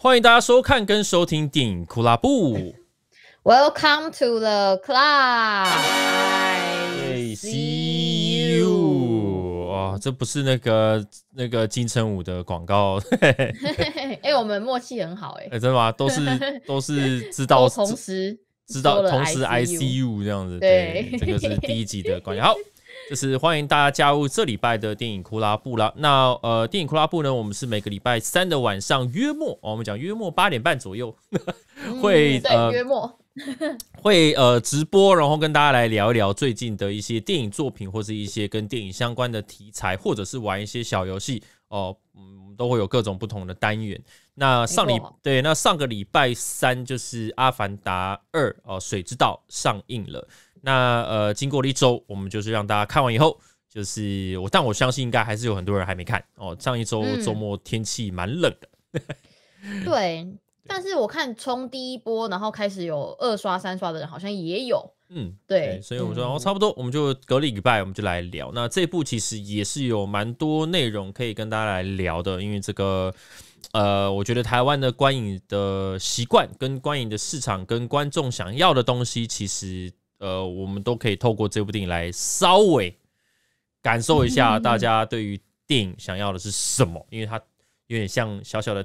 欢迎大家收看跟收听电影库拉布。Welcome to the club. I see you. 哇，这不是那个那个金城武的广告。哎、欸，我们默契很好哎、欸。哎，真的吗？都是 都是知道同时知道同时 I see you 这样子。对，这个是第一集的关系。好。就是欢迎大家加入这礼拜的电影库拉布啦。那呃，电影库拉布呢，我们是每个礼拜三的晚上约莫，哦、我们讲约莫八点半左右会、嗯、呃约莫 会呃直播，然后跟大家来聊一聊最近的一些电影作品，或是一些跟电影相关的题材，或者是玩一些小游戏哦，嗯，都会有各种不同的单元。那上礼对，那上个礼拜三就是《阿凡达二》哦，《水之道》上映了。那呃，经过了一周，我们就是让大家看完以后，就是我，但我相信应该还是有很多人还没看哦。上一周周末天气蛮冷的，嗯、对。但是我看冲第一波，然后开始有二刷、三刷的人，好像也有。嗯，对。对所以我说，哦，差不多，我们就隔了一个礼拜，我们就来聊。那这部其实也是有蛮多内容可以跟大家来聊的，因为这个呃，我觉得台湾的观影的习惯、跟观影的市场、跟观众想要的东西，其实。呃，我们都可以透过这部电影来稍微感受一下大家对于电影想要的是什么，因为它有点像小小的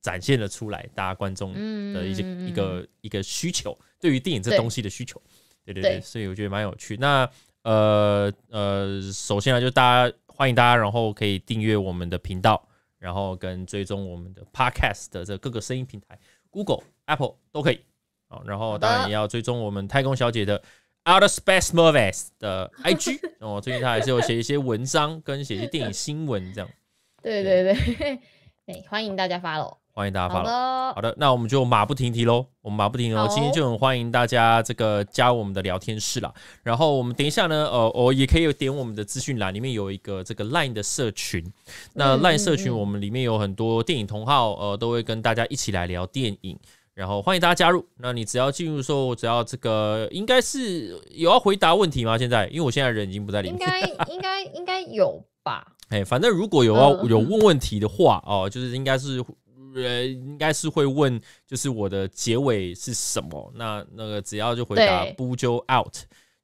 展现了出来，大家观众的一些一个一个需求，对于电影这东西的需求，对对对，所以我觉得蛮有趣。那呃呃，首先呢，就大家欢迎大家，然后可以订阅我们的频道，然后跟追踪我们的 Podcast 的这各个声音平台，Google、Apple 都可以。然后当然也要追踪我们太空小姐的 Outer Space Movies 的 IG 哦，最近她还是有写一些文章跟写一些电影新闻这样。对对对，对，欢迎大家 follow，欢迎大家 follow。好的，那我们就马不停蹄喽，我们马不停蹄喽，今天就很欢迎大家这个加入我们的聊天室啦。然后我们等一下呢，呃，我也可以点我们的资讯栏里面有一个这个 Line 的社群，那 Line 社群我们里面有很多电影同好，呃，都会跟大家一起来聊电影。然后欢迎大家加入。那你只要进入的时候，只要这个应该是有要回答问题吗？现在，因为我现在人已经不在里面。应该 应该应该有吧？哎，反正如果有要有问问题的话哦，就是应该是呃，应该是会问，就是我的结尾是什么？那那个只要就回答 “Bujo out”，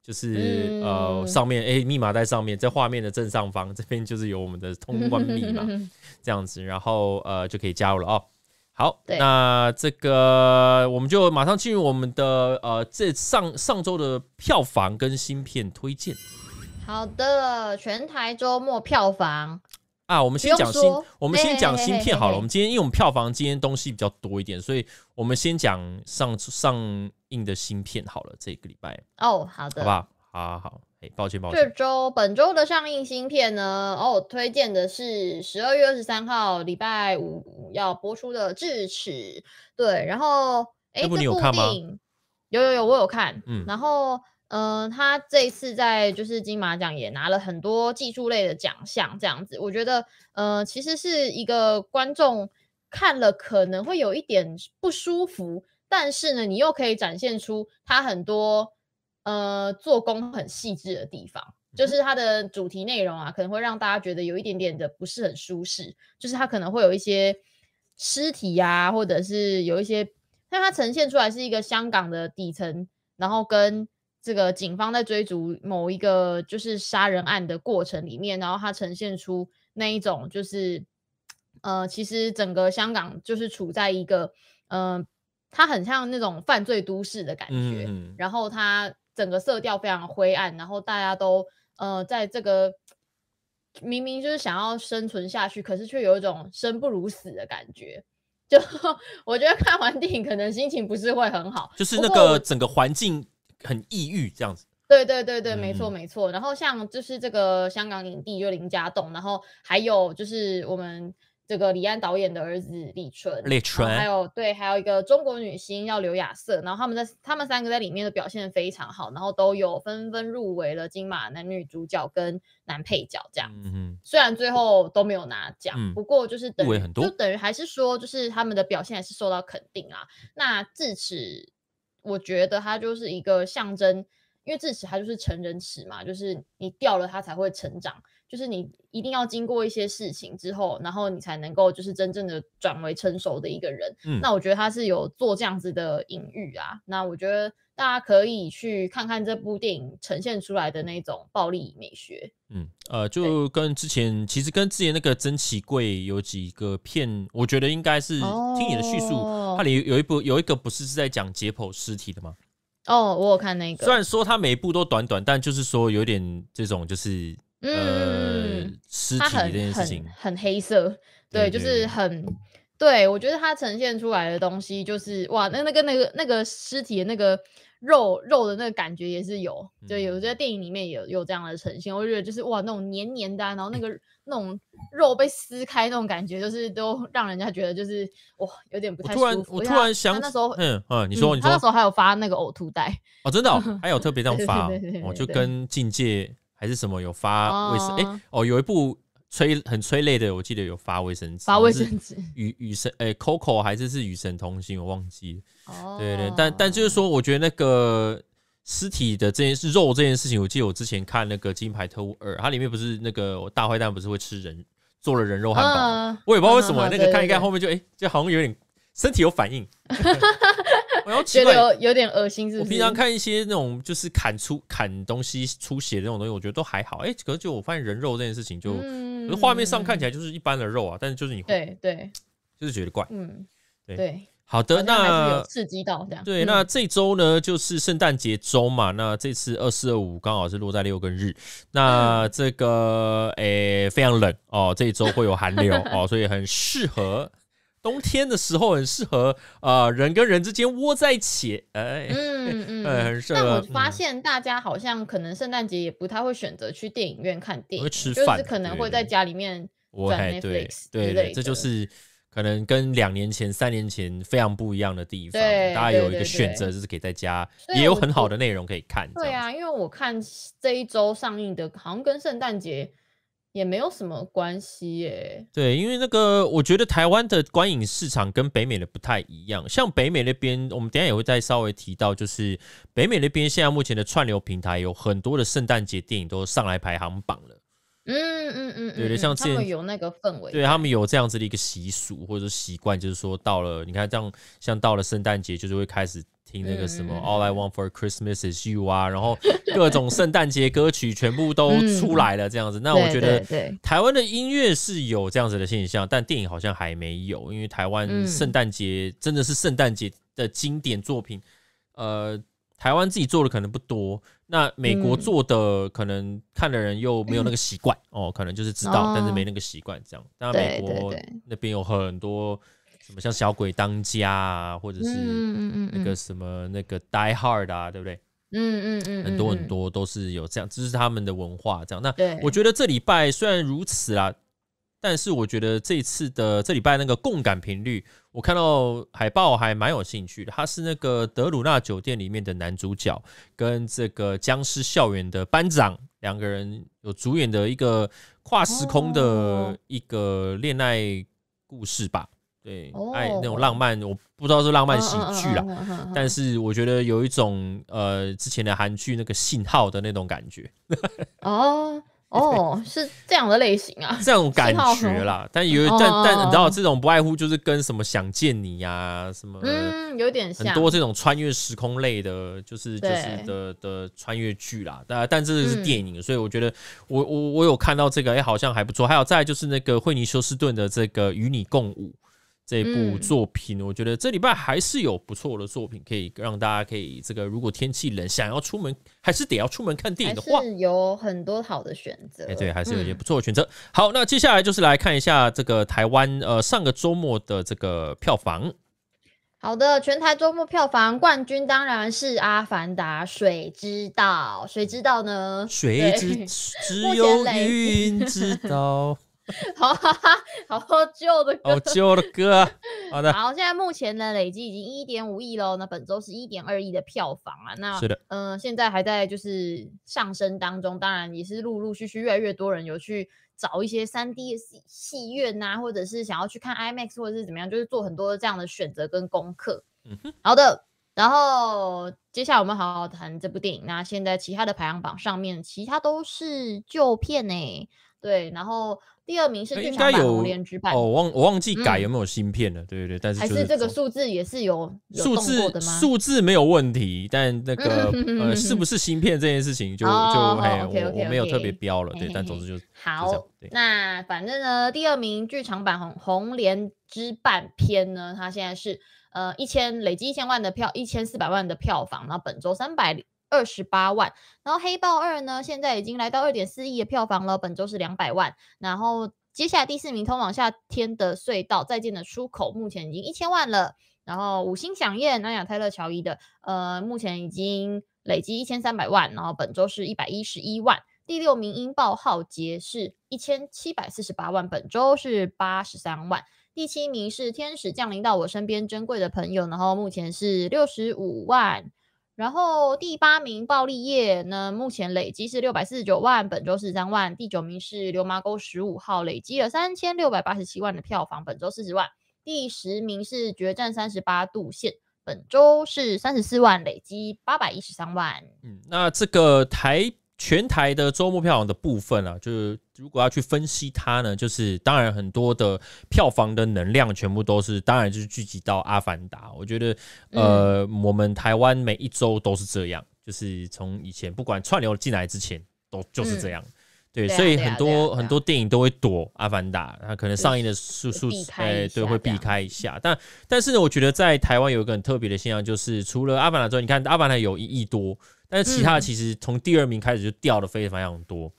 就是呃上面哎密码在上面，在画面的正上方这边就是有我们的通关密码，这样子，然后呃就可以加入了哦。好，那这个我们就马上进入我们的呃，这上上周的票房跟新片推荐。好的，全台周末票房啊，我们先讲新，我们先讲新片好了。我们今天因为我们票房今天东西比较多一点，所以我们先讲上上映的新片好了。这个礼拜哦，好的，好不好？好好好。哎，抱歉，抱歉。这周本周的上映新片呢？哦，推荐的是十二月二十三号礼拜五要播出的《智齿》。对，然后哎，这部电影有看吗？有有有，我有看。嗯，然后嗯、呃，他这一次在就是金马奖也拿了很多技术类的奖项，这样子，我觉得呃，其实是一个观众看了可能会有一点不舒服，但是呢，你又可以展现出他很多。呃，做工很细致的地方，就是它的主题内容啊，可能会让大家觉得有一点点的不是很舒适。就是它可能会有一些尸体呀、啊，或者是有一些，但它呈现出来是一个香港的底层，然后跟这个警方在追逐某一个就是杀人案的过程里面，然后它呈现出那一种就是，呃，其实整个香港就是处在一个，嗯、呃，它很像那种犯罪都市的感觉，嗯、然后它。整个色调非常灰暗，然后大家都呃，在这个明明就是想要生存下去，可是却有一种生不如死的感觉。就 我觉得看完电影可能心情不是会很好，就是那个整个环境很抑郁这样子。对对对对，没错没错。然后像就是这个香港影帝就林家栋，然后还有就是我们。这个李安导演的儿子李淳，李淳，还有对，还有一个中国女星叫刘雅瑟，然后他们在他们三个在里面的表现非常好，然后都有纷纷入围了金马男女主角跟男配角这样。嗯哼，虽然最后都没有拿奖，嗯、不过就是等于就等于还是说，就是他们的表现还是受到肯定啊。那智齿，我觉得它就是一个象征。因为智齿它就是成人齿嘛，就是你掉了它才会成长。就是你一定要经过一些事情之后，然后你才能够就是真正的转为成熟的一个人。嗯，那我觉得他是有做这样子的隐喻啊。那我觉得大家可以去看看这部电影呈现出来的那种暴力美学。嗯，呃，就跟之前其实跟之前那个珍奇贵有几个片，我觉得应该是听你的叙述，哦、它里有一部有一个不是是在讲解剖尸体的吗？哦，我有看那个。虽然说它每一部都短短，但就是说有点这种就是。嗯，尸体这件事情很，很黑色，对，就是很，对，我觉得它呈现出来的东西就是哇，那那个那个那个尸体的那个肉肉的那个感觉也是有，对，有在电影里面有有这样的呈现，我觉得就是哇，那种黏黏的，啊，然后那 个那种肉被撕开那种感觉，就是都让人家觉得就是哇，有点不太舒服。我突然我突然想，那时候嗯嗯，你说你说，他那时候还有发那个呕吐袋哦，真的，哦，还有特别这样发，我就跟境界。还是什么有发卫生？哎、哦欸、哦，有一部催很催泪的，我记得有发卫生纸。发卫生纸。与与神哎、欸、，Coco 还是是与神同行，我忘记了。哦。对对，但但就是说，我觉得那个尸体的这件事，肉这件事情，我记得我之前看那个《金牌特务二》，它里面不是那个大坏蛋不是会吃人，做了人肉汉堡、啊。我也不知道为什么、啊、那个看一看后面就哎、欸，就好像有点身体有反应。然后觉得有有点恶心，是不是？我平常看一些那种就是砍出砍东西出血的那种东西，我觉得都还好。哎、欸，可是就我发现人肉这件事情就，就、嗯、画面上看起来就是一般的肉啊，但是就是你会对对，就是觉得怪。嗯，对对。好的，那刺激到这样。对，那这周呢就是圣诞节周嘛，那这次二四二五刚好是落在六跟日，那这个诶、欸、非常冷哦，这一周会有寒流 哦，所以很适合。冬天的时候很适合啊、呃，人跟人之间窝在一起，哎，嗯 嗯，很适合。但我发现大家好像可能圣诞节也不太会选择去电影院看电影，会吃饭，就是可能会在家里面转 Netflix 对对，这就是可能跟两年前、三年前非常不一样的地方。大家有一个选择，就是可以在家，也有很好的内容可以看。对啊，因为我看这一周上映的，好像跟圣诞节。也没有什么关系耶。对，因为那个，我觉得台湾的观影市场跟北美的不太一样。像北美那边，我们等下也会再稍微提到，就是北美那边现在目前的串流平台有很多的圣诞节电影都上来排行榜了。嗯嗯嗯，对对，像他们有那个氛围，对他们有这样子的一个习俗或者习惯，就是说到了，你看这样，像到了圣诞节，就是会开始。听那个什么 All I Want for Christmas is You 啊，然后各种圣诞节歌曲全部都出来了，这样子。那我觉得台湾的音乐是有这样子的现象，但电影好像还没有，因为台湾圣诞节真的是圣诞节的经典作品，呃，台湾自己做的可能不多，那美国做的可能看的人又没有那个习惯哦，可能就是知道，但是没那个习惯这样。当然美国那边有很多。什么像小鬼当家啊，或者是那个什么那个 Die Hard 啊，对不对？嗯嗯嗯，很多很多都是有这样，这是他们的文化这样。那我觉得这礼拜虽然如此啦，但是我觉得这次的这礼拜那个共感频率，我看到海报还蛮有兴趣的。他是那个德鲁纳酒店里面的男主角，跟这个僵尸校园的班长两个人有主演的一个跨时空的一个恋爱故事吧。对，爱那种浪漫，我不知道是浪漫喜剧啦，但是我觉得有一种呃之前的韩剧那个信号的那种感觉。哦哦，是这样的类型啊，这种感觉啦。但有但但你知道这种不外乎就是跟什么想见你呀，什么嗯，有点像很多这种穿越时空类的，就是就是的的穿越剧啦。但但这个是电影，所以我觉得我我我有看到这个，哎，好像还不错。还有再就是那个惠妮休斯顿的这个与你共舞。这部作品，我觉得这礼拜还是有不错的作品，可以让大家可以这个，如果天气冷，想要出门，还是得要出门看电影的话，有很多好的选择。哎，对，还是有一些不错的选择。好，那接下来就是来看一下这个台湾呃上个周末的这个票房。好的，全台周末票房冠军当然是《阿凡达》，谁知道？谁知道呢？谁知？只有云知道。好哈哈，好旧的歌，好旧的歌。好的，好，现在目前呢，累计已经一点五亿喽。那本周是一点二亿的票房啊。那是的，嗯、呃，现在还在就是上升当中。当然也是陆陆续续越来越多人有去找一些三 D 的戏戏院呐，或者是想要去看 IMAX 或者是怎么样，就是做很多这样的选择跟功课。嗯哼，好的。然后接下来我们好好谈这部电影。那现在其他的排行榜上面，其他都是旧片呢。对，然后第二名是剧场版《红莲之绊》。哦，我忘我忘记改有没有芯片了。嗯、对对对，但是、就是、还是这个数字也是有数字数字没有问题，但那个呃是不是芯片这件事情就、哦、就哎 okay, okay, 我我没有特别标了。对，但总之就好。那反正呢，第二名剧场版红《红红莲之半篇》呢，它现在是呃一千累计一千万的票，一千四百万的票房，然后本周三百。二十八万，然后《黑豹二》呢，现在已经来到二点四亿的票房了，本周是两百万。然后接下来第四名《通往夏天的隧道》，再见的出口，目前已经一千万了。然后五星响宴，南亚泰勒乔伊的，呃，目前已经累积一千三百万，然后本周是一百一十一万。第六名《音爆浩劫》是一千七百四十八万，本周是八十三万。第七名是《天使降临到我身边，珍贵的朋友》，然后目前是六十五万。然后第八名《暴力夜》呢，目前累积是六百四十九万，本周四十三万。第九名是《流麻沟十五号》，累积了三千六百八十七万的票房，本周四十万。第十名是《决战三十八度线》，本周是三十四万，累积八百一十三万。嗯，那这个台。全台的周末票房的部分啊，就是如果要去分析它呢，就是当然很多的票房的能量全部都是，当然就是聚集到《阿凡达》。我觉得，呃，嗯、我们台湾每一周都是这样，就是从以前不管串流进来之前，都就是这样。嗯、对，所以很多很多电影都会躲《阿凡达》，它可能上映的数数哎，对，会避开一下。但但是呢，我觉得在台湾有一个很特别的现象，就是除了《阿凡达》之外，你看《阿凡达》有一亿多。但是其他的其实从第二名开始就掉的非常非常多，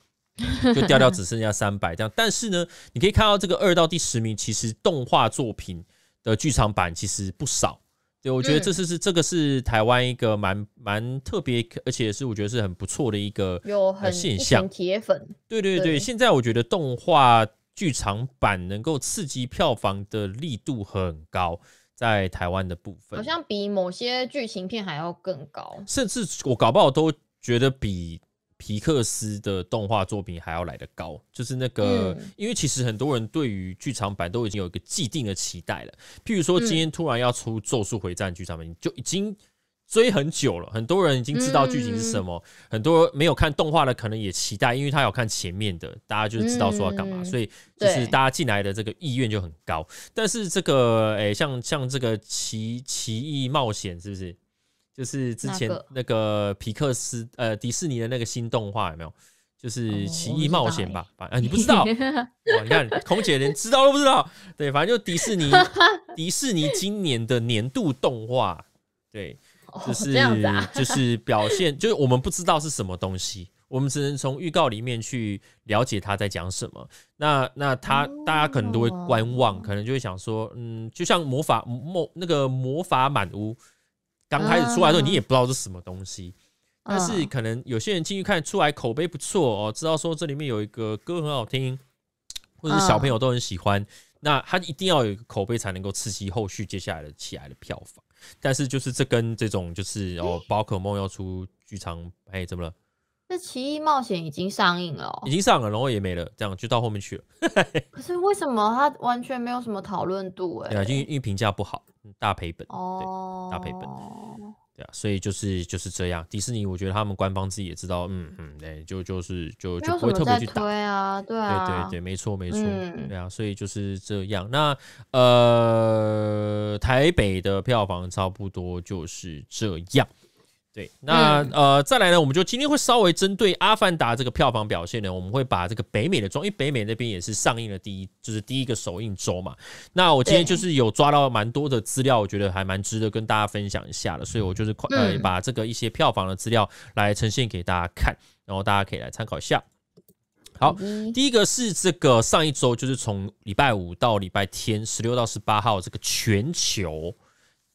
就掉掉只剩下三百这样。但是呢，你可以看到这个二到第十名，其实动画作品的剧场版其实不少。对，我觉得这是是这个是台湾一个蛮蛮特别，而且是我觉得是很不错的一个有很现象。铁粉，对对对，现在我觉得动画剧场版能够刺激票房的力度很高。在台湾的部分，好像比某些剧情片还要更高，甚至我搞不好都觉得比皮克斯的动画作品还要来得高。就是那个，嗯、因为其实很多人对于剧场版都已经有一个既定的期待了。譬如说，今天突然要出《咒术回战》剧场版，你就已经。追很久了，很多人已经知道剧情是什么，嗯、很多没有看动画的可能也期待，因为他有看前面的，大家就知道说要干嘛，嗯、所以就是大家进来的这个意愿就很高。但是这个，诶、欸，像像这个奇奇异冒险是不是？就是之前那个皮克斯呃迪士尼的那个新动画有没有？就是奇异冒险吧？反正、你不知道，哇，你看空姐连知道都不知道。对，反正就迪士尼 迪士尼今年的年度动画，对。就是、哦、就是表现，就是我们不知道是什么东西，我们只能从预告里面去了解他在讲什么。那那他大家可能都会观望，可能就会想说，嗯，就像魔法魔那个魔法满屋刚开始出来的时候，你也不知道是什么东西，但是可能有些人进去看出来口碑不错哦，知道说这里面有一个歌很好听，或者是小朋友都很喜欢，那他一定要有一个口碑才能够刺激后续接下来的起来的票房。但是就是这跟这种就是哦，宝可梦要出剧场，哎，怎么了？这奇异冒险已经上映了，哦，已经上了，然后也没了，这样就到后面去了。可是为什么它完全没有什么讨论度？哎，对啊，因为因为评价不好，大赔本哦，大赔本。对啊，所以就是就是这样。迪士尼，我觉得他们官方自己也知道，嗯嗯，哎，就就是就就不会特别去打。对啊，对啊，对对对，没错没错，嗯、对啊，所以就是这样。那呃，台北的票房差不多就是这样。对，那、嗯、呃，再来呢，我们就今天会稍微针对《阿凡达》这个票房表现呢，我们会把这个北美的装，因为北美那边也是上映了第一，就是第一个首映周嘛。那我今天就是有抓到蛮多的资料，我觉得还蛮值得跟大家分享一下的，所以我就是快呃把这个一些票房的资料来呈现给大家看，然后大家可以来参考一下。好，第一个是这个上一周，就是从礼拜五到礼拜天，十六到十八号这个全球。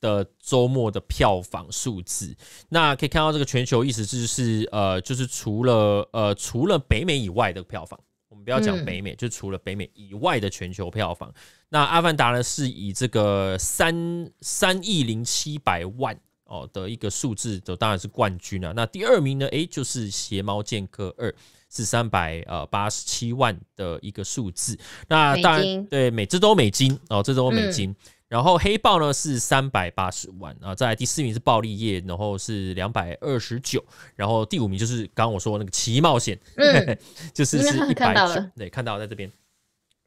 的周末的票房数字，那可以看到这个全球意思就是呃，就是除了呃除了北美以外的票房，我们不要讲北美，嗯、就除了北美以外的全球票房。那《阿凡达》呢是以这个三三亿零七百万哦的一个数字，就当然是冠军啊。那第二名呢，诶，就是《邪猫剑客二》。是三百呃八十七万的一个数字，那当然对，美这都美金哦，这都美金。然后黑豹呢是三百八十万啊，在第四名是暴力业，然后是两百二十九，然后第五名就是刚刚我说的那个奇异冒险，嗯、就是是一百九，对，看到在这边。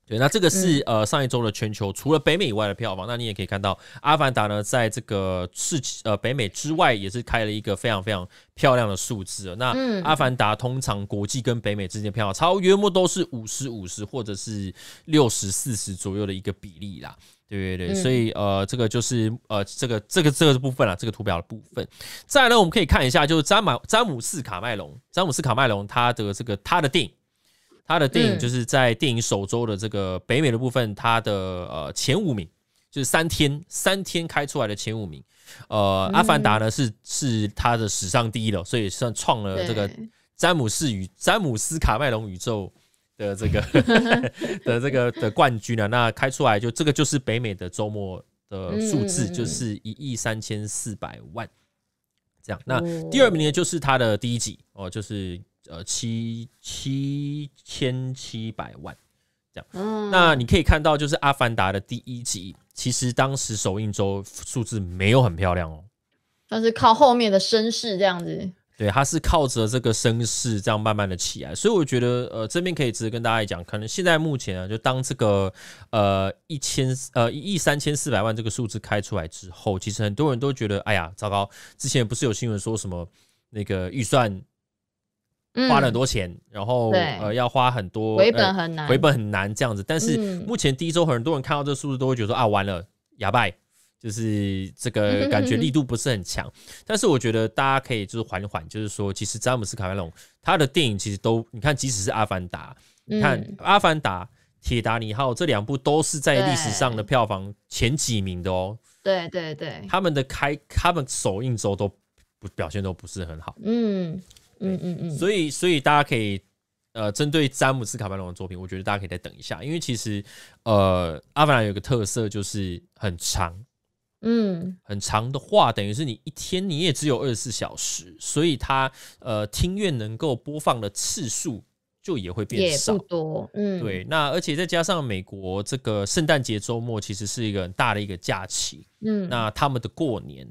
对，那这个是呃上一周的全球除了北美以外的票房，那你也可以看到《阿凡达》呢，在这个世呃北美之外也是开了一个非常非常漂亮的数字。那《阿凡达》通常国际跟北美之间票房超约莫都是五十五十或者是六十四十左右的一个比例啦。对对对，所以呃这个就是呃这个这个这个部分啊，这个图表的部分。再来呢，我们可以看一下，就是詹马詹姆斯卡麦隆，詹姆斯卡麦隆他的这个他的电影。他的电影就是在电影首周的这个北美的部分，他的呃前五名就是三天三天开出来的前五名，呃，阿凡达呢是是他的史上第一了，所以算创了这个詹姆斯与詹姆斯卡麦隆宇宙的这个 的这个的冠军啊。那开出来就这个就是北美的周末的数字，就是一亿三千四百万这样。那第二名呢就是他的第一集哦，就是。呃，七七千七百万这样，嗯，那你可以看到，就是《阿凡达》的第一集，其实当时首映周数字没有很漂亮哦，但是靠后面的声势这样子，对，它是靠着这个声势这样慢慢的起来，所以我觉得，呃，这边可以直接跟大家讲，可能现在目前啊，就当这个呃一千呃一亿三千四百万这个数字开出来之后，其实很多人都觉得，哎呀，糟糕，之前不是有新闻说什么那个预算。花了很多钱，嗯、然后呃要花很多，回本很难，回本很难这样子。但是目前第一周很多人看到这个数字都会觉得说啊，完了，哑巴，就是这个感觉力度不是很强。但是我觉得大家可以就是缓缓，就是说其实詹姆斯卡梅隆他的电影其实都你看，即使是阿凡达，你看阿凡达、铁达尼号这两部都是在历史上的票房前几名的哦。对对对，他们的开他们首映周都不表现都不是很好。嗯。嗯嗯嗯，所以所以大家可以呃，针对詹姆斯卡梅隆的作品，我觉得大家可以再等一下，因为其实呃，阿凡达有个特色就是很长，嗯，很长的话，等于是你一天你也只有二十四小时，所以它呃，听乐能够播放的次数就也会变少，也不多，嗯，对。那而且再加上美国这个圣诞节周末其实是一个很大的一个假期，嗯，那他们的过年，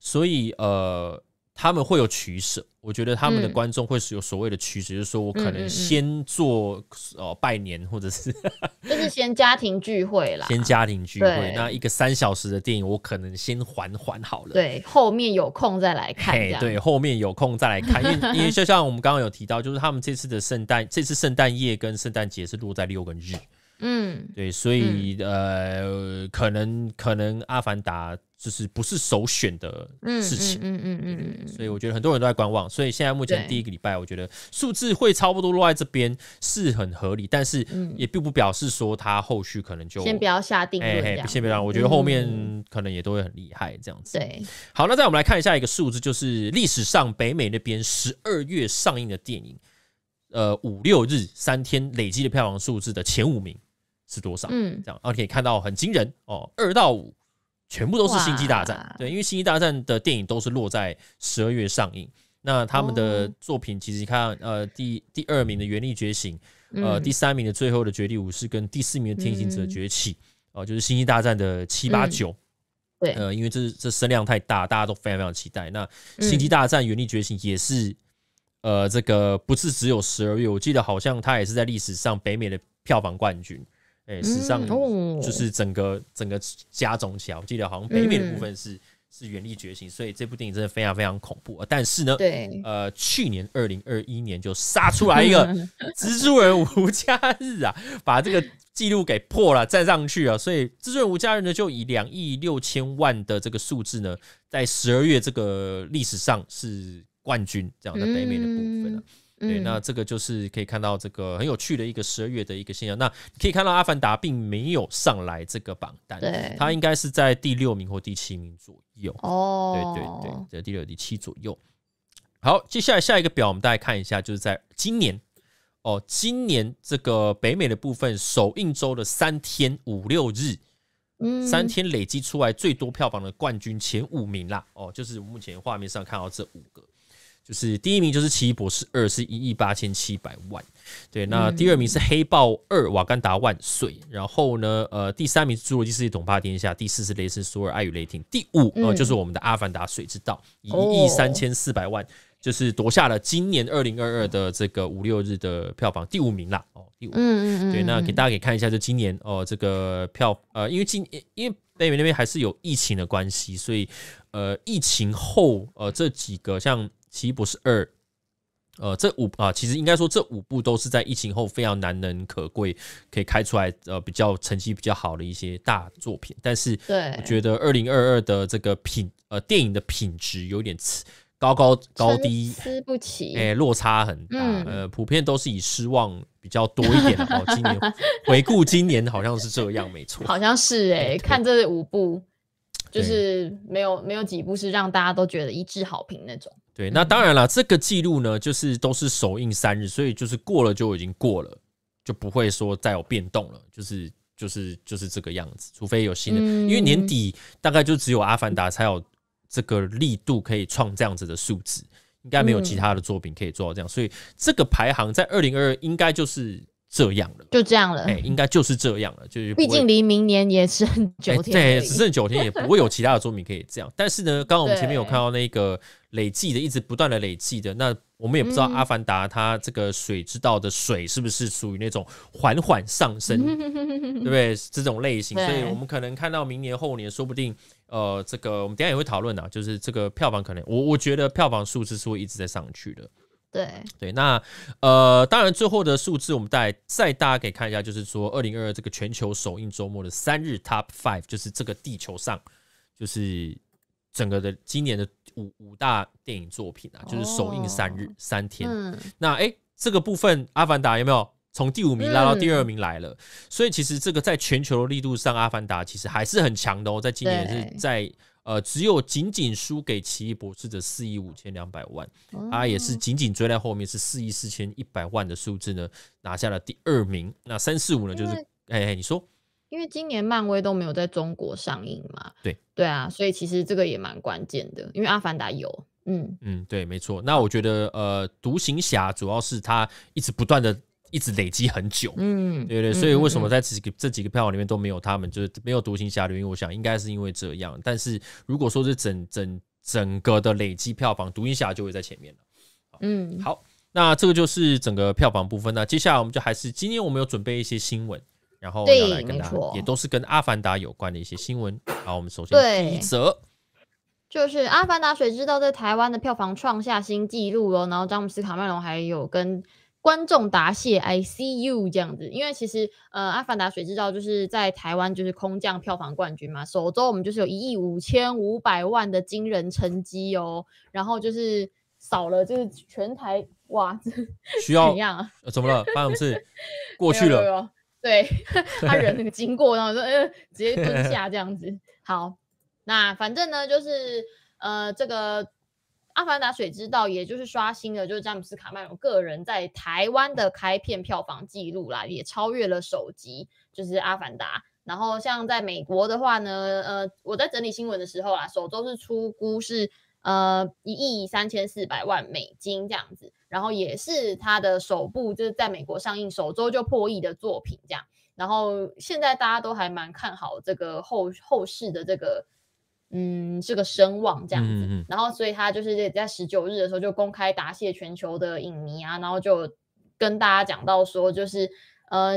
所以呃。他们会有取舍，我觉得他们的观众会是有所谓的取舍，就是说我可能先做哦拜年，或者是 就是先家庭聚会啦，先家庭聚会。那一个三小时的电影，我可能先缓缓好了，对，后面有空再来看。对，后面有空再来看，因为 因为就像我们刚刚有提到，就是他们这次的圣诞，这次圣诞夜跟圣诞节是落在六个日，嗯，对，所以呃，可能可能阿凡达。就是不是首选的事情，嗯嗯嗯嗯，所以我觉得很多人都在观望，所以现在目前第一个礼拜，我觉得数字会差不多落在这边是很合理，但是也并不表示说它后续可能就先不要下定论，先不要，我觉得后面可能也都会很厉害这样子。对，好，那再我们来看一下一个数字，就是历史上北美那边十二月上映的电影，呃，五六日三天累积的票房数字的前五名是多少？嗯，这样，然后可以看到很惊人哦，二到五。全部都是《星际大战》对，因为《星际大战》的电影都是落在十二月上映。那他们的作品，其实你看，呃，第第二名的《原力觉醒》，呃，第三名的《最后的绝地武士》跟第四名的《天行者崛起》，哦，就是《星际大战》的七八九。对，呃，因为这这声量太大，大家都非常非常期待。那《星际大战：原力觉醒》也是，呃，这个不是只有十二月，我记得好像它也是在历史上北美的票房冠军。哎，史上就是整个整个加总起来，我记得好像北美的部分是是原力觉醒，所以这部电影真的非常非常恐怖。但是呢，对，呃，去年二零二一年就杀出来一个 蜘蛛人无家日啊，把这个记录给破了，站上去啊。所以蜘蛛人无家日呢，就以两亿六千万的这个数字呢，在十二月这个历史上是冠军，这样的北美的部分啊。对，那这个就是可以看到这个很有趣的一个十二月的一个现象。那可以看到《阿凡达》并没有上来这个榜单，对，它应该是在第六名或第七名左右。哦，对对对，在第六、第七左右。好，接下来下一个表，我们大家看一下，就是在今年哦，今年这个北美的部分首映周的三天五六日，嗯，三天累积出来最多票房的冠军前五名啦。哦，就是目前画面上看到这五个。就是第一名就是《奇异博士二》，是一亿八千七百万。对，那第二名是《黑豹二》，瓦干达万岁。然后呢，呃，第三名是《侏罗纪世界：统霸天下》，第四是《雷神索尔：爱与雷霆》，第五呃就是我们的《阿凡达：水之道》，一亿三千四百万，就是夺下了今年二零二二的这个五六日的票房第五名啦。哦，第五。嗯嗯嗯。对，那给大家可以看一下，就今年哦，这个票呃，因为今因为北美那边还是有疫情的关系，所以呃，疫情后呃这几个像《奇异博士二》。呃，这五啊，其实应该说这五部都是在疫情后非常难能可贵，可以开出来呃比较成绩比较好的一些大作品。但是，对，我觉得二零二二的这个品呃电影的品质有点高高高低，吃不起，哎，落差很大。嗯、呃，普遍都是以失望比较多一点的。哦，今年回顾今年好像是这样，没错，好像是哎、欸，看这五部，就是没有没有几部是让大家都觉得一致好评那种。对，那当然了，这个记录呢，就是都是首映三日，所以就是过了就已经过了，就不会说再有变动了，就是就是就是这个样子，除非有新的，因为年底大概就只有《阿凡达》才有这个力度可以创这样子的数字，应该没有其他的作品可以做到这样，所以这个排行在二零二二应该就是。这样了，就这样了，哎、欸，应该就是这样了，就是毕竟离明年也是很九天，欸，对，只剩九天，也不会有其他的作品可以这样。但是呢，刚刚我们前面有看到那个累计的，一直不断的累计的，那我们也不知道《阿凡达》它这个水之道的水是不是属于那种缓缓上升，对不对？这种类型，所以我们可能看到明年后年，说不定，呃，这个我们等下也会讨论啊，就是这个票房可能，我我觉得票房数字是会一直在上去的。对对，那呃，当然最后的数字我们再再大家可以看一下，就是说二零二二这个全球首映周末的三日 Top Five，就是这个地球上就是整个的今年的五五大电影作品啊，就是首映三日、哦、三天。嗯、那哎，这个部分《阿凡达》有没有从第五名拉到第二名来了？嗯、所以其实这个在全球的力度上，《阿凡达》其实还是很强的哦，在今年是在。呃，只有仅仅输给奇异博士的四亿五千两百万，他也是紧紧追在后面，是四亿四千一百万的数字呢，拿下了第二名。那三四五呢，就是哎哎，你说，因为今年漫威都没有在中国上映嘛，对对啊，所以其实这个也蛮关键的，因为阿凡达有，嗯嗯，对，没错。那我觉得呃，独行侠主要是他一直不断的。一直累积很久，嗯，对对，所以为什么在这几个这几个票房里面都没有他们，就是没有独行侠的原因，我想应该是因为这样。但是如果说是整整整个的累积票房，独行侠就会在前面了。嗯，好，那这个就是整个票房部分。那接下来我们就还是今天我们有准备一些新闻，然后要来跟大家，也都是跟阿凡达有关的一些新闻。好，我们首先第一则就是阿凡达谁知道在台湾的票房创下新纪录哦，然后詹姆斯卡麦隆还有跟。观众答谢，I see you 这样子，因为其实呃，《阿凡达：水之道》就是在台湾就是空降票房冠军嘛，首周我们就是有一亿五千五百万的惊人成绩哦，然后就是少了就是全台哇，需要怎样啊？怎么了？发生什么事？过去了，有有有对 他人那个经过，然后说呃，直接 蹲下这样子。好，那反正呢就是呃这个。《阿凡达：水之道》也就是刷新了，就是詹姆斯卡麦隆个人在台湾的开片票房记录啦，也超越了首集，就是《阿凡达》。然后像在美国的话呢，呃，我在整理新闻的时候啦，首周是出估是呃一亿三千四百万美金这样子，然后也是他的首部就是在美国上映首周就破亿的作品这样。然后现在大家都还蛮看好这个后后世的这个。嗯，是个声望这样子，嗯嗯，然后所以他就是在十九日的时候就公开答谢全球的影迷啊，然后就跟大家讲到说，就是呃，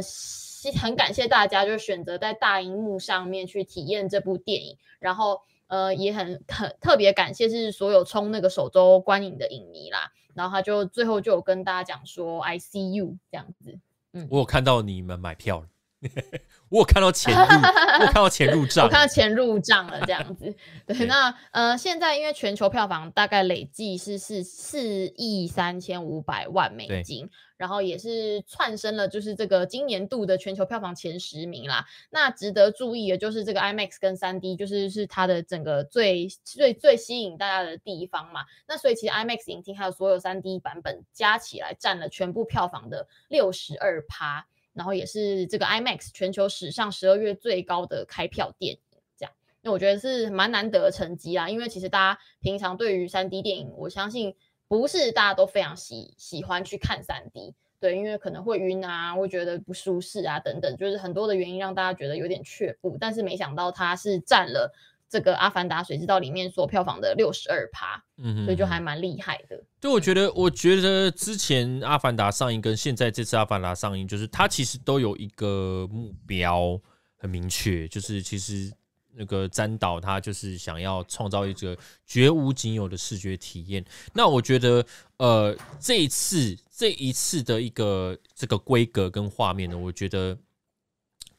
很感谢大家就选择在大荧幕上面去体验这部电影，然后呃也很很特别感谢是所有冲那个首周观影的影迷啦，然后他就最后就有跟大家讲说，I see you 这样子，嗯，我有看到你们买票了。我有看到钱入，我有看到钱入账，我看到钱入账了，这样子。对，那呃，现在因为全球票房大概累计是是四亿三千五百万美金，然后也是窜升了，就是这个今年度的全球票房前十名啦。那值得注意的就是这个 IMAX 跟三 D，就是是它的整个最最最吸引大家的地方嘛。那所以其实 IMAX 影厅还有所有三 D 版本加起来占了全部票房的六十二趴。然后也是这个 IMAX 全球史上十二月最高的开票电影，这样，那我觉得是蛮难得的成绩啦。因为其实大家平常对于三 D 电影，我相信不是大家都非常喜喜欢去看三 D，对，因为可能会晕啊，会觉得不舒适啊等等，就是很多的原因让大家觉得有点却步。但是没想到它是占了这个《阿凡达：水之道》里面所票房的六十二趴，嗯哼，所以就还蛮厉害的。对，我觉得，我觉得之前《阿凡达》上映跟现在这次《阿凡达》上映，就是它其实都有一个目标很明确，就是其实。那个詹导他就是想要创造一个绝无仅有的视觉体验。那我觉得，呃，这一次这一次的一个这个规格跟画面呢，我觉得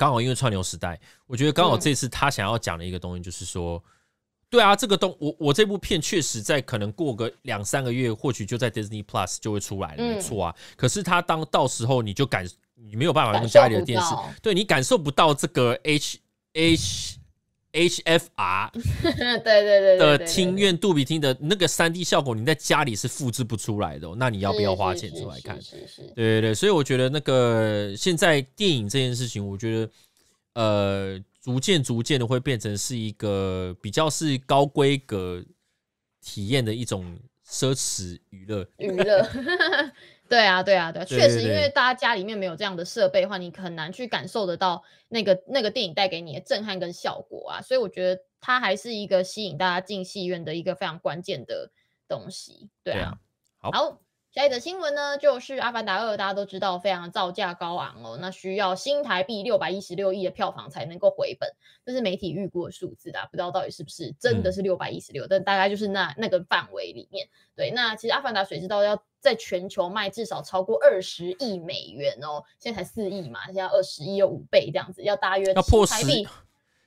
刚好因为串流时代，我觉得刚好这次他想要讲的一个东西就是说，对啊，这个东我我这部片确实在可能过个两三个月，或许就在 Disney Plus 就会出来了，没错啊。可是他当到时候你就感你没有办法用家里的电视，对你感受不到这个 H H。HFR，对对对的听院杜比听的那个三 D 效果，你在家里是复制不出来的喔。那你要不要花钱出来看？对对对，所以我觉得那个现在电影这件事情，我觉得呃，逐渐逐渐的会变成是一个比较是高规格体验的一种奢侈娱乐娱乐。对啊，对啊，对啊，确实，因为大家家里面没有这样的设备的话，你很难去感受得到那个那个电影带给你的震撼跟效果啊，所以我觉得它还是一个吸引大家进戏院的一个非常关键的东西。对啊，好。好下一则新闻呢，就是《阿凡达二》，大家都知道非常造价高昂哦，那需要新台币六百一十六亿的票房才能够回本，这是媒体预估的数字啊，不知道到底是不是真的是六百一十六，但大概就是那那个范围里面。对，那其实《阿凡达：水知道》要在全球卖至少超过二十亿美元哦，现在才四亿嘛，现在二十亿有五倍这样子，要大约要破十亿。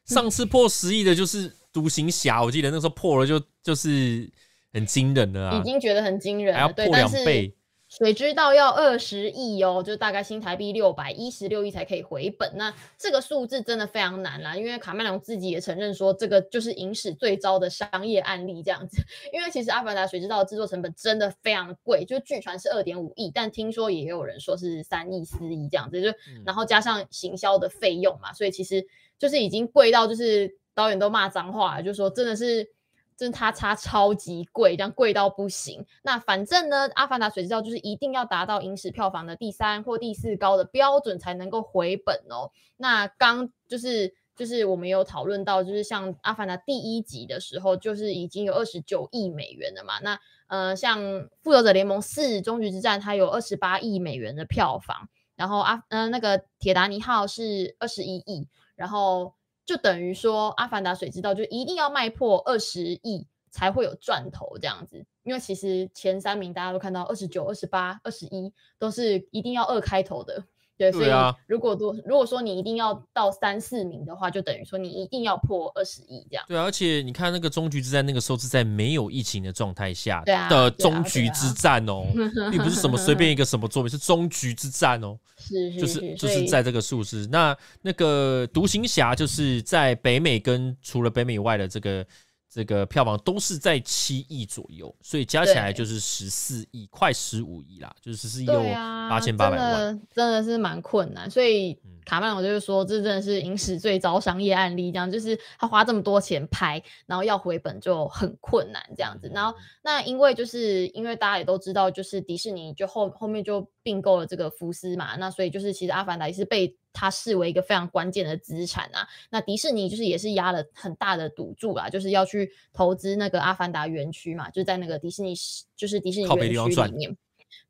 上次破十亿的就是《独行侠》，我记得那时候破了就就是。很惊人的啊，已经觉得很惊人了，还要破两倍。水知道要二十亿哦，就大概新台币六百一十六亿才可以回本。那这个数字真的非常难啦，因为卡麦隆自己也承认说，这个就是影史最糟的商业案例这样子。因为其实《阿凡达：水知道》的制作成本真的非常贵，就据传是二点五亿，但听说也有人说是三亿、四亿这样子，就然后加上行销的费用嘛，所以其实就是已经贵到就是导演都骂脏话了，就说真的是。真他差超级贵，这样贵到不行。那反正呢，《阿凡达：水之道》就是一定要达到影史票房的第三或第四高的标准才能够回本哦。那刚就是就是我们有讨论到，就是像《阿凡达》第一集的时候，就是已经有二十九亿美元了嘛。那呃，像《复仇者联盟四：终局之战》它有二十八亿美元的票房，然后阿呃那个《铁达尼号》是二十一亿，然后。就等于说，《阿凡达：水之道》就一定要卖破二十亿才会有赚头这样子，因为其实前三名大家都看到二十九、二十八、二十一都是一定要二开头的。对，所以如果多如果说你一定要到三四名的话，就等于说你一定要破二十亿这样。对，而且你看那个终局之战，那个时候是在没有疫情的状态下的终局之战哦，并不是什么随便一个什么作品，是终局之战哦。是是是，就是就是在这个数字。那那个独行侠就是在北美跟除了北美以外的这个。这个票房都是在七亿左右，所以加起来就是十四亿，快十五亿啦，就是十四亿又八千八百万，真的，是蛮困难。所以卡曼我就是说，这真的是影史最糟商业案例，这样就是他花这么多钱拍，然后要回本就很困难这样子。然后那因为就是因为大家也都知道，就是迪士尼就后后面就并购了这个福斯嘛，那所以就是其实阿凡达也是被。它视为一个非常关键的资产啊，那迪士尼就是也是压了很大的赌注啦，就是要去投资那个阿凡达园区嘛，就在那个迪士尼就是迪士尼园区里面。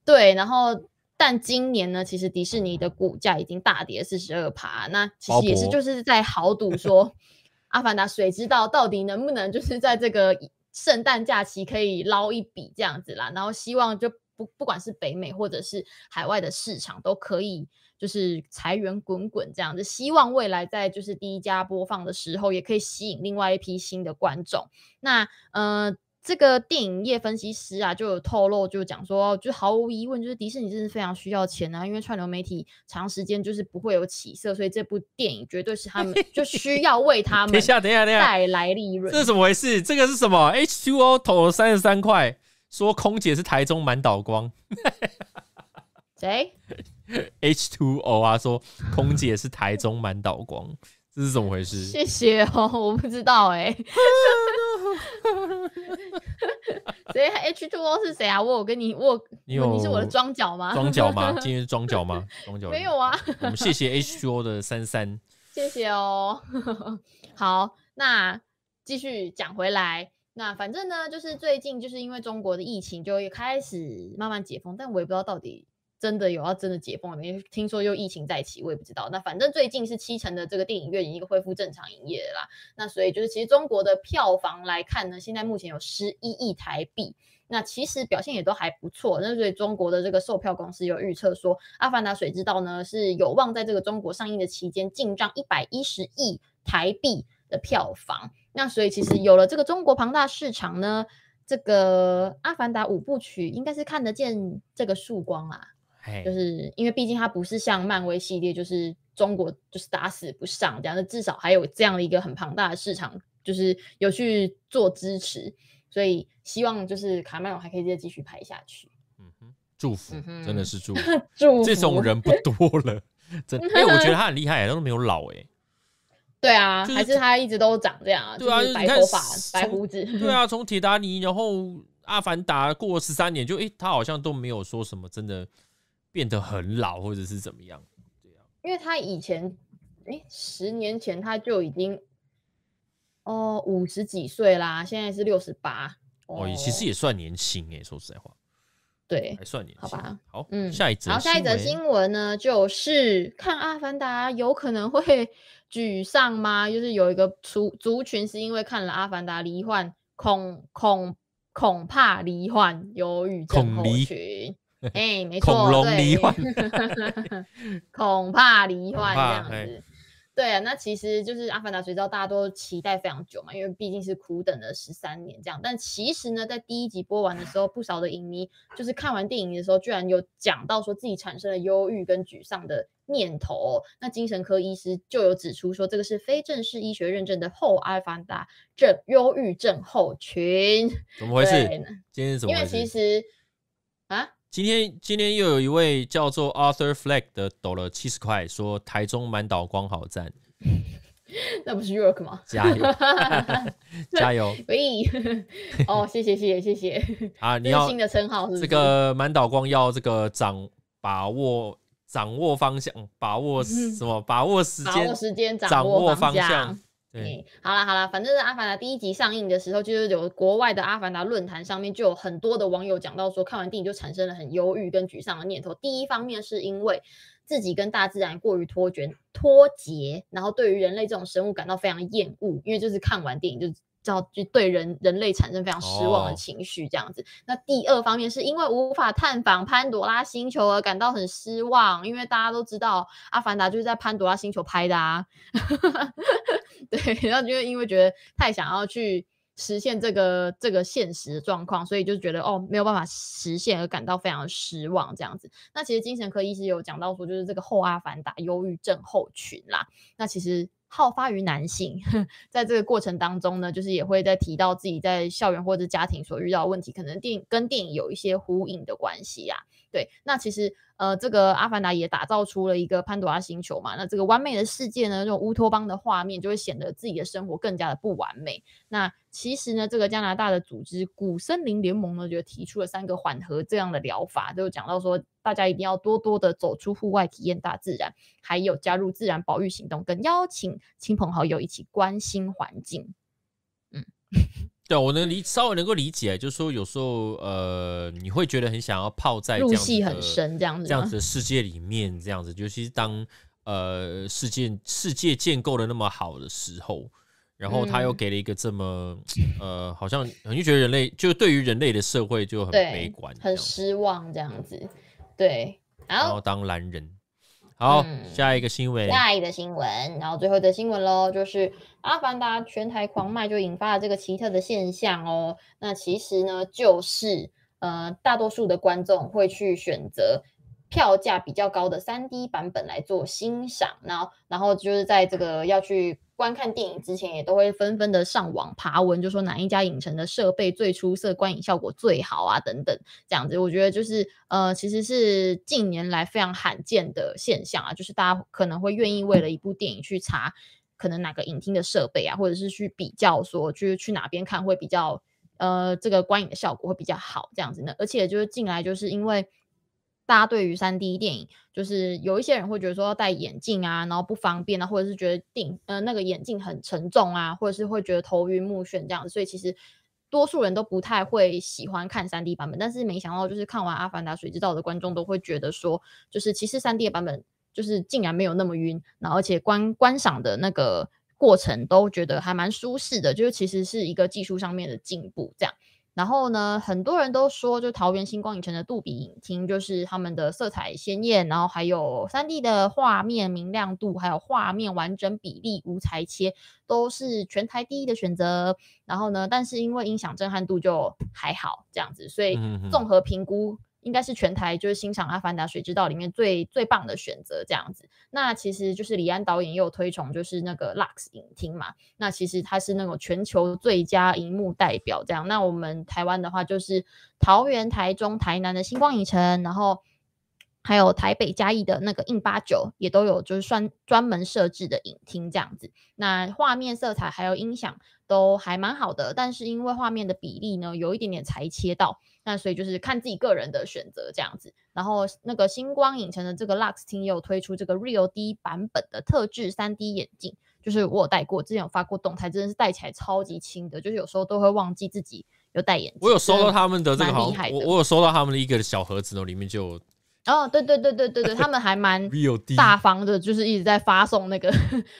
对，然后但今年呢，其实迪士尼的股价已经大跌四十二趴，那其实也是就是在豪赌说 阿凡达谁知道到底能不能就是在这个圣诞假期可以捞一笔这样子啦，然后希望就不不管是北美或者是海外的市场都可以。就是财源滚滚这样子，希望未来在就是第一家播放的时候，也可以吸引另外一批新的观众。那呃，这个电影业分析师啊，就有透露，就讲说，就毫无疑问，就是迪士尼真是非常需要钱啊，因为串流媒体长时间就是不会有起色，所以这部电影绝对是他们就需要为他 们等一下，等一下，等一下带来利润。这是怎么回事？这个是什么？H2O 投了三十三块，说空姐是台中满岛光。谁？？H two O 啊，说空姐是台中满岛光，这是怎么回事？谢谢哦，我不知道哎、欸。谁 H two O 是谁啊？我有跟你，我你有你是我的庄脚吗？庄脚吗？今天是庄脚吗？庄脚没有啊。我们谢谢 H two O 的三三，谢谢哦。好，那继续讲回来。那反正呢，就是最近就是因为中国的疫情就开始慢慢解封，但我也不知道到底。真的有要真的解封了没？听说又疫情再起，我也不知道。那反正最近是七成的这个电影院已经恢复正常营业了啦。那所以就是其实中国的票房来看呢，现在目前有十一亿台币，那其实表现也都还不错。那所以中国的这个售票公司有预测说，《阿凡达：水之道》呢是有望在这个中国上映的期间进账一百一十亿台币的票房。那所以其实有了这个中国庞大市场呢，这个《阿凡达》五部曲应该是看得见这个曙光啊。就是因为毕竟它不是像漫威系列，就是中国就是打死不上这样，那至少还有这样的一个很庞大的市场，就是有去做支持，所以希望就是卡麦隆还可以再继续拍下去。嗯哼，祝福，嗯、真的是祝福，祝福这种人不多了，真的。哎，我觉得他很厉害，他都没有老哎。对啊，就是、还是他一直都长这样，对啊，就是白头发、白胡子。对啊，从铁达尼，然后阿凡达过十三年，就哎，他好像都没有说什么真的。变得很老，或者是怎么样？对啊，因为他以前，哎，十年前他就已经，哦，五十几岁啦，现在是六十八。哦，其实也算年轻哎，说实在话，对，还算年轻。好吧，好，嗯，下一则，好下一则新闻呢，就是看《阿凡达》有可能会沮丧吗？就是有一个族族群是因为看了《阿凡达》罹患恐恐恐怕罹患忧郁症候群。哎、欸，没错，恐龙罹患，恐怕罹患 这样子。对啊，那其实就是《阿凡达》谁知道，大家都期待非常久嘛，因为毕竟是苦等了十三年这样。但其实呢，在第一集播完的时候，不少的影迷就是看完电影的时候，居然有讲到说自己产生了忧郁跟沮丧的念头。那精神科医师就有指出说，这个是非正式医学认证的后阿凡达症忧郁症候群。怎么回事？今天怎么回事？因为其实啊。今天今天又有一位叫做 Arthur Fleck 的抖了七十块，说台中满岛光好赞，那不是 York 吗？加油，加油！喂，哦，谢谢谢谢谢谢啊！你要新的称号是？这个满岛光要这个掌把握掌握方向，把握什么？把握时间，把握时间，掌握方向。对，好了好了，反正是阿凡达第一集上映的时候，就是有国外的阿凡达论坛上面就有很多的网友讲到说，看完电影就产生了很忧郁跟沮丧的念头。第一方面是因为自己跟大自然过于脱绝脱节，然后对于人类这种生物感到非常厌恶，因为就是看完电影就。叫就对人人类产生非常失望的情绪，这样子。Oh. 那第二方面是因为无法探访潘朵拉星球而感到很失望，因为大家都知道《阿凡达》就是在潘朵拉星球拍的啊。对，然后就因为觉得太想要去实现这个这个现实的状况，所以就觉得哦没有办法实现而感到非常失望这样子。那其实精神科医师有讲到说，就是这个后阿凡达忧郁症候群啦。那其实。好发于男性，在这个过程当中呢，就是也会在提到自己在校园或者家庭所遇到的问题，可能电影跟电影有一些呼应的关系呀。对，那其实呃，这个阿凡达也打造出了一个潘多拉星球嘛，那这个完美的世界呢，这种乌托邦的画面就会显得自己的生活更加的不完美。那其实呢，这个加拿大的组织古森林联盟呢，就提出了三个缓和这样的疗法，就讲到说，大家一定要多多的走出户外，体验大自然，还有加入自然保育行动，跟邀请亲朋好友一起关心环境。嗯，对，我能理稍微能够理解，就是说有时候呃，你会觉得很想要泡在入戏很深这样子，这样子的世界里面，这样子，尤其是当呃世界世界建构的那么好的时候。然后他又给了一个这么，嗯、呃，好像你就觉得人类就对于人类的社会就很悲观，很失望这样子。对，然后当男人。好，嗯、下一个新闻，下一个新闻，然后最后的新闻喽，就是《阿凡达》全台狂卖，就引发了这个奇特的现象哦。那其实呢，就是呃，大多数的观众会去选择票价比较高的 3D 版本来做欣赏，然后，然后就是在这个要去。观看电影之前，也都会纷纷的上网爬文，就说哪一家影城的设备最出色，观影效果最好啊，等等，这样子，我觉得就是呃，其实是近年来非常罕见的现象啊，就是大家可能会愿意为了一部电影去查可能哪个影厅的设备啊，或者是去比较说，就是去哪边看会比较呃这个观影的效果会比较好这样子呢？而且就是进来就是因为。大家对于三 D 电影，就是有一些人会觉得说要戴眼镜啊，然后不方便啊，或者是觉得定呃那个眼镜很沉重啊，或者是会觉得头晕目眩这样子，所以其实多数人都不太会喜欢看三 D 版本。但是没想到，就是看完《阿凡达：水之道》的观众都会觉得说，就是其实三 D 的版本就是竟然没有那么晕，然后而且观观赏的那个过程都觉得还蛮舒适的，就是其实是一个技术上面的进步这样。然后呢，很多人都说，就桃园星光影城的杜比影厅，就是他们的色彩鲜艳，然后还有三 D 的画面明亮度，还有画面完整比例无裁切，都是全台第一的选择。然后呢，但是因为音响震撼度就还好这样子，所以综合评估。应该是全台就是欣赏《阿凡达：水之道》里面最最棒的选择这样子。那其实就是李安导演也有推崇，就是那个 Lux 影厅嘛。那其实它是那种全球最佳荧幕代表这样。那我们台湾的话，就是桃园、台中、台南的星光影城，然后还有台北嘉义的那个 in89 也都有，就是专专门设置的影厅这样子。那画面、色彩还有音响都还蛮好的，但是因为画面的比例呢，有一点点裁切到。那所以就是看自己个人的选择这样子，然后那个星光影城的这个 Lux 厅也有推出这个 Real D 版本的特制 3D 眼镜，就是我有戴过，之前有发过动态，真的是戴起来超级轻的，就是有时候都会忘记自己有戴眼镜。我有收到他们的这个好，我我有收到他们的一个小盒子哦，里面就哦，对对对对对对，他们还蛮 大方的，就是一直在发送那个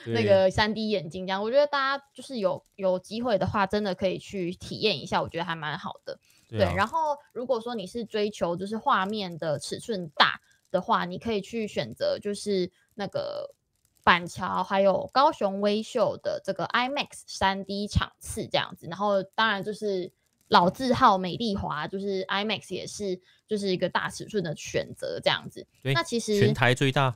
那个三 D 眼镜这样，我觉得大家就是有有机会的话，真的可以去体验一下，我觉得还蛮好的。对，然后如果说你是追求就是画面的尺寸大的话，你可以去选择就是那个板桥还有高雄威秀的这个 IMAX 三 D 场次这样子，然后当然就是老字号美丽华，就是 IMAX 也是就是一个大尺寸的选择这样子。对，那其实全台最大。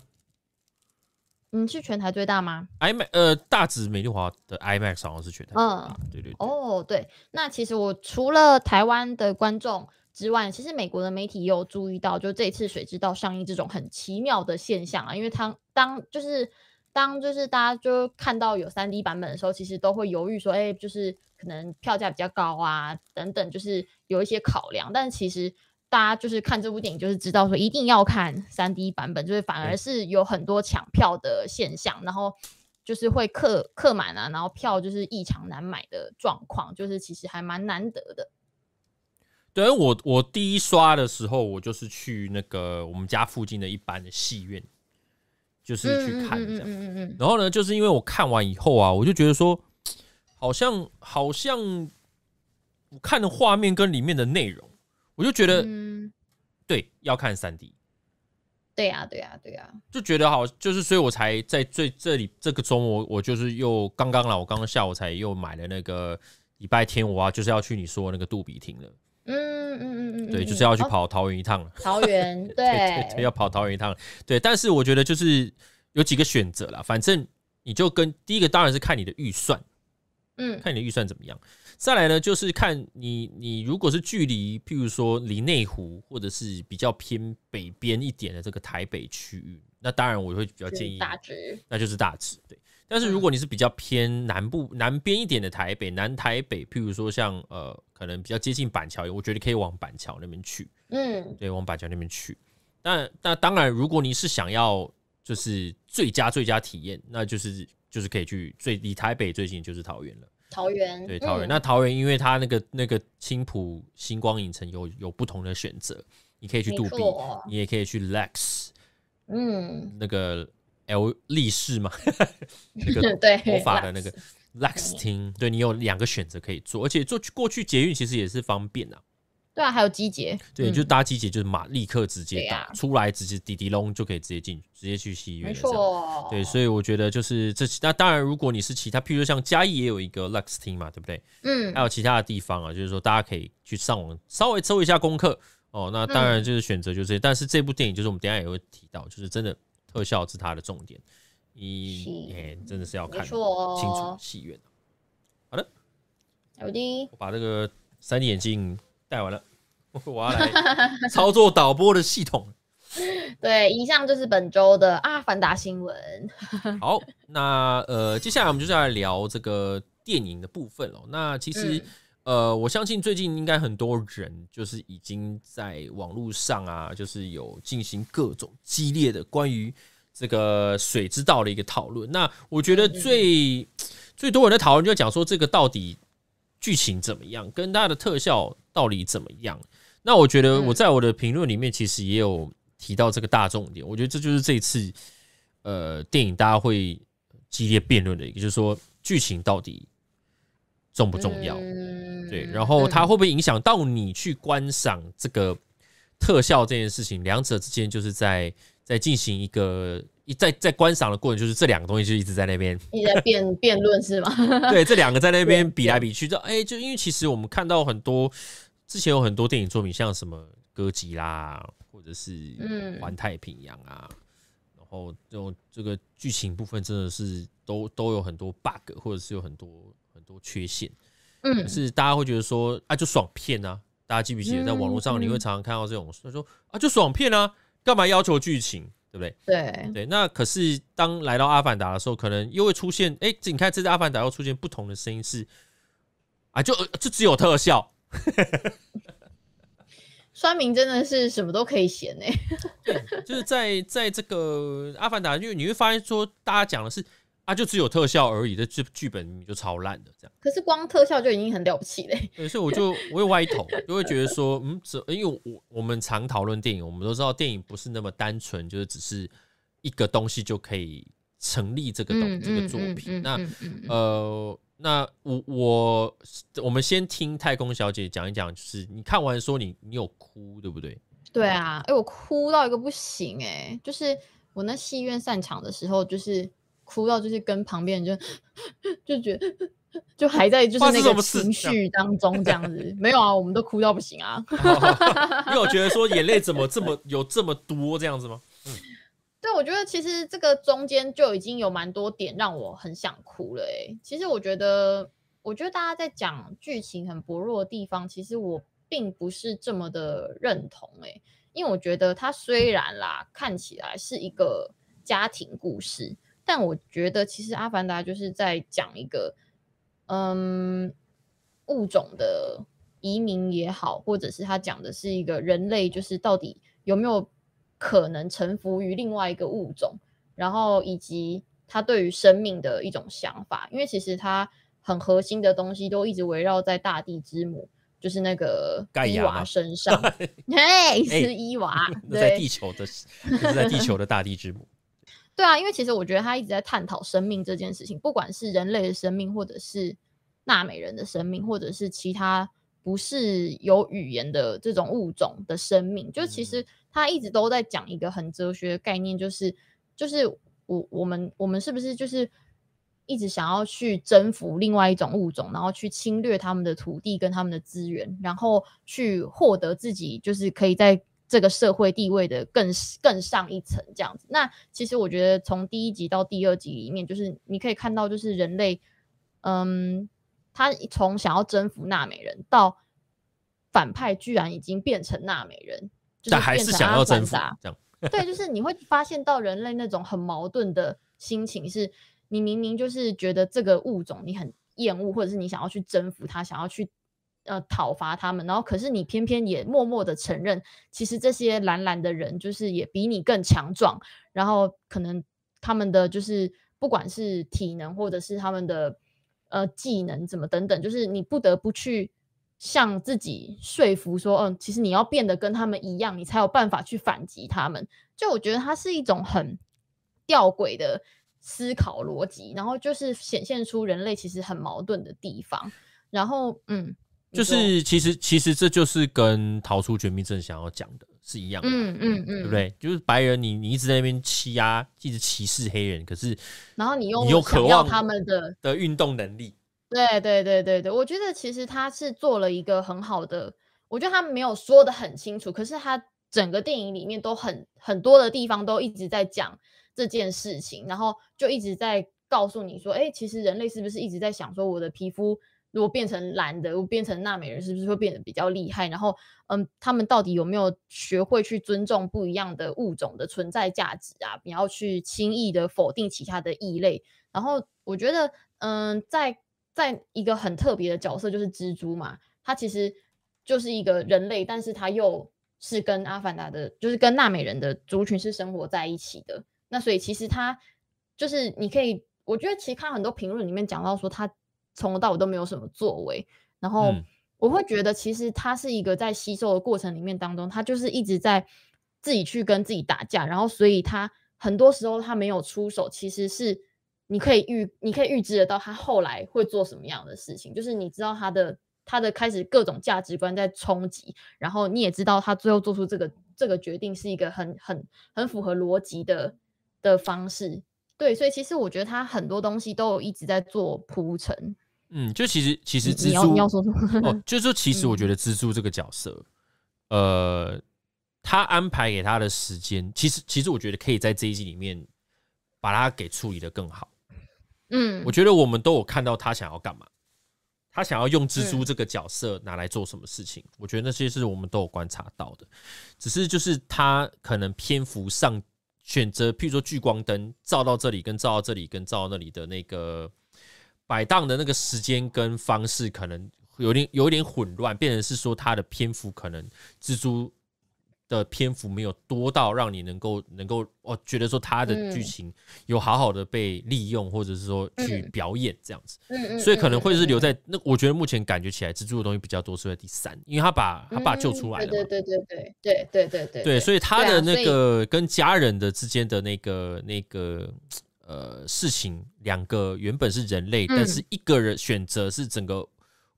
你是全台最大吗？IMAX 呃，大直美丽华的 IMAX 好像是全台最大。嗯，对对对。哦，对，那其实我除了台湾的观众之外，其实美国的媒体也有注意到，就这一次《水之道》上映这种很奇妙的现象啊，因为它当就是当就是大家就看到有三 D 版本的时候，其实都会犹豫说，哎，就是可能票价比较高啊，等等，就是有一些考量，但其实。大家就是看这部电影，就是知道说一定要看三 D 版本，就是反而是有很多抢票的现象，然后就是会客客满啊，然后票就是异常难买的状况，就是其实还蛮难得的。对，我我第一刷的时候，我就是去那个我们家附近的一般的戏院，就是去看这样。嗯嗯嗯。然后呢，就是因为我看完以后啊，我就觉得说，好像好像我看的画面跟里面的内容。我就觉得，嗯，对，要看三 D，对呀，对呀，对呀，就觉得好，就是所以我才在最这里这个周末，我就是又刚刚了，我刚刚下午才又买了那个礼拜天，我啊就是要去你说那个杜比厅了，嗯嗯嗯嗯，对，就是要去跑桃园一趟了，桃园，对。对对，要跑桃园一趟，对，但是我觉得就是有几个选择啦，反正你就跟第一个当然是看你的预算，嗯，看你的预算怎么样。再来呢，就是看你，你如果是距离，譬如说离内湖或者是比较偏北边一点的这个台北区域，那当然我会比较建议大直，那就是大直对。但是如果你是比较偏南部、南边一点的台北，南台北，譬如说像呃，可能比较接近板桥，我觉得可以往板桥那边去，嗯，对，往板桥那边去。那那当然，如果你是想要就是最佳最佳体验，那就是就是可以去最离台北最近就是桃园了。桃园对桃园，嗯、那桃园因为它那个那个青浦星光影城有有不同的选择，你可以去杜比，你也可以去 Lex，嗯，那个 L 力士嘛，那个魔法的那个 Lex 厅，对，你有两个选择可以做，而且坐过去捷运其实也是方便啊。对啊，还有机捷，对，就搭机捷就是马立刻直接打出来，直接滴滴隆就可以直接进，直接去戏院。没错，对，所以我觉得就是这。那当然，如果你是其他，譬如说像嘉义也有一个 Lux 厅嘛，对不对？嗯，还有其他的地方啊，就是说大家可以去上网稍微搜一下功课哦。那当然就是选择就是这些，但是这部电影就是我们等下也会提到，就是真的特效是它的重点，你哎真的是要看清楚戏院。好的，好的，我把这个三 D 眼镜戴完了。我要来 操作导播的系统。对，以上就是本周的阿凡达新闻。好，那呃，接下来我们就是来聊这个电影的部分了。那其实、嗯、呃，我相信最近应该很多人就是已经在网络上啊，就是有进行各种激烈的关于这个水之道的一个讨论。那我觉得最、嗯、最多人的讨论就讲说，这个到底剧情怎么样，跟它的特效到底怎么样？那我觉得我在我的评论里面其实也有提到这个大重点，我觉得这就是这一次呃电影大家会激烈辩论的一个，就是说剧情到底重不重要？对，然后它会不会影响到你去观赏这个特效这件事情？两者之间就是在在进行一个一在在观赏的过程，就是这两个东西就一直在那边 一直在辩辩论是吗？对，这两个在那边比来比去，就哎，就因为其实我们看到很多。之前有很多电影作品，像什么哥吉拉，或者是环太平洋啊，然后这种这个剧情部分真的是都都有很多 bug，或者是有很多很多缺陷。嗯，可是大家会觉得说啊，就爽片啊，大家记不记得在网络上你会常常看到这种，他说啊，就爽片啊，干嘛要求剧情，对不对？对对，那可是当来到阿凡达的时候，可能又会出现，哎，你看这次阿凡达又出现不同的声音是啊，就就只有特效。酸明真的是什么都可以嫌哎，就是在在这个阿凡达，因为你会发现说，大家讲的是啊，就只有特效而已，这剧剧本就超烂的这样。可是光特效就已经很了不起嘞。对，所以我就我会歪头，就会觉得说，嗯，这因为我我们常讨论电影，我们都知道电影不是那么单纯，就是只是一个东西就可以成立这个东、嗯、这个作品。嗯嗯嗯、那、呃。那我我我们先听太空小姐讲一讲，就是你看完说你你有哭对不对？对啊，哎、欸，我哭到一个不行哎、欸，就是我那戏院散场的时候，就是哭到就是跟旁边人就 就觉得 就还在就是那个情绪当中这样子，没有啊，我们都哭到不行啊，因为我觉得说眼泪怎么这么有这么多这样子吗？嗯。对，我觉得其实这个中间就已经有蛮多点让我很想哭了。哎，其实我觉得，我觉得大家在讲剧情很薄弱的地方，其实我并不是这么的认同。哎，因为我觉得它虽然啦看起来是一个家庭故事，但我觉得其实《阿凡达》就是在讲一个，嗯，物种的移民也好，或者是他讲的是一个人类，就是到底有没有。可能臣服于另外一个物种，然后以及他对于生命的一种想法，因为其实他很核心的东西都一直围绕在大地之母，就是那个伊娃身上。嘿，是伊娃，在地球的，是在地球的大地之母。对啊，因为其实我觉得他一直在探讨生命这件事情，不管是人类的生命，或者是纳美人的生命，或者是其他不是有语言的这种物种的生命，就其实。他一直都在讲一个很哲学的概念，就是就是我我们我们是不是就是一直想要去征服另外一种物种，然后去侵略他们的土地跟他们的资源，然后去获得自己就是可以在这个社会地位的更更上一层这样子。那其实我觉得从第一集到第二集里面，就是你可以看到，就是人类，嗯，他从想要征服纳美人到反派，居然已经变成纳美人。但还是想要征服，这样对，就是你会发现到人类那种很矛盾的心情，是你明明就是觉得这个物种你很厌恶，或者是你想要去征服它，想要去呃讨伐他们，然后可是你偏偏也默默的承认，其实这些蓝蓝的人就是也比你更强壮，然后可能他们的就是不管是体能或者是他们的呃技能怎么等等，就是你不得不去。向自己说服说，嗯，其实你要变得跟他们一样，你才有办法去反击他们。就我觉得它是一种很吊诡的思考逻辑，然后就是显现出人类其实很矛盾的地方。然后，嗯，就是其实其实这就是跟逃出绝命镇想要讲的是一样的，嗯嗯嗯，对不对？就是白人你你一直在那边欺压，一直歧视黑人，可是然后你又你又渴望他们的的运动能力。对对对对对，我觉得其实他是做了一个很好的，我觉得他没有说的很清楚，可是他整个电影里面都很很多的地方都一直在讲这件事情，然后就一直在告诉你说，哎，其实人类是不是一直在想说，我的皮肤如果变成蓝的，如果变成纳美人，是不是会变得比较厉害？然后，嗯，他们到底有没有学会去尊重不一样的物种的存在价值啊？不要去轻易的否定其他的异类。然后，我觉得，嗯，在在一个很特别的角色就是蜘蛛嘛，它其实就是一个人类，但是它又是跟阿凡达的，就是跟纳美人的族群是生活在一起的。那所以其实它就是你可以，我觉得其实看很多评论里面讲到说它。从头到尾都没有什么作为，然后我会觉得，其实他是一个在吸收的过程里面当中，他就是一直在自己去跟自己打架，然后所以他很多时候他没有出手，其实是你可以预你可以预知得到他后来会做什么样的事情，就是你知道他的他的开始各种价值观在冲击，然后你也知道他最后做出这个这个决定是一个很很很符合逻辑的的方式，对，所以其实我觉得他很多东西都有一直在做铺陈。嗯，就其实其实蜘蛛，你要说什么？哦，就是说，其实我觉得蜘蛛这个角色，嗯、呃，他安排给他的时间，其实其实我觉得可以在这一集里面把它给处理的更好。嗯，我觉得我们都有看到他想要干嘛，他想要用蜘蛛这个角色拿来做什么事情。嗯、我觉得那些是我们都有观察到的，只是就是他可能篇幅上选择，譬如说聚光灯照到这里，跟照到这里，跟照到那里的那个。摆荡的那个时间跟方式可能有点有点混乱，变成是说它的篇幅可能蜘蛛的篇幅没有多到让你能够能够哦觉得说它的剧情有好好的被利用，或者是说去表演这样子，所以可能会是留在那。我觉得目前感觉起来蜘蛛的东西比较多是在第三，因为他把他爸救出来了，对对对对对对对，对，所以他的那个跟家人的之间的那个那个。呃，事情两个原本是人类，嗯、但是一个人选择是整个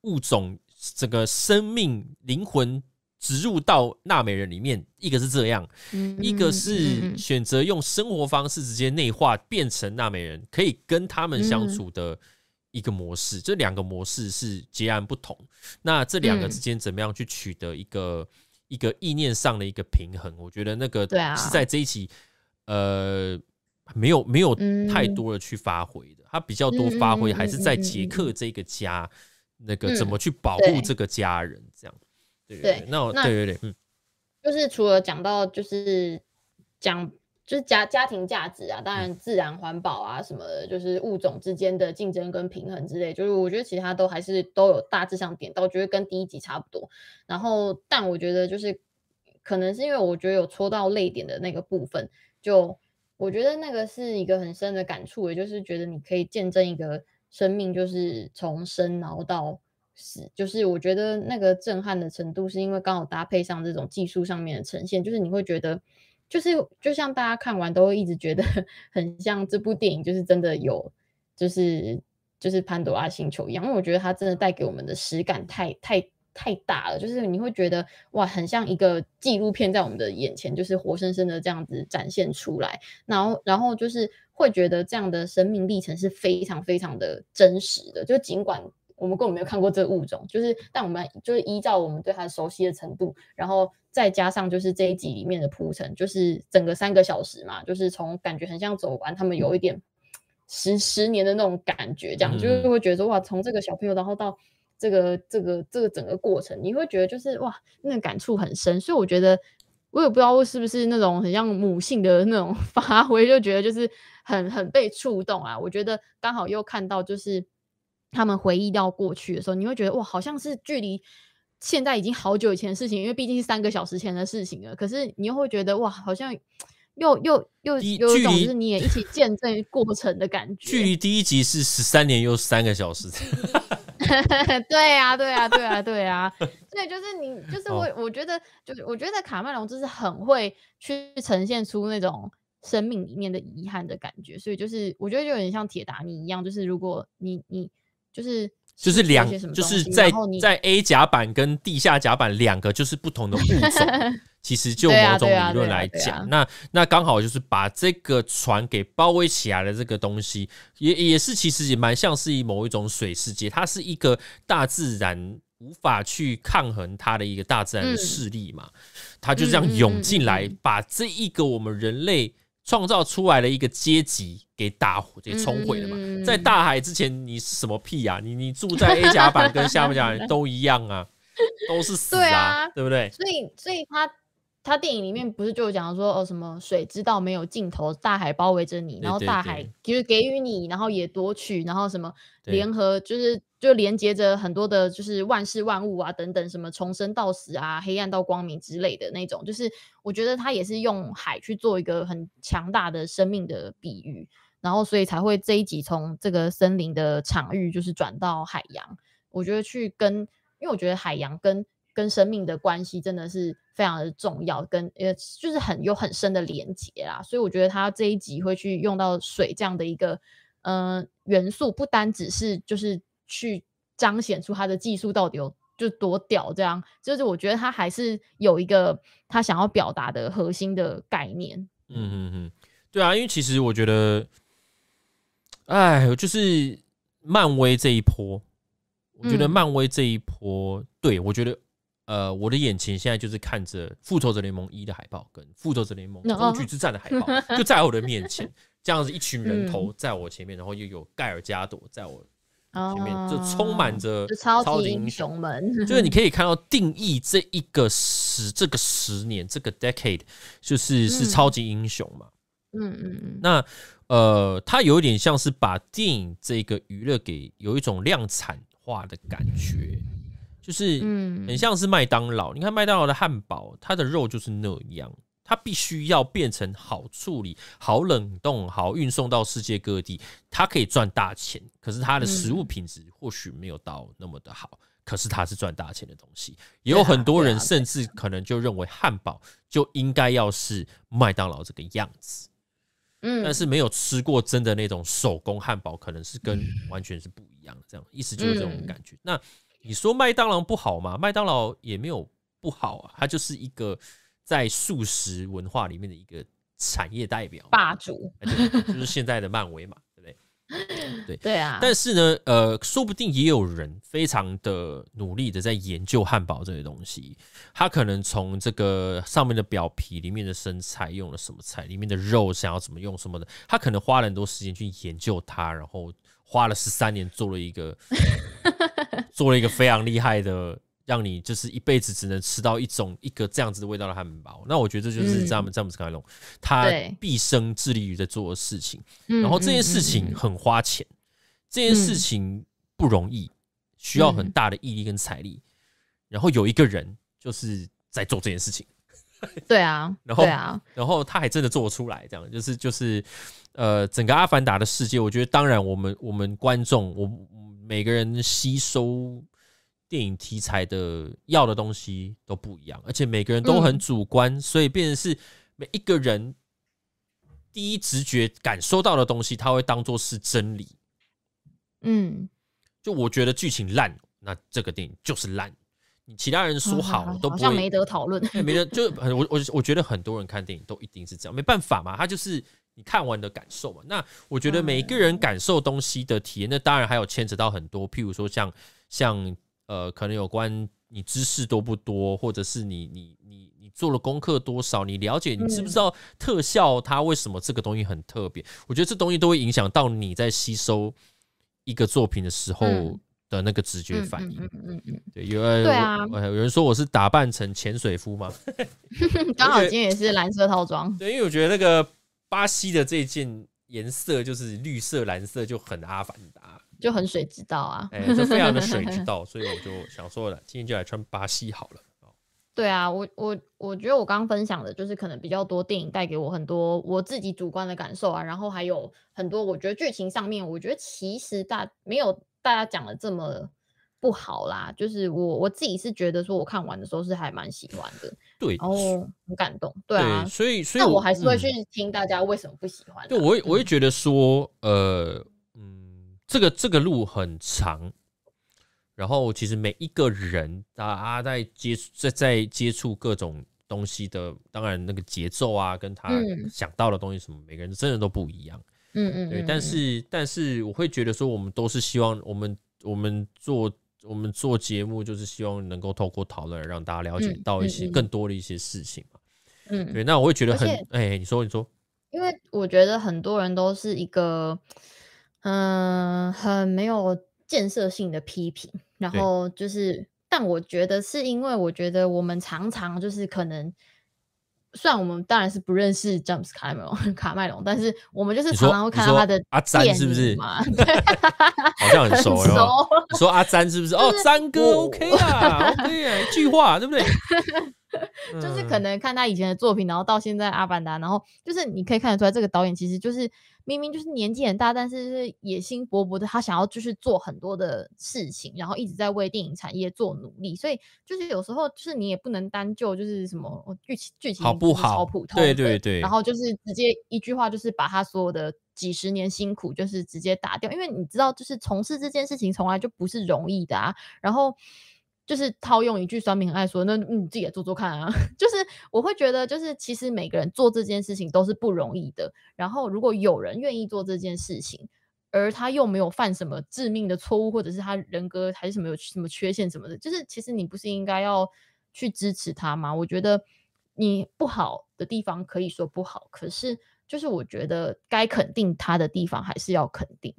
物种、整个生命灵魂植入到纳美人里面，一个是这样，嗯、一个是选择用生活方式直接内化变成纳美人，可以跟他们相处的一个模式。嗯、这两个模式是截然不同。那这两个之间怎么样去取得一个、嗯、一个意念上的一个平衡？我觉得那个是在这一期，呃。没有没有太多的去发挥的，嗯、他比较多发挥还是在杰克这个家，嗯、那个怎么去保护这个家人这样，对对，对，那我对对对，嗯，就是除了讲到就是讲就是家家庭价值啊，当然自然环保啊什么的，就是物种之间的竞争跟平衡之类，就是我觉得其他都还是都有大致上点到，我觉得跟第一集差不多。然后，但我觉得就是可能是因为我觉得有戳到泪点的那个部分，就。我觉得那个是一个很深的感触，也就是觉得你可以见证一个生命，就是从生然后到死，就是我觉得那个震撼的程度，是因为刚好搭配上这种技术上面的呈现，就是你会觉得，就是就像大家看完都会一直觉得 很像这部电影，就是真的有，就是就是潘多拉星球一样，因为我觉得它真的带给我们的实感太太。太大了，就是你会觉得哇，很像一个纪录片在我们的眼前，就是活生生的这样子展现出来。然后，然后就是会觉得这样的生命历程是非常非常的真实的。就尽管我们根本没有看过这个物种，就是但我们就是依照我们对它熟悉的程度，然后再加上就是这一集里面的铺陈，就是整个三个小时嘛，就是从感觉很像走完，他们有一点十十年的那种感觉，这样就是会觉得说哇，从这个小朋友然后到。这个这个这个整个过程，你会觉得就是哇，那个感触很深。所以我觉得，我也不知道是不是那种很像母性的那种 发挥，就觉得就是很很被触动啊。我觉得刚好又看到就是他们回忆到过去的时候，你会觉得哇，好像是距离现在已经好久以前的事情，因为毕竟是三个小时前的事情了。可是你又会觉得哇，好像又又又有一种就是你也一起见证过程的感觉。距离第一集是十三年又三个小时。对呀、啊，对呀、啊，对呀、啊，对呀、啊。所以就是你，就是我，我觉得，就是我觉得卡麦隆就是很会去呈现出那种生命里面的遗憾的感觉。所以就是我觉得就有点像铁达尼一样，就是如果你你就是就是两，就是在在 A 甲板跟地下甲板两个就是不同的物种。其实就某种理论来讲，那那刚好就是把这个船给包围起来的这个东西，也也是其实也蛮像是以某一种水世界，它是一个大自然无法去抗衡它的一个大自然的势力嘛，它就这样涌进来，把这一个我们人类创造出来的一个阶级给打给冲毁了嘛。嗯、在大海之前，你是什么屁呀、啊？你你住在 A 甲板跟下面甲板 都一样啊，都是死啊对不对？所以所以他。他电影里面不是就讲说哦什么水知道没有尽头，大海包围着你，然后大海就是给予你，然后也夺取，然后什么联合就是就连接着很多的，就是万事万物啊等等，什么从生到死啊，黑暗到光明之类的那种，就是我觉得他也是用海去做一个很强大的生命的比喻，然后所以才会这一集从这个森林的场域就是转到海洋，我觉得去跟，因为我觉得海洋跟跟生命的关系真的是非常的重要，跟呃就是很有很深的连结啦，所以我觉得他这一集会去用到水这样的一个呃元素，不单只是就是去彰显出他的技术到底有就多屌，这样就是我觉得他还是有一个他想要表达的核心的概念。嗯嗯嗯，对啊，因为其实我觉得，哎，就是漫威这一波，我觉得漫威这一波，嗯、对我觉得。呃，我的眼前现在就是看着《复仇者联盟一》的海报跟《复仇者联盟：终局之战》的海报，就在我的面前，这样子一群人头在我前面，然后又有盖尔加朵在我前面，就充满着超级英雄们。就是你可以看到定义这一个十这个十年这个 decade，就是是超级英雄嘛。嗯嗯嗯。那呃，它有一点像是把电影这个娱乐给有一种量产化的感觉。就是，嗯，很像是麦当劳。你看麦当劳的汉堡，它的肉就是那样，它必须要变成好处理、好冷冻、好运送到世界各地，它可以赚大钱。可是它的食物品质或许没有到那么的好，可是它是赚大钱的东西。也有很多人甚至可能就认为汉堡就应该要是麦当劳这个样子，嗯，但是没有吃过真的那种手工汉堡，可能是跟完全是不一样的。这样意思就是这种感觉。那。你说麦当劳不好吗？麦当劳也没有不好啊，它就是一个在素食文化里面的一个产业代表霸主，就是现在的漫威嘛，对不对？对对啊。但是呢，呃，说不定也有人非常的努力的在研究汉堡这些东西，他可能从这个上面的表皮里面的生菜用了什么菜，里面的肉想要怎么用什么的，他可能花了很多时间去研究它，然后。花了十三年做了一个，做了一个非常厉害的，让你就是一辈子只能吃到一种一个这样子的味道的汉堡。那我觉得这就是詹姆詹姆斯卡梅隆他毕生致力于在做的事情。然后这件事情很花钱，这件事情不容易，需要很大的毅力跟财力。然后有一个人就是在做这件事情。对啊，然后对啊然后他还真的做出来，这样就是就是。呃，整个《阿凡达》的世界，我觉得当然，我们我们观众，我每个人吸收电影题材的要的东西都不一样，而且每个人都很主观，嗯、所以变成是每一个人第一直觉感受到的东西，他会当做是真理。嗯，就我觉得剧情烂，那这个电影就是烂。你其他人说好，嗯、都不像没得讨论，没得就我我我觉得很多人看电影都一定是这样，没办法嘛，他就是。你看完的感受嘛？那我觉得每个人感受东西的体验，那当然还有牵扯到很多，譬如说像像呃，可能有关你知识多不多，或者是你你你你做了功课多少，你了解你知不知道特效它为什么这个东西很特别？我觉得这东西都会影响到你在吸收一个作品的时候的那个直觉反应。嗯嗯嗯，对，有人对啊，有人说我是打扮成潜水夫吗？刚好今天也是蓝色套装。对，因为我觉得那个。巴西的这件颜色就是绿色、蓝色，就很阿凡达，就很水之道啊，哎、欸，就非常的水之道，所以我就想说了，今天就来穿巴西好了。对啊，我我我觉得我刚刚分享的就是可能比较多电影带给我很多我自己主观的感受啊，然后还有很多我觉得剧情上面，我觉得其实大没有大家讲的这么。不好啦，就是我我自己是觉得说，我看完的时候是还蛮喜欢的，对，然后很感动，对啊，对，所以所以我，我还是会去听大家为什么不喜欢，啊。对，我会我也觉得说，呃，嗯，这个这个路很长，然后其实每一个人啊在接在在接触各种东西的，当然那个节奏啊，跟他想到的东西什么，嗯、每个人真的都不一样，嗯嗯，对，但是但是我会觉得说，我们都是希望我们我们做。我们做节目就是希望能够透过讨论让大家了解到一些更多的一些事情嘛。嗯，对，那我会觉得很哎、欸，你说你说，因为我觉得很多人都是一个，嗯、呃，很没有建设性的批评，然后就是，但我觉得是因为我觉得我们常常就是可能。虽然我们当然是不认识詹姆斯卡麦隆卡麦隆，但是我们就是常常会看到他的阿詹是不是？好像很熟哦。你说阿詹是不是？哦，詹哥 OK 啊，OK 啊，一句话对不对？就是可能看他以前的作品，然后到现在《阿凡达》，然后就是你可以看得出来，这个导演其实就是。明明就是年纪很大，但是是野心勃勃的，他想要就是做很多的事情，然后一直在为电影产业做努力。所以就是有时候就是你也不能单就就是什么剧情剧情好不好，超普通，对对对，然后就是直接一句话就是把他所有的几十年辛苦就是直接打掉，因为你知道就是从事这件事情从来就不是容易的啊，然后。就是套用一句酸民很爱说，那你自己也做做看啊。就是我会觉得，就是其实每个人做这件事情都是不容易的。然后如果有人愿意做这件事情，而他又没有犯什么致命的错误，或者是他人格还是什么有什么缺陷什么的，就是其实你不是应该要去支持他吗？我觉得你不好的地方可以说不好，可是就是我觉得该肯定他的地方还是要肯定。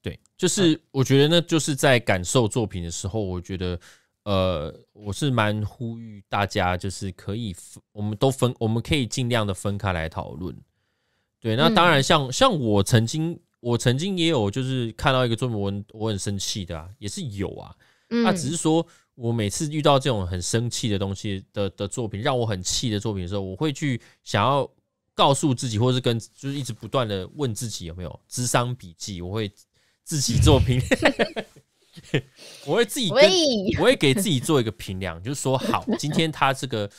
对，就是我觉得那，就是在感受作品的时候，我觉得。呃，我是蛮呼吁大家，就是可以分，我们都分，我们可以尽量的分开来讨论。对，那当然像，像、嗯、像我曾经，我曾经也有就是看到一个作文，我我很生气的啊，也是有啊。那、嗯、只是说我每次遇到这种很生气的东西的的作品，让我很气的作品的时候，我会去想要告诉自己，或是跟就是一直不断的问自己有没有智商笔记，我会自己作品。我会自己跟，我会给自己做一个评量，就是说，好，今天他这个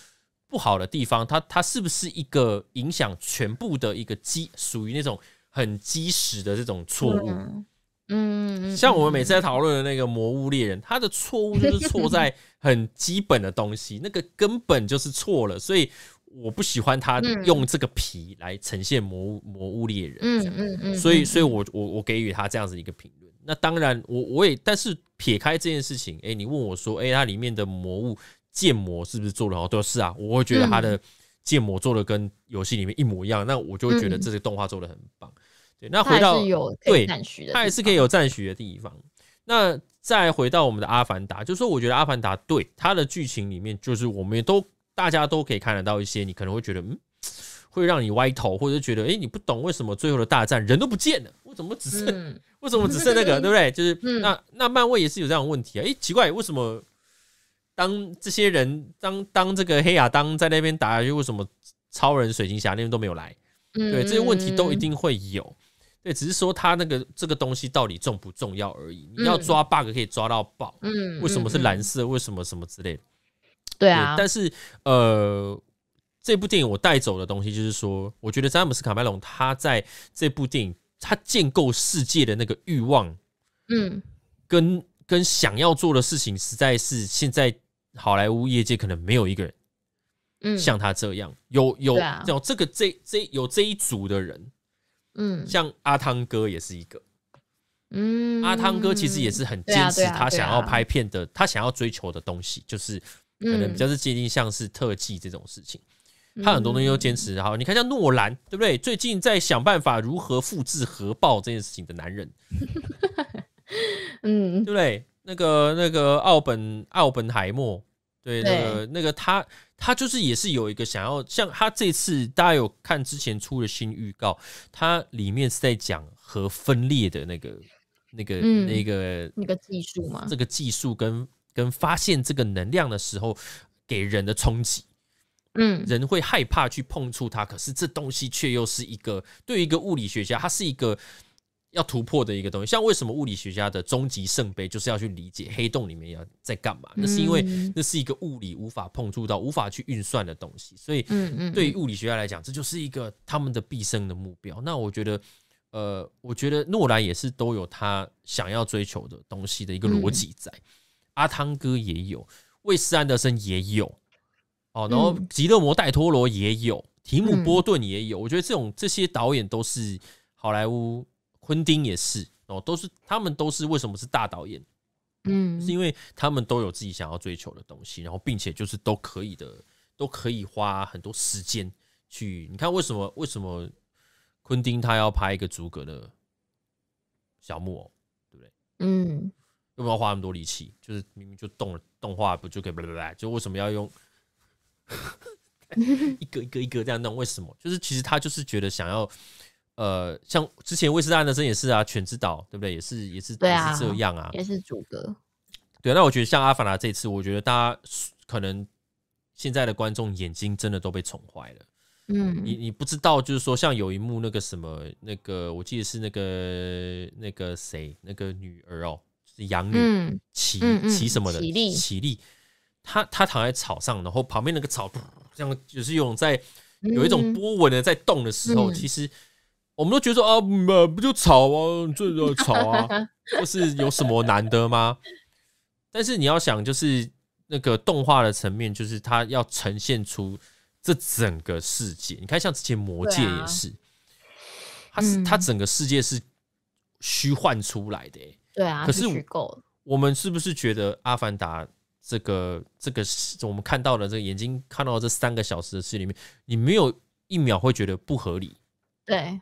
不好的地方，他他是不是一个影响全部的一个基，属于那种很基石的这种错误？嗯，像我们每次在讨论的那个《魔物猎人》，他的错误就是错在很基本的东西，那个根本就是错了，所以我不喜欢他用这个皮来呈现魔物魔物猎人。嗯嗯嗯，所以，所以我我我给予他这样子一个评论。那当然我，我我也，但是撇开这件事情，哎、欸，你问我说，哎、欸，它里面的魔物建模是不是做的好？对，是啊，我会觉得它的建模做的跟游戏里面一模一样，那我就会觉得这个动画做的很棒。对，那回到对，它也是可以有赞许的地方。那再回到我们的阿凡达，就是说，我觉得阿凡达对它的剧情里面，就是我们也都大家都可以看得到一些，你可能会觉得，嗯。会让你歪头，或者觉得，哎、欸，你不懂为什么最后的大战人都不见了，为什么只剩，嗯、为什么只剩那个，对不对？就是、嗯、那那漫威也是有这样的问题啊，哎、欸，奇怪，为什么当这些人当当这个黑亚当在那边打下去，为什么超人、水晶侠那边都没有来？对，这些问题都一定会有，对，只是说他那个这个东西到底重不重要而已。你要抓 bug 可以抓到爆，嗯，为什么是蓝色？为什么什么之类的？对啊，但是呃。这部电影我带走的东西就是说，我觉得詹姆斯卡麦隆他在这部电影他建构世界的那个欲望，嗯，跟跟想要做的事情，实在是现在好莱坞业界可能没有一个人，嗯，像他这样。有有有这个这这有这一组的人，嗯，像阿汤哥也是一个，嗯，阿汤哥其实也是很坚持他想要拍片的，他想要追求的东西，就是可能比较是接近像是特技这种事情。他很多东西都坚持好，你看像诺兰，对不对？最近在想办法如何复制核爆这件事情的男人，嗯，对不对？那个那个奥本奥本海默，对，那个那个他他就是也是有一个想要像他这次大家有看之前出的新预告，他里面是在讲核分裂的那个那个那个那个技术吗？这个技术跟跟发现这个能量的时候给人的冲击。嗯，人会害怕去碰触它，可是这东西却又是一个对于一个物理学家，它是一个要突破的一个东西。像为什么物理学家的终极圣杯就是要去理解黑洞里面要在干嘛？那是因为那是一个物理无法碰触到、无法去运算的东西。所以，对于物理学家来讲，这就是一个他们的毕生的目标。那我觉得，呃，我觉得诺兰也是都有他想要追求的东西的一个逻辑在。阿汤哥也有，魏斯安德森也有。哦，然后吉勒摩·戴托罗也有，提姆·波顿也有，我觉得这种这些导演都是好莱坞，昆汀也是哦，都是他们都是为什么是大导演？嗯，是因为他们都有自己想要追求的东西，然后并且就是都可以的，都可以花很多时间去。你看为什么为什么昆汀他要拍一个逐格的小木偶，对不对？嗯，要不要花那么多力气？就是明明就动了动画不就可以？就为什么要用 一个一个一个这样弄？为什么？就是其实他就是觉得想要。呃，像之前威斯安德森也是啊，《犬之岛》对不对？也是也是，对啊，也是这样啊，也是主歌。对，那我觉得像《阿凡达》这次，我觉得大家可能现在的观众眼睛真的都被宠坏了。嗯，你你不知道，就是说像有一幕那个什么，那个我记得是那个那个谁，那个女儿哦，就是养女起起什么的起起立，她她躺在草上，然后旁边那个草这样就是有种在有一种波纹的在动的时候，其实。我们都觉得说啊，不就草啊，这个草啊，就是有什么难的吗？但是你要想，就是那个动画的层面，就是它要呈现出这整个世界。你看，像之前魔戒也是，它是它整个世界是虚幻出来的，对啊。可是我们是不是觉得《阿凡达》这个这个我们看到的这个眼睛看到这三个小时的戏里面，你没有一秒会觉得不合理？对。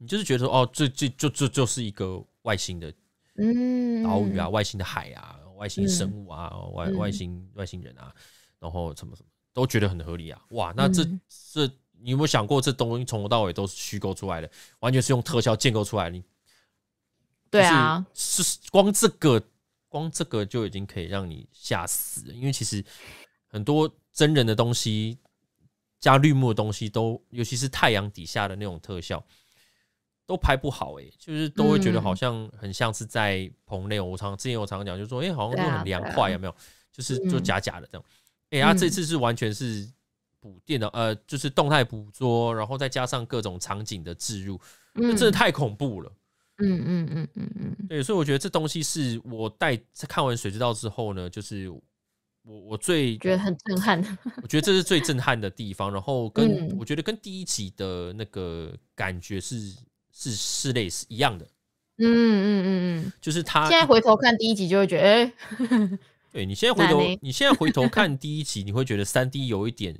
你就是觉得说哦，这这就这就是一个外星的嗯岛屿啊，外星的海啊，外星生物啊，嗯、外外星外星人啊，然后什么什么都觉得很合理啊，哇，那这这你有没有想过，这东西从头到尾都是虚构出来的，完全是用特效建构出来的？你对啊，是光这个光这个就已经可以让你吓死了，因为其实很多真人的东西加绿幕的东西都，尤其是太阳底下的那种特效。都拍不好诶、欸，就是都会觉得好像很像是在棚内。我常之前我常讲，就是说，哎，好像都很凉快，有没有？就是就假假的这样。哎，他这次是完全是补电脑，呃，就是动态捕捉，然后再加上各种场景的置入，那真的太恐怖了。嗯嗯嗯嗯嗯，对，所以我觉得这东西是我带在看完《水之道》之后呢，就是我我最觉得很震撼。我觉得这是最震撼的地方，然后跟我觉得跟第一集的那个感觉是。是是类似一样的，嗯嗯嗯嗯，就是他现在回头看第一集就会觉得，哎、欸，对你现在回头，你现在回头看第一集，你会觉得三 D 有一点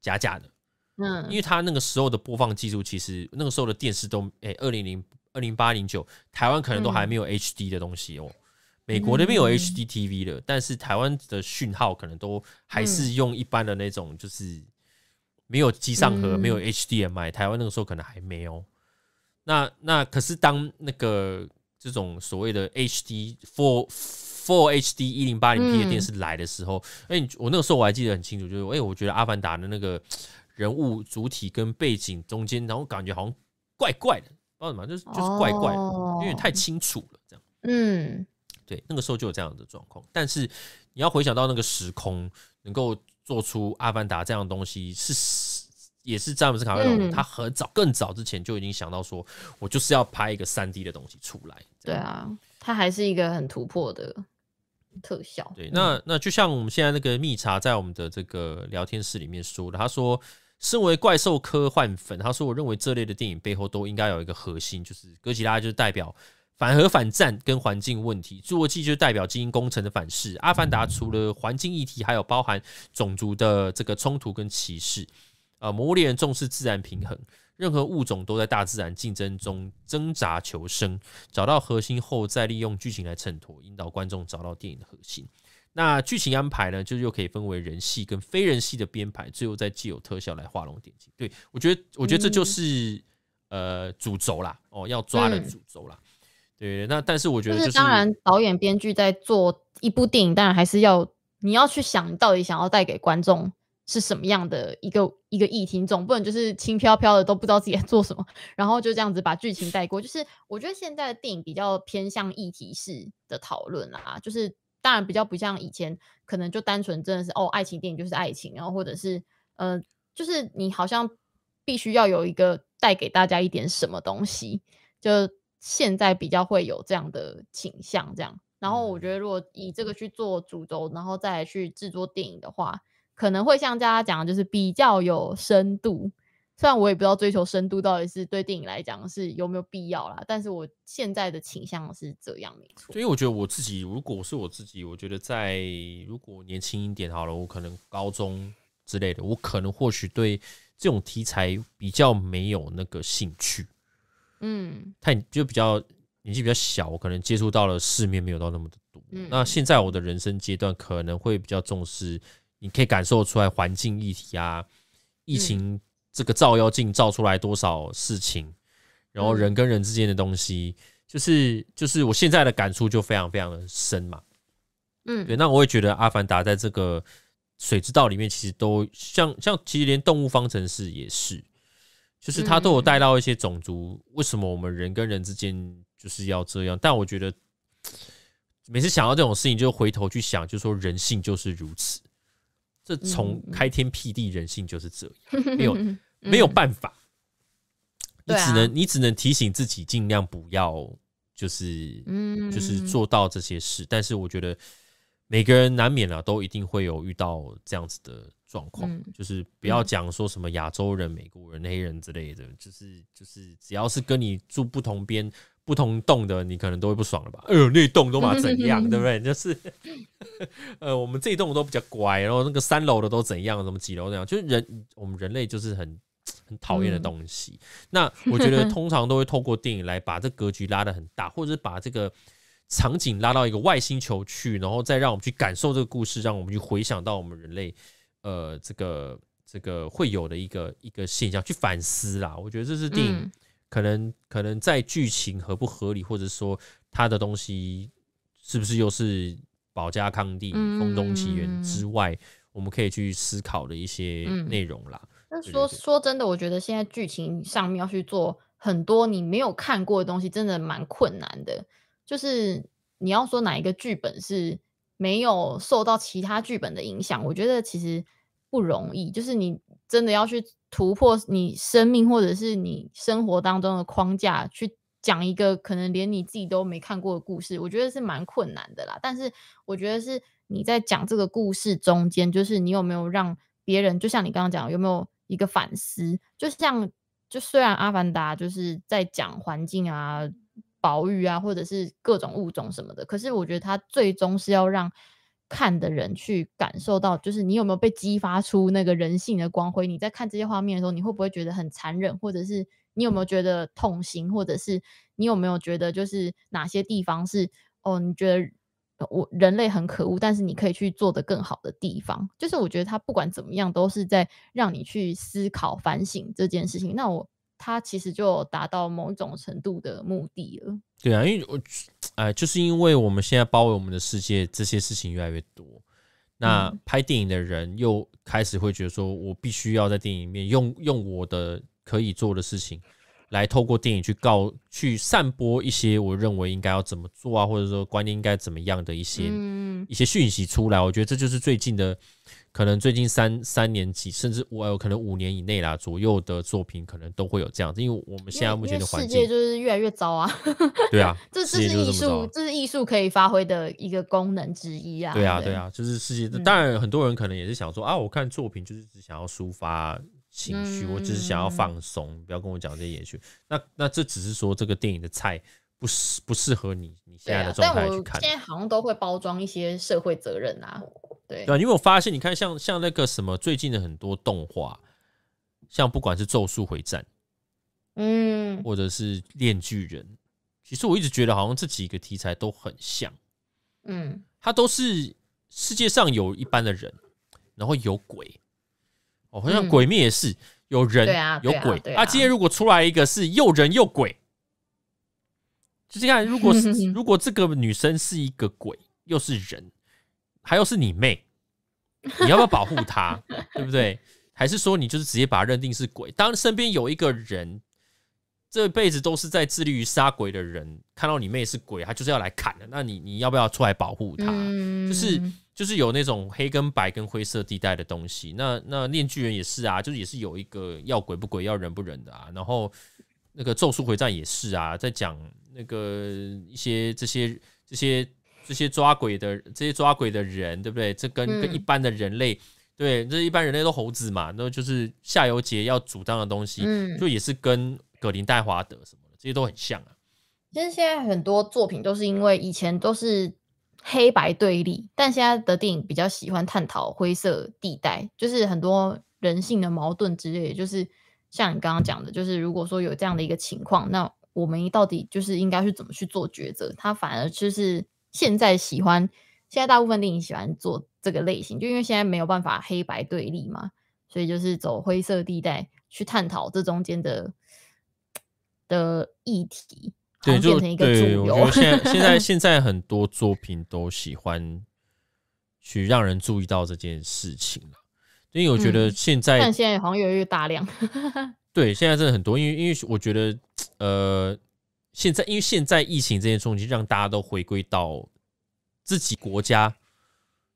假假的，嗯，因为他那个时候的播放技术，其实那个时候的电视都，哎，二零零二零八零九，台湾可能都还没有 HD 的东西哦，美国那边有 HD TV 的，但是台湾的讯号可能都还是用一般的那种，就是没有机上盒，没有 HDMI，台湾那个时候可能还没有。那那可是当那个这种所谓的 HD Full Full HD 一零八零 P 的电视来的时候，哎、嗯，我那个时候我还记得很清楚，就是哎，我觉得《阿凡达》的那个人物主体跟背景中间，然后感觉好像怪怪的，不知道怎么，就是就是怪怪的，因为太清楚了，这样。嗯，对，那个时候就有这样的状况。但是你要回想到那个时空，能够做出《阿凡达》这样的东西是。也是詹姆斯卡梅隆，他很早更早之前就已经想到说，我就是要拍一个三 D 的东西出来。对啊，他还是一个很突破的特效。对，那那就像我们现在那个蜜茶在我们的这个聊天室里面说的，他说，身为怪兽科幻粉，他说我认为这类的电影背后都应该有一个核心，就是哥吉拉就是代表反核反战跟环境问题，侏罗纪就代表基因工程的反噬，阿凡达除了环境议题，还有包含种族的这个冲突跟歧视。呃，魔物猎人重视自然平衡，任何物种都在大自然竞争中挣扎求生，找到核心后再利用剧情来衬托，引导观众找到电影的核心。那剧情安排呢，就又可以分为人戏跟非人戏的编排，最后再借有特效来画龙点睛。对，我觉得，我觉得这就是、嗯、呃主轴啦，哦，要抓的主轴啦。嗯、对，那但是我觉得、就是，就是当然，导演编剧在做一部电影，当然还是要你要去想，到底想要带给观众。是什么样的一个一个议题？总不能就是轻飘飘的都不知道自己在做什么，然后就这样子把剧情带过。就是我觉得现在的电影比较偏向议题式的讨论啦，就是当然比较不像以前，可能就单纯真的是哦，爱情电影就是爱情，然后或者是呃，就是你好像必须要有一个带给大家一点什么东西，就现在比较会有这样的倾向这样。然后我觉得如果以这个去做主轴，然后再来去制作电影的话。可能会像大家讲的，就是比较有深度。虽然我也不知道追求深度到底是对电影来讲是有没有必要啦，但是我现在的倾向是这样，没错。所以我觉得我自己，如果是我自己，我觉得在如果年轻一点好了，我可能高中之类的，我可能或许对这种题材比较没有那个兴趣。嗯，太就比较年纪比较小，我可能接触到了世面没有到那么的多。嗯，那现在我的人生阶段可能会比较重视，你可以感受出来环境议题啊，疫情这个照妖镜照出来多少事情，然后人跟人之间的东西，就是就是我现在的感触就非常非常的深嘛。嗯，对，那我也觉得《阿凡达》在这个水之道里面，其实都像像，其实连动物方程式也是，就是它都有带到一些种族，为什么我们人跟人之间就是要这样？但我觉得每次想到这种事情，就回头去想，就说人性就是如此，这从开天辟地，人性就是这样，没有 没有办法，你只能你只能提醒自己，尽量不要就是就是做到这些事，但是我觉得。每个人难免啊，都一定会有遇到这样子的状况，嗯、就是不要讲说什么亚洲人、美国人、黑人之类的，就是就是只要是跟你住不同边、不同栋的，你可能都会不爽了吧？哎呦，那栋都嘛怎样，对不对？就是 呃，我们这一栋都比较乖，然后那个三楼的都怎样，什么几楼怎样，就是人我们人类就是很很讨厌的东西。嗯、那我觉得 通常都会透过电影来把这格局拉得很大，或者是把这个。场景拉到一个外星球去，然后再让我们去感受这个故事，让我们去回想到我们人类，呃，这个这个会有的一个一个现象，去反思啦。我觉得这是电影可能可能在剧情合不合理，或者说他的东西是不是又是保家康帝、风中奇缘之外，我们可以去思考的一些内容啦。那说说真的，我觉得现在剧情上面要去做很多你没有看过的东西，真的蛮困难的。就是你要说哪一个剧本是没有受到其他剧本的影响，我觉得其实不容易。就是你真的要去突破你生命或者是你生活当中的框架，去讲一个可能连你自己都没看过的故事，我觉得是蛮困难的啦。但是我觉得是你在讲这个故事中间，就是你有没有让别人，就像你刚刚讲，有没有一个反思？就像就虽然《阿凡达》就是在讲环境啊。保育啊，或者是各种物种什么的，可是我觉得它最终是要让看的人去感受到，就是你有没有被激发出那个人性的光辉？你在看这些画面的时候，你会不会觉得很残忍，或者是你有没有觉得痛心，或者是你有没有觉得就是哪些地方是哦，你觉得我人类很可恶，但是你可以去做的更好的地方？就是我觉得他不管怎么样，都是在让你去思考、反省这件事情。那我。它其实就达到某种程度的目的了。对啊，因为我，哎，就是因为我们现在包围我们的世界，这些事情越来越多，那拍电影的人又开始会觉得说，我必须要在电影里面用用我的可以做的事情，来透过电影去告、去散播一些我认为应该要怎么做啊，或者说观念应该怎么样的一些、嗯、一些讯息出来。我觉得这就是最近的。可能最近三三年几，甚至我有可能五年以内啦左右的作品，可能都会有这样子，因为我们现在目前的环境，世界就是越来越糟啊。对啊，这这是艺术，这是艺术可以发挥的一个功能之一啊。对啊，对啊，就是世界。当然，很多人可能也是想说啊，我看作品就是只想要抒发情绪，嗯、我只是想要放松，不要跟我讲这些演戏。那那这只是说这个电影的菜不适不适合你你现在的状态去看。现在好像都会包装一些社会责任啊。对，对，因为我发现，你看像，像像那个什么，最近的很多动画，像不管是《咒术回战》，嗯，或者是《炼巨人》，其实我一直觉得好像这几个题材都很像，嗯，它都是世界上有一般的人，然后有鬼，哦，好像《鬼灭》也是有人，有鬼，啊，今天如果出来一个是又人又鬼，就这样，如果是 如果这个女生是一个鬼，又是人。还有是你妹，你要不要保护她？对不对？还是说你就是直接把她认定是鬼？当身边有一个人这辈子都是在致力于杀鬼的人，看到你妹是鬼，他就是要来砍的。那你你要不要出来保护她？嗯、就是就是有那种黑跟白跟灰色地带的东西。那那链巨人也是啊，就是也是有一个要鬼不鬼，要人不人的啊。然后那个咒术回战也是啊，在讲那个一些这些这些。这些抓鬼的这些抓鬼的人，对不对？这跟跟一般的人类，嗯、对，这一般人类都猴子嘛，那就是夏油杰要主张的东西，嗯、就也是跟葛林戴华德什么的这些都很像啊。其实现在很多作品都是因为以前都是黑白对立，但现在的电影比较喜欢探讨灰色地带，就是很多人性的矛盾之类的，就是像你刚刚讲的，就是如果说有这样的一个情况，那我们到底就是应该是怎么去做抉择？他反而就是现在喜欢，现在大部分电影喜欢做这个类型，就因为现在没有办法黑白对立嘛，所以就是走灰色地带去探讨这中间的的议题，对，变成一个主流。对，我觉得现在现在现在很多 作品都喜欢去让人注意到这件事情。因为我觉得现在，但现在好像越来越大量。对，现在真的很多，因为因为我觉得，呃，现在因为现在疫情这些冲击，让大家都回归到自己国家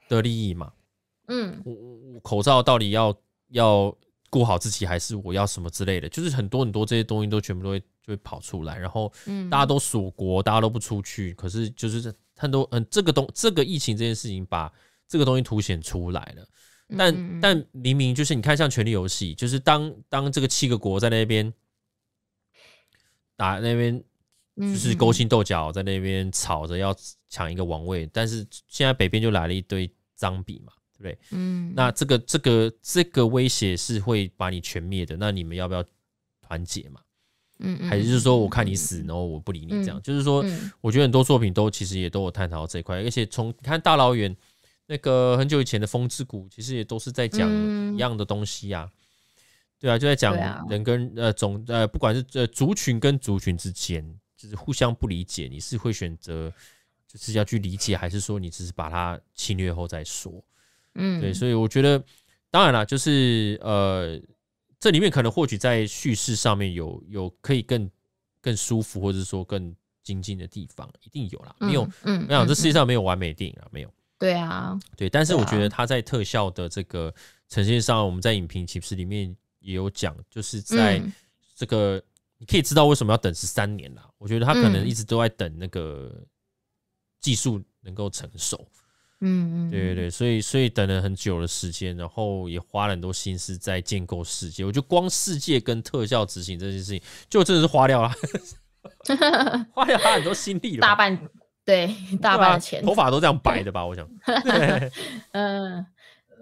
的利益嘛。嗯，我我口罩到底要要顾好自己，还是我要什么之类的？就是很多很多这些东西都全部都会就会跑出来，然后大家都锁国，大家都不出去，可是就是很多嗯，这个东这个疫情这件事情把这个东西凸显出来了。但但明明就是你看，像《权力游戏》，就是当当这个七个国在那边打那边，就是勾心斗角，在那边吵着要抢一个王位。但是现在北边就来了一堆脏笔嘛，对不对？嗯，那这个这个这个威胁是会把你全灭的。那你们要不要团结嘛？嗯，还是就是说我看你死，然后我不理你这样？就是说，我觉得很多作品都其实也都有探讨到这一块，而且从看大老远。那个很久以前的《风之谷》其实也都是在讲一样的东西呀，对啊，就在讲人跟呃种呃不管是呃族群跟族群之间，就是互相不理解，你是会选择就是要去理解，还是说你只是把它侵略后再说？嗯，对，所以我觉得当然了，就是呃这里面可能或许在叙事上面有有可以更更舒服，或者说更精进的地方，一定有啦，没有，嗯，我想这世界上没有完美电影啊，没有。对啊，对，但是我觉得他在特效的这个呈现上，我们在影评其实里面也有讲，就是在这个你可以知道为什么要等十三年了。我觉得他可能一直都在等那个技术能够成熟。嗯嗯，对对对，所以所以等了很久的时间，然后也花了很多心思在建构世界。我觉得光世界跟特效执行这件事情，就真的是花掉了，花掉他很多心力了，大半。对，大半的钱，头发都这样白的吧？我想，嗯，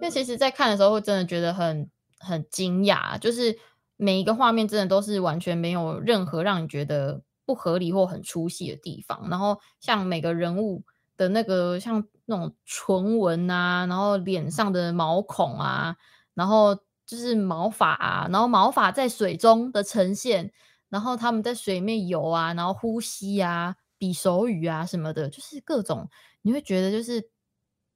那其实，在看的时候会真的觉得很很惊讶，就是每一个画面真的都是完全没有任何让你觉得不合理或很出戏的地方。然后，像每个人物的那个像那种唇纹啊，然后脸上的毛孔啊，然后就是毛发啊，然后毛发在水中的呈现，然后他们在水面游啊，然后呼吸啊。比手语啊什么的，就是各种，你会觉得就是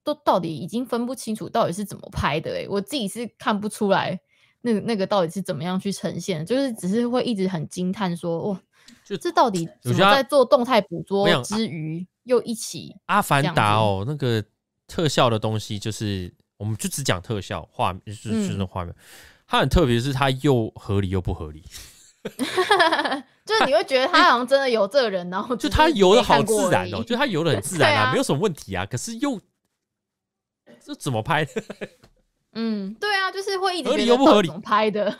都到底已经分不清楚到底是怎么拍的哎、欸，我自己是看不出来那个那个到底是怎么样去呈现，就是只是会一直很惊叹说哇，就这到底怎么在做动态捕捉之余又一起阿凡达哦，那个特效的东西就是我们就只讲特效画，就是就是那画面，它很特别，是它又合理又不合理。就是你会觉得他好像真的有这个人，然后 就他游的好自然哦，就他游的很 自然啊，没有什么问题啊。可是又这怎么拍的？嗯，对啊，就是会一直合理又不合理拍的，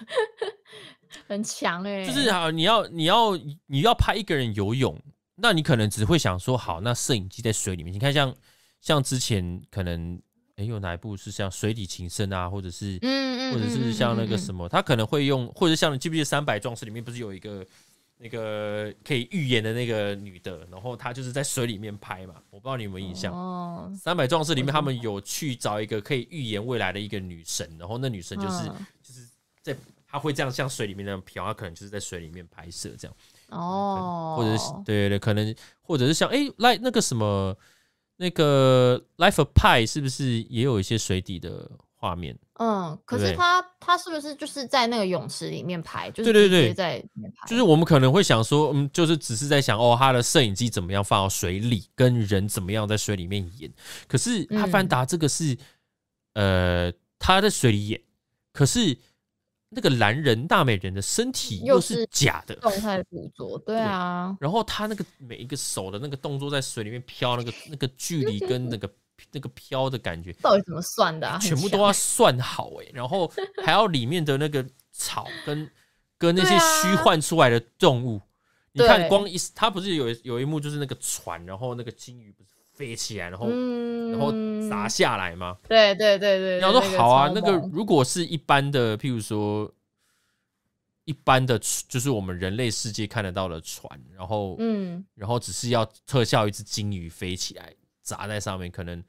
很强哎。就是好，你要你要你要拍一个人游泳，那你可能只会想说，好，那摄影机在水里面。你看像像之前可能哎有哪一部是像《水底情深》啊，或者是嗯嗯，或者是像那个什么，他可能会用，或者像你记不记得《三百壮士》里面不是有一个？那个可以预言的那个女的，然后她就是在水里面拍嘛，我不知道你有没有印象。哦，三百壮士里面他们有去找一个可以预言未来的一个女神，然后那女神就是就是在她会这样像水里面那样飘，她可能就是在水里面拍摄这样。哦，或者是对对对，可能或者是像哎来那个什么那个 Life of Pi 是不是也有一些水底的？画面，嗯，可是他他是不是就是在那个泳池里面拍？就是对对对，在。就是我们可能会想说，嗯，就是只是在想，哦，他的摄影机怎么样放到水里，跟人怎么样在水里面演。可是阿凡达这个是，嗯、呃，他在水里演，可是那个蓝人大美人的身体又是假的，动态捕捉，对 啊。然后他那个每一个手的那个动作在水里面飘，那个那个距离跟那个。那个飘的感觉到底怎么算的？啊？全部都要算好哎，然后还要里面的那个草跟跟那些虚幻出来的动物，你看光一，它不是有有一幕就是那个船，然后那个金鱼不是飞起来，然后、嗯、然后砸下来吗？对对对对。然后说好啊，那个如果是一般的，譬如说一般的，就是我们人类世界看得到的船，然后嗯，然后只是要特效一只鲸鱼飞起来砸在上面，可能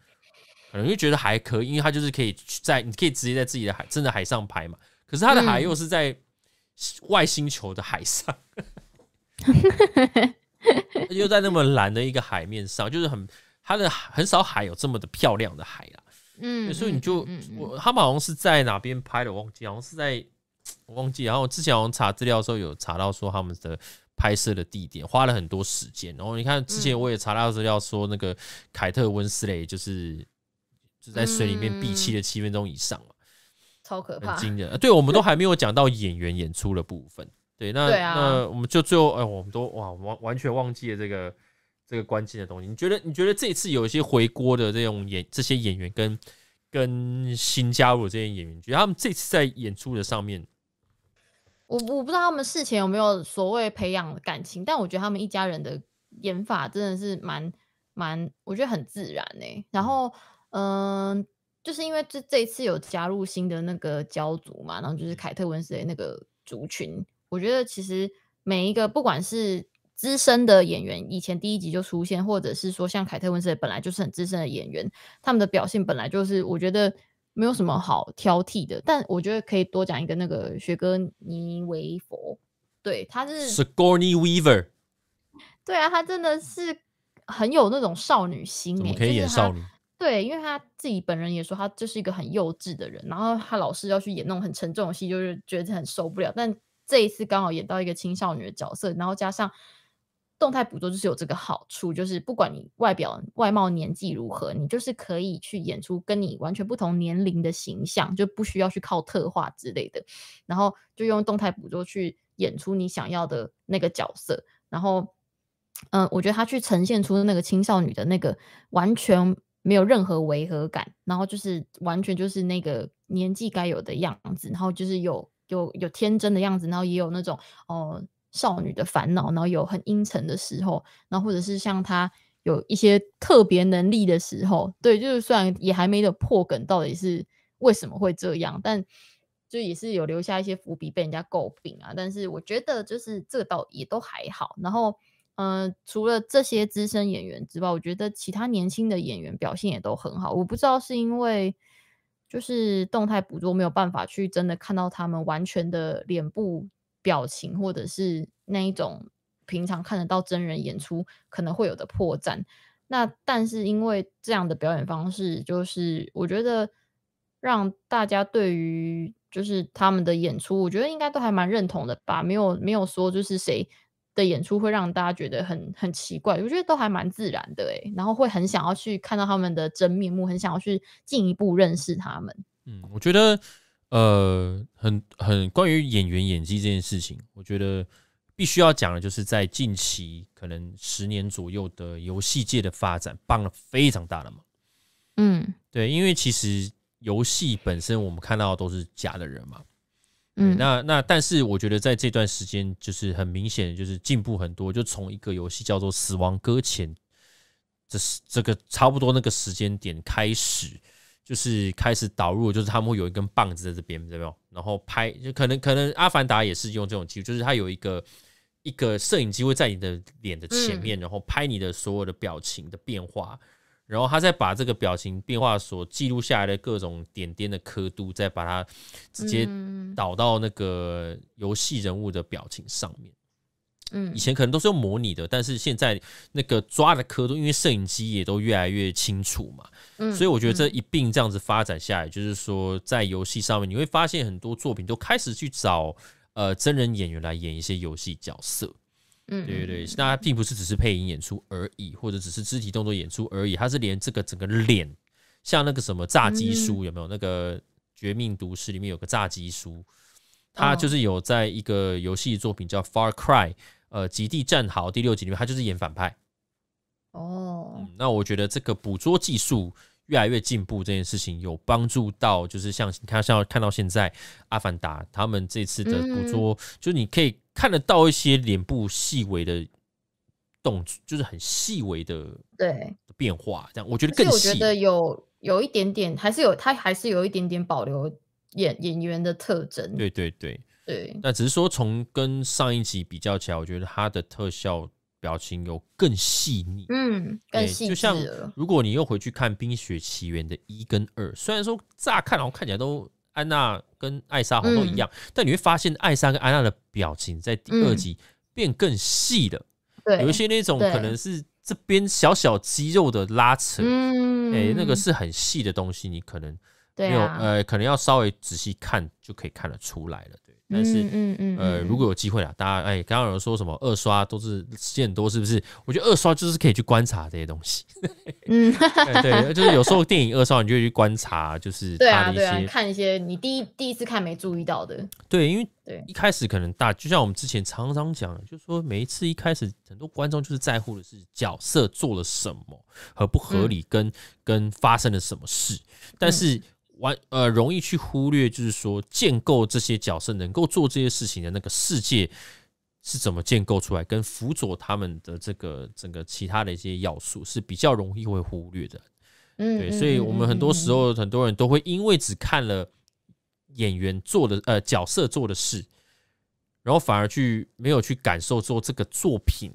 可能就觉得还可以，因为它就是可以在你可以直接在自己的海真的海上拍嘛。可是它的海又是在外星球的海上。又在那么蓝的一个海面上，就是很它的很少海有这么的漂亮的海啦。嗯，所以你就我他们好像是在哪边拍的，我忘记，好像是在我忘记。然后我之前好像查资料的时候有查到说他们的拍摄的地点花了很多时间。然后你看之前我也查到资料说那个凯特温斯雷就是就在水里面闭气了七分钟以上嘛，超可怕，很惊人。对，我们都还没有讲到演员演出的部分。对，那 那我们就最后，哎，我们都哇完完全忘记了这个这个关键的东西。你觉得你觉得这一次有一些回锅的这种演这些演员跟跟新加入的这些演员，觉得他们这次在演出的上面，我我不知道他们事前有没有所谓培养感情，但我觉得他们一家人的演法真的是蛮蛮，我觉得很自然呢、欸。然后嗯、呃，就是因为这这一次有加入新的那个教主嘛，然后就是凯特温斯的那个族群。我觉得其实每一个不管是资深的演员，以前第一集就出现，或者是说像凯特温丝蕾本来就是很资深的演员，他们的表现本来就是我觉得没有什么好挑剔的。但我觉得可以多讲一个那个学哥尼维佛，对，他是 Sigourney Weaver，对啊，他真的是很有那种少女心，可以演少女？对，因为他自己本人也说他就是一个很幼稚的人，然后他老是要去演那种很沉重的戏，就是觉得很受不了，但。这一次刚好演到一个青少女的角色，然后加上动态捕捉，就是有这个好处，就是不管你外表外貌年纪如何，你就是可以去演出跟你完全不同年龄的形象，就不需要去靠特化之类的，然后就用动态捕捉去演出你想要的那个角色。然后，嗯、我觉得他去呈现出那个青少女的那个完全没有任何违和感，然后就是完全就是那个年纪该有的样子，然后就是有。有有天真的样子，然后也有那种哦、少女的烦恼，然后有很阴沉的时候，然后或者是像她有一些特别能力的时候，对，就是虽然也还没有破梗，到底是为什么会这样，但就也是有留下一些伏笔被人家诟病啊。但是我觉得就是这倒也都还好。然后嗯、除了这些资深演员之外，我觉得其他年轻的演员表现也都很好。我不知道是因为。就是动态捕捉没有办法去真的看到他们完全的脸部表情，或者是那一种平常看得到真人演出可能会有的破绽。那但是因为这样的表演方式，就是我觉得让大家对于就是他们的演出，我觉得应该都还蛮认同的吧。没有没有说就是谁的演出会让大家觉得很很奇怪，我觉得都还蛮自然的诶，然后会很想要去看到他们的真面目，很想要去进一步认识他们。嗯，我觉得呃，很很关于演员演技这件事情，我觉得必须要讲的就是在近期可能十年左右的游戏界的发展，帮了非常大的忙。嗯，对，因为其实游戏本身我们看到的都是假的人嘛。嗯，那那但是我觉得在这段时间就是很明显，就是进步很多。就从一个游戏叫做《死亡搁浅》，这是这个差不多那个时间点开始，就是开始导入，就是他们会有一根棒子在这边，对没有？然后拍，就可能可能《阿凡达》也是用这种技术，就是它有一个一个摄影机会在你的脸的前面，然后拍你的所有的表情的变化。然后他再把这个表情变化所记录下来的各种点点的刻度，再把它直接导到那个游戏人物的表情上面。嗯，以前可能都是用模拟的，但是现在那个抓的刻度，因为摄影机也都越来越清楚嘛。嗯，所以我觉得这一并这样子发展下来，就是说在游戏上面你会发现很多作品都开始去找呃真人演员来演一些游戏角色。嗯，对对对，那并不是只是配音演出而已，或者只是肢体动作演出而已，它是连这个整个脸，像那个什么炸鸡叔有没有？那个《绝命毒师》里面有个炸鸡叔，他就是有在一个游戏作品叫《Far Cry》呃，《极地战壕》第六集里面，他就是演反派。哦、嗯，那我觉得这个捕捉技术越来越进步，这件事情有帮助到，就是像你看，像看到现在《阿凡达》他们这次的捕捉，就是你可以。看得到一些脸部细微的动，就是很细微的对变化，这样我觉得更细。我觉得有有一点点，还是有他还是有一点点保留演演员的特征。对对对对。那只是说从跟上一集比较起来，我觉得它的特效表情有更细腻，嗯，更细。就像如果你又回去看《冰雪奇缘》的一跟二，虽然说乍看好像看起来都安娜跟艾莎好像都一样，嗯、但你会发现艾莎跟安娜的表情在第二集变更细了。对，有一些那种可能是这边小小肌肉的拉扯，嗯，哎、欸，那个是很细的东西，你可能没有，啊、呃，可能要稍微仔细看就可以看得出来了。但是，嗯嗯，嗯呃，如果有机会啊，大家哎，刚刚有人说什么二刷都是时间很多，是不是？我觉得二刷就是可以去观察这些东西。嗯，对，就是有时候电影二刷，你就会去观察，就是他的一些、啊啊、看一些你第一第一次看没注意到的。对，因为对一开始可能大，就像我们之前常常讲的，就是说每一次一开始很多观众就是在乎的是角色做了什么合不合理跟，跟、嗯、跟发生了什么事，但是。完呃，容易去忽略，就是说建构这些角色能够做这些事情的那个世界是怎么建构出来，跟辅佐他们的这个整个其他的一些要素是比较容易会忽略的。嗯，对，所以我们很多时候很多人都会因为只看了演员做的呃角色做的事，然后反而去没有去感受做这个作品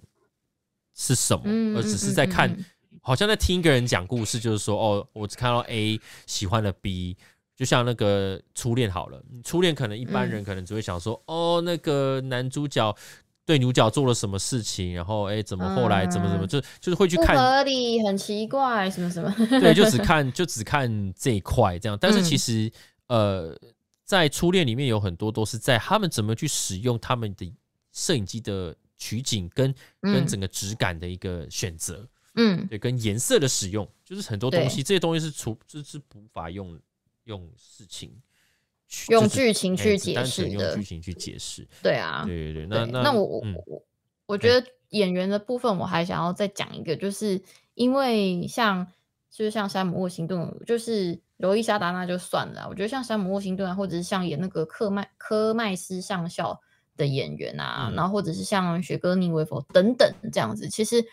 是什么，而只是在看。好像在听一个人讲故事，就是说，哦，我只看到 A 喜欢了 B，就像那个初恋好了，初恋可能一般人可能只会想说，嗯、哦，那个男主角对女主角做了什么事情，然后哎、欸，怎么后来怎么怎么，就就是会去看，不合理，很奇怪，什么什么，对，就只看就只看这一块这样。但是其实，嗯、呃，在初恋里面有很多都是在他们怎么去使用他们的摄影机的取景跟跟整个质感的一个选择。嗯，对，跟颜色的使用，就是很多东西，这些东西是除，就是无法用用事情，用剧情去解释的，用剧情去解释。对啊，对对对，那那那我我我我觉得演员的部分，我还想要再讲一个，就是因为像就是像山姆沃辛顿，就是罗伊莎达娜就算了，我觉得像山姆沃辛顿啊，或者是像演那个科麦科麦斯上校的演员啊，然后或者是像雪歌妮·维佛等等这样子，其实。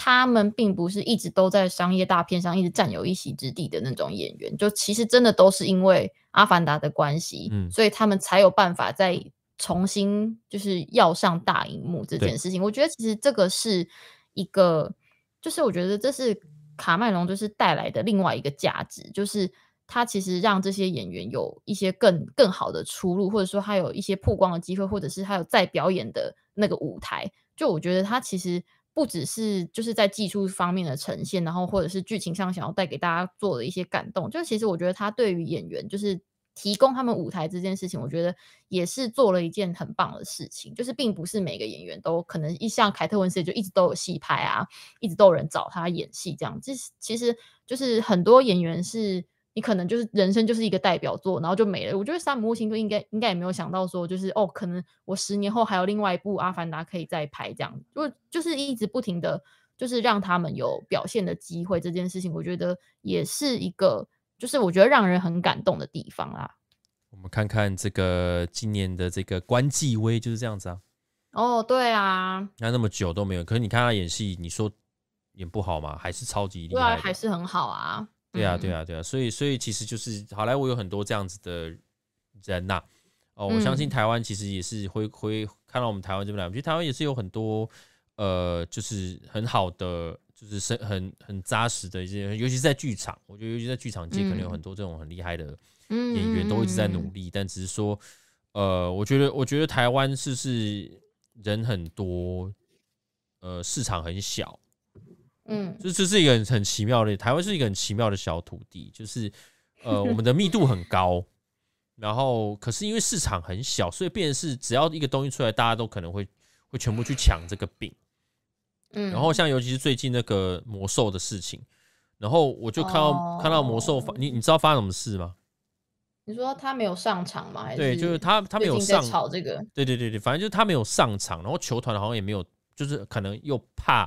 他们并不是一直都在商业大片上一直占有一席之地的那种演员，就其实真的都是因为《阿凡达》的关系，嗯，所以他们才有办法再重新就是要上大荧幕这件事情。我觉得其实这个是一个，就是我觉得这是卡麦隆就是带来的另外一个价值，就是他其实让这些演员有一些更更好的出路，或者说他有一些曝光的机会，或者是他有再表演的那个舞台。就我觉得他其实。不只是就是在技术方面的呈现，然后或者是剧情上想要带给大家做的一些感动，就其实我觉得他对于演员就是提供他们舞台这件事情，我觉得也是做了一件很棒的事情。就是并不是每个演员都可能一像凯特温斯就一直都有戏拍啊，一直都有人找他演戏这样。其实其实就是很多演员是。你可能就是人生就是一个代表作，然后就没了。我觉得山姆沃辛顿应该应该也没有想到说，就是哦，可能我十年后还有另外一部《阿凡达》可以再拍，这样就就是一直不停的，就是让他们有表现的机会。这件事情，我觉得也是一个，就是我觉得让人很感动的地方啊。我们看看这个今年的这个关继威就是这样子啊。哦，对啊，那那么久都没有，可是你看他演戏，你说演不好吗？还是超级厉害，对啊，还是很好啊。对啊，对啊，对啊，所以，所以其实就是好莱坞有很多这样子的人呐、啊。哦，我相信台湾其实也是会会看到我们台湾这边来，我觉得台湾也是有很多呃，就是很好的，就是是很很扎实的一些，尤其是在剧场，我觉得尤其在剧场界可能有很多这种很厉害的演员都一直在努力，但只是说，呃，我觉得我觉得台湾是是人很多，呃，市场很小。嗯，这这是一个很很奇妙的，台湾是一个很奇妙的小土地，就是呃，我们的密度很高，然后可是因为市场很小，所以变成是只要一个东西出来，大家都可能会会全部去抢这个饼。嗯，然后像尤其是最近那个魔兽的事情，然后我就看到、哦、看到魔兽发，你你知道发生什么事吗？你说他没有上场吗？还是对，就是他他没有上炒这个，对对对对，反正就是他没有上场，然后球团好像也没有，就是可能又怕。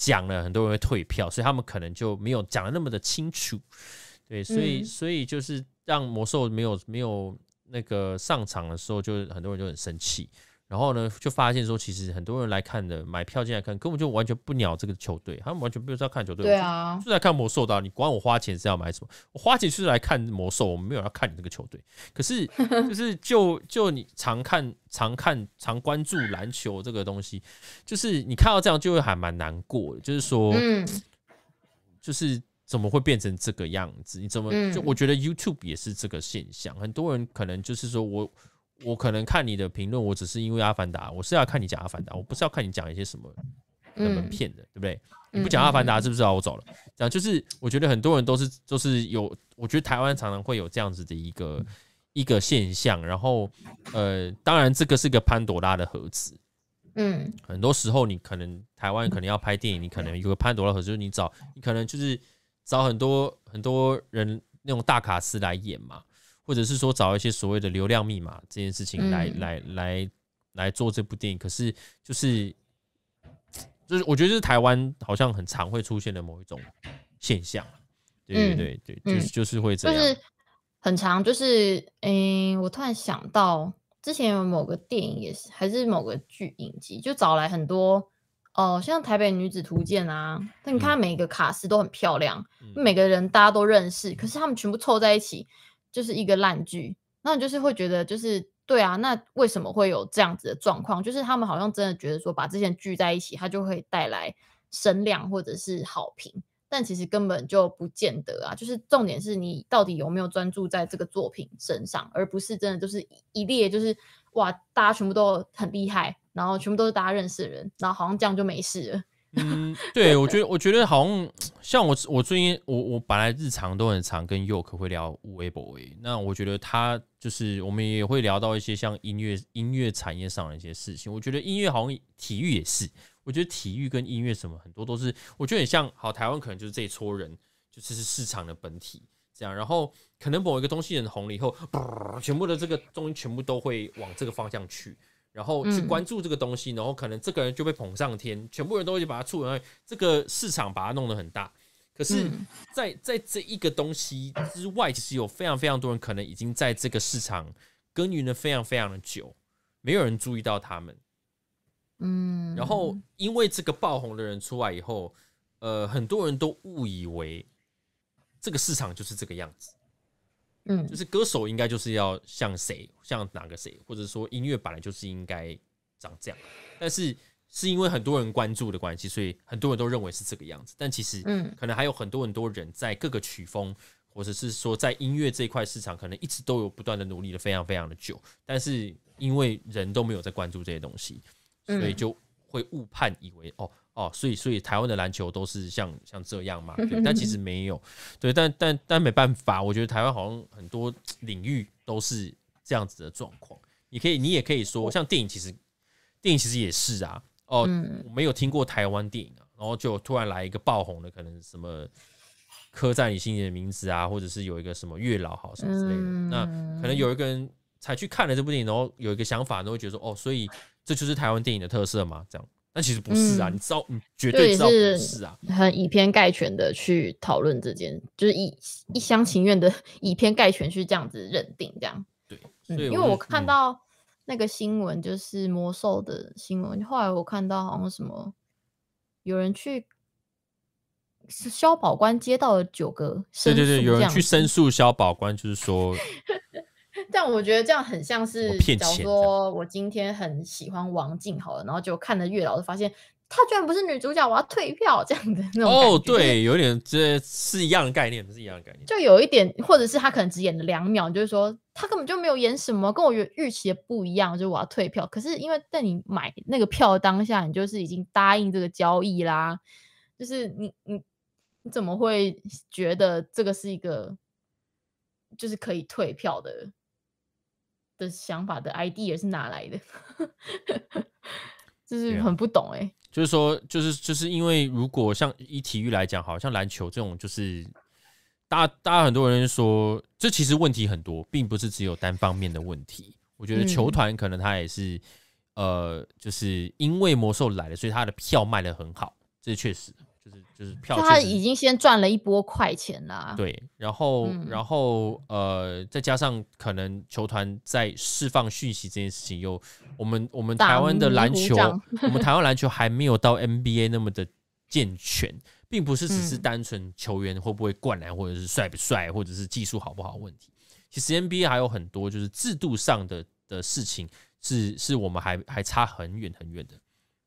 讲了很多人会退票，所以他们可能就没有讲的那么的清楚，对，所以、嗯、所以就是让魔兽没有没有那个上场的时候，就很多人就很生气，然后呢，就发现说，其实很多人来看的，买票进来看，根本就完全不鸟这个球队，他们完全不知道看球队。对啊，就，就是来看魔兽的啊。你管我花钱是要买什么？我花钱就是来看魔兽，我没有要看你这个球队。可是，就是就就你常看、常看、常关注篮球这个东西，就是你看到这样就会还蛮难过的。就是说，嗯，就是怎么会变成这个样子？你怎么就我觉得 YouTube 也是这个现象，很多人可能就是说我。我可能看你的评论，我只是因为阿凡达，我是要看你讲阿凡达，我不是要看你讲一些什么冷门片的，对不对？你不讲阿凡达，是不是啊我走了？这样就是我觉得很多人都是都是有，我觉得台湾常常会有这样子的一个一个现象。然后呃，当然这个是个潘朵拉的盒子，嗯，很多时候你可能台湾可能要拍电影，你可能有个潘朵拉盒子，就是你找你可能就是找很多很多人那种大卡司来演嘛。或者是说找一些所谓的流量密码这件事情来、嗯、来来来做这部电影，可是就是就是我觉得是台湾好像很常会出现的某一种现象，对对对就是就是会这样，就是很常就是诶、欸，我突然想到之前有某个电影也是，还是某个剧影集，就找来很多哦、呃，像《台北女子图鉴》啊，但你看每个卡司都很漂亮，嗯、每个人大家都认识，可是他们全部凑在一起。就是一个烂剧，那你就是会觉得，就是对啊，那为什么会有这样子的状况？就是他们好像真的觉得说，把这些聚在一起，它就会带来声量或者是好评，但其实根本就不见得啊。就是重点是你到底有没有专注在这个作品身上，而不是真的就是一列就是哇，大家全部都很厉害，然后全部都是大家认识的人，然后好像这样就没事了。嗯，对，我觉得，我觉得好像像我，我最近我我本来日常都很常跟 Yoke 会聊微博诶，那我觉得他就是我们也会聊到一些像音乐音乐产业上的一些事情。我觉得音乐好像体育也是，我觉得体育跟音乐什么很多都是，我觉得很像好台湾可能就是这一撮人，就是市场的本体这样，然后可能某一个东西很红了以后，全部的这个东西全部都会往这个方向去。然后去关注这个东西，然后可能这个人就被捧上天，全部人都会把它触为这个市场，把它弄得很大。可是，在在这一个东西之外，其实有非常非常多人可能已经在这个市场耕耘了非常非常的久，没有人注意到他们。嗯，然后因为这个爆红的人出来以后，呃，很多人都误以为这个市场就是这个样子。嗯，就是歌手应该就是要像谁，像哪个谁，或者说音乐本来就是应该长这样，但是是因为很多人关注的关系，所以很多人都认为是这个样子。但其实，嗯，可能还有很多很多人在各个曲风，或者是说在音乐这一块市场，可能一直都有不断的努力了非常非常的久，但是因为人都没有在关注这些东西，所以就会误判以为哦。哦，所以所以台湾的篮球都是像像这样嘛？对，但其实没有，对，但但但没办法，我觉得台湾好像很多领域都是这样子的状况。你可以，你也可以说，像电影，其实电影其实也是啊。哦，我没有听过台湾电影啊，然后就突然来一个爆红的，可能什么刻在你心里的名字啊，或者是有一个什么月老好什么之类的。那可能有一个人才去看了这部电影，然后有一个想法，都会觉得说，哦，所以这就是台湾电影的特色嘛？这样。但其实不是啊，嗯、你知道，你绝对知道不是啊，很以偏概全的去讨论这件，就是一一厢情愿的以偏概全去这样子认定这样。对，嗯、因为我看到那个新闻，就是魔兽的新闻，嗯、后来我看到好像什么有人去是萧宝官接到了九个，对对对，有人去申诉消保官，就是说。但我觉得这样很像是，假如说我今天很喜欢王静好了，然后就看了月老，就发现她居然不是女主角，我要退票这样的那种。哦，对，有点这是一样的概念，不是一样的概念。就有一点，或者是他可能只演了两秒，就是说他根本就没有演什么，跟我预预期的不一样，就是我要退票。可是因为在你买那个票当下，你就是已经答应这个交易啦，就是你你你怎么会觉得这个是一个就是可以退票的？的想法的 idea 是哪来的？就是很不懂哎、欸。就是说，就是就是因为如果像以体育来讲，好像篮球这种，就是大家大家很多人说，这其实问题很多，并不是只有单方面的问题。我觉得球团可能他也是，嗯、呃，就是因为魔兽来了，所以他的票卖得很好，这确实。就是就是票，他已经先赚了一波快钱啦。对，然后、嗯、然后呃，再加上可能球团在释放讯息这件事情，又我们我们台湾的篮球，我们台湾篮球还没有到 NBA 那么的健全，并不是只是单纯球员会不会灌篮，或者是帅不帅，或者是技术好不好问题。其实 NBA 还有很多就是制度上的的事情，是是我们还还差很远很远的。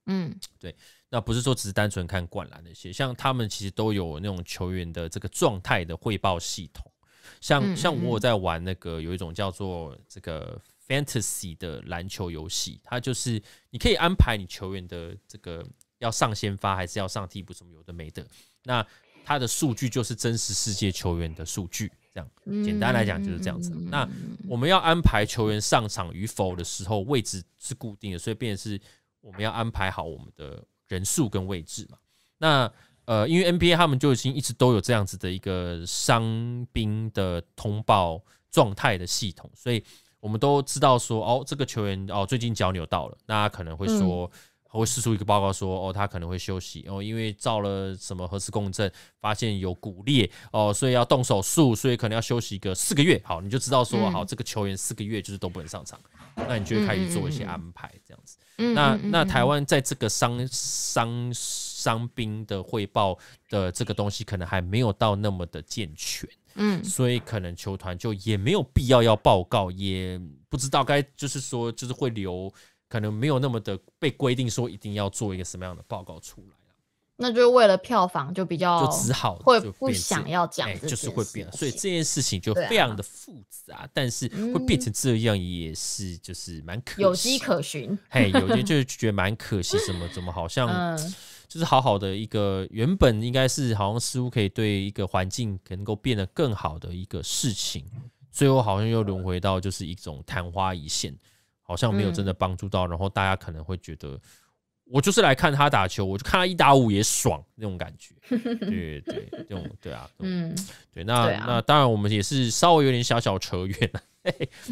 嗯，对。那不是说只是单纯看灌篮那些，像他们其实都有那种球员的这个状态的汇报系统，像像我有在玩那个有一种叫做这个 Fantasy 的篮球游戏，它就是你可以安排你球员的这个要上先发还是要上替补什么有的没的，那它的数据就是真实世界球员的数据，这样简单来讲就是这样子。那我们要安排球员上场与否的时候，位置是固定的，所以变成是我们要安排好我们的。人数跟位置嘛，那呃，因为 NBA 他们就已经一直都有这样子的一个伤兵的通报状态的系统，所以我们都知道说，哦，这个球员哦最近脚扭到了，那他可能会说，嗯、会释出一个报告说，哦，他可能会休息哦，因为照了什么核磁共振发现有骨裂哦，所以要动手术，所以可能要休息一个四个月。好，你就知道说，嗯、好，这个球员四个月就是都不能上场，那你就会开始做一些安排，这样子。那那台湾在这个伤伤伤兵的汇报的这个东西，可能还没有到那么的健全，嗯，所以可能球团就也没有必要要报告，也不知道该就是说就是会留，可能没有那么的被规定说一定要做一个什么样的报告出来。那就是为了票房，就比较就只好会不想要讲、欸，就是会变，所以这件事情就非常的复杂，啊、但是会变成这样也是就是蛮可惜，有迹可循。嘿，有些就觉得蛮可惜，怎么怎么好像 就是好好的一个原本应该是好像似乎可以对一个环境能够变得更好的一个事情，最后好像又轮回到就是一种昙花一现，好像没有真的帮助到，然后大家可能会觉得。我就是来看他打球，我就看他一打五也爽那种感觉，对对，这种对啊，嗯，对，那那当然我们也是稍微有点小小扯远了，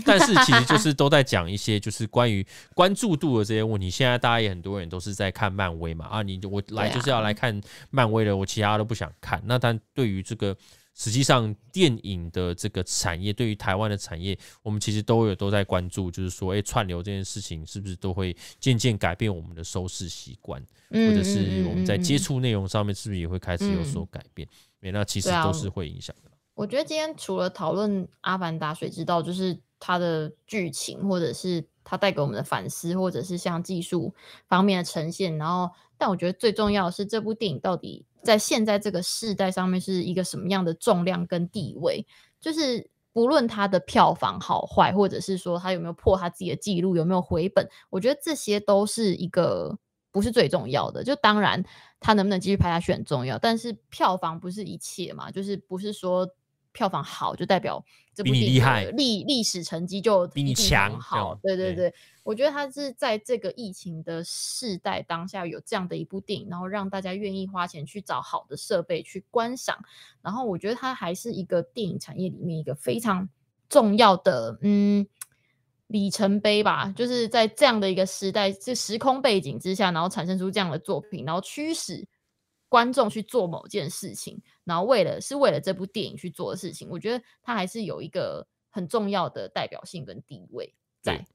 但是其实就是都在讲一些就是关于关注度的这些问题。现在大家也很多人都是在看漫威嘛，啊，你我来就是要来看漫威的，我其他都不想看。那但对于这个。实际上，电影的这个产业对于台湾的产业，我们其实都有都在关注，就是说，哎，串流这件事情是不是都会渐渐改变我们的收视习惯，或者是我们在接触内容上面是不是也会开始有所改变？那其实都是会影响的。我觉得今天除了讨论《阿凡达》，谁知道就是它的剧情，或者是它带给我们的反思，或者是像技术方面的呈现，然后，但我觉得最重要的是这部电影到底。在现在这个世代上面是一个什么样的重量跟地位？就是不论他的票房好坏，或者是说他有没有破他自己的记录，有没有回本，我觉得这些都是一个不是最重要的。就当然他能不能继续拍下去很重要，但是票房不是一切嘛，就是不是说。票房好就代表这部电影历历史成绩就比你强好，对对对，我觉得他是在这个疫情的世代当下有这样的一部电影，然后让大家愿意花钱去找好的设备去观赏，然后我觉得它还是一个电影产业里面一个非常重要的嗯里程碑吧，就是在这样的一个时代，这时空背景之下，然后产生出这样的作品，然后驱使。观众去做某件事情，然后为了是为了这部电影去做的事情，我觉得它还是有一个很重要的代表性跟地位在。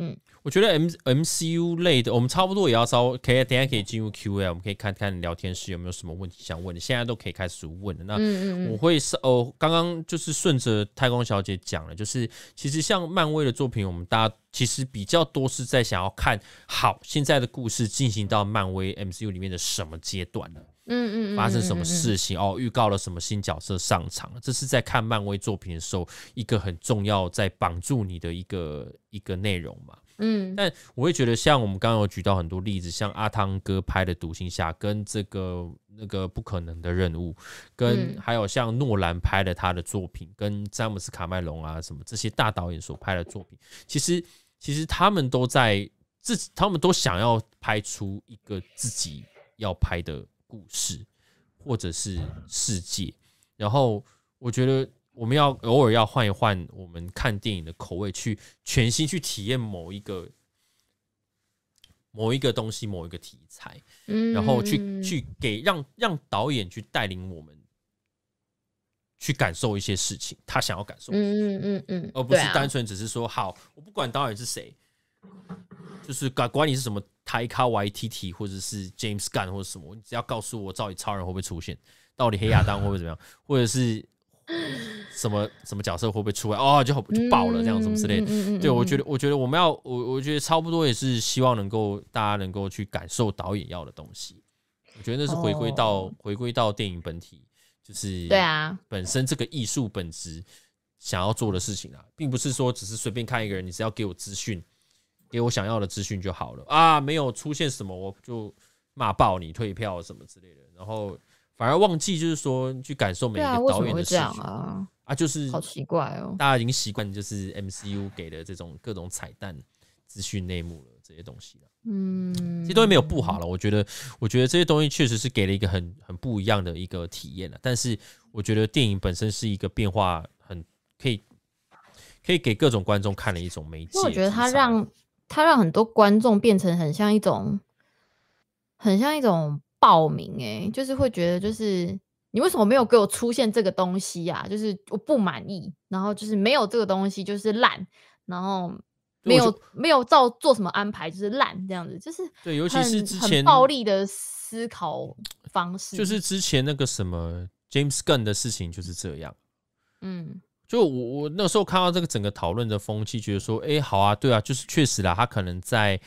嗯，我觉得 M M C U 类的，我们差不多也要稍微可以等下可以进入 Q A，我们可以看看聊天室有没有什么问题想问的，现在都可以开始问了。那我会是哦，刚刚就是顺着太空小姐讲了，就是其实像漫威的作品，我们大家其实比较多是在想要看好现在的故事进行到漫威 M C U 里面的什么阶段呢？嗯嗯，发生什么事情哦？预告了什么新角色上场？这是在看漫威作品的时候一个很重要在绑住你的一个一个内容嘛。嗯，但我会觉得像我们刚刚有举到很多例子，像阿汤哥拍的《独行侠》跟这个那个不可能的任务，跟还有像诺兰拍的他的作品，跟詹姆斯卡麦隆啊什么这些大导演所拍的作品，其实其实他们都在自己，他们都想要拍出一个自己要拍的。故事，或者是世界，然后我觉得我们要偶尔要换一换我们看电影的口味，去全新去体验某一个某一个东西、某一个题材，嗯，然后去去给让让导演去带领我们去感受一些事情，他想要感受，嗯嗯嗯嗯，而不是单纯只是说好，我不管导演是谁，就是管管你是什么 Taika Waititi 或者是 James Gunn 或者什么，你只要告诉我到底超人会不会出现，到底黑亚当会不会怎么样，或者是。什么什么角色会不会出来？哦，就好就爆了这样什么之类的。嗯、对，我觉得，我觉得我们要，我我觉得差不多也是希望能够大家能够去感受导演要的东西。我觉得那是回归到、哦、回归到电影本体，就是对啊，本身这个艺术本质想要做的事情啊，并不是说只是随便看一个人，你只要给我资讯，给我想要的资讯就好了啊。没有出现什么，我就骂爆你，退票什么之类的，然后。反而忘记，就是说去感受每一个导演的视觉啊，啊，就是好奇怪哦。大家已经习惯就是 MCU 给的这种各种彩蛋、资讯、内幕了这些东西了。嗯，这些东西没有不好了。我觉得，我觉得这些东西确实是给了一个很很不一样的一个体验了。但是，我觉得电影本身是一个变化很可以可以给各种观众看的一种媒介。我觉得它让它让很多观众变成很像一种，很像一种。报名哎、欸，就是会觉得，就是你为什么没有给我出现这个东西呀、啊？就是我不满意，然后就是没有这个东西就是烂，然后没有没有照做什么安排就是烂这样子，就是对，尤其是之前暴力的思考方式，就是之前那个什么 James Gunn 的事情就是这样。嗯，就我我那时候看到这个整个讨论的风气，觉得说，哎、欸，好啊，对啊，就是确实啦，他可能在。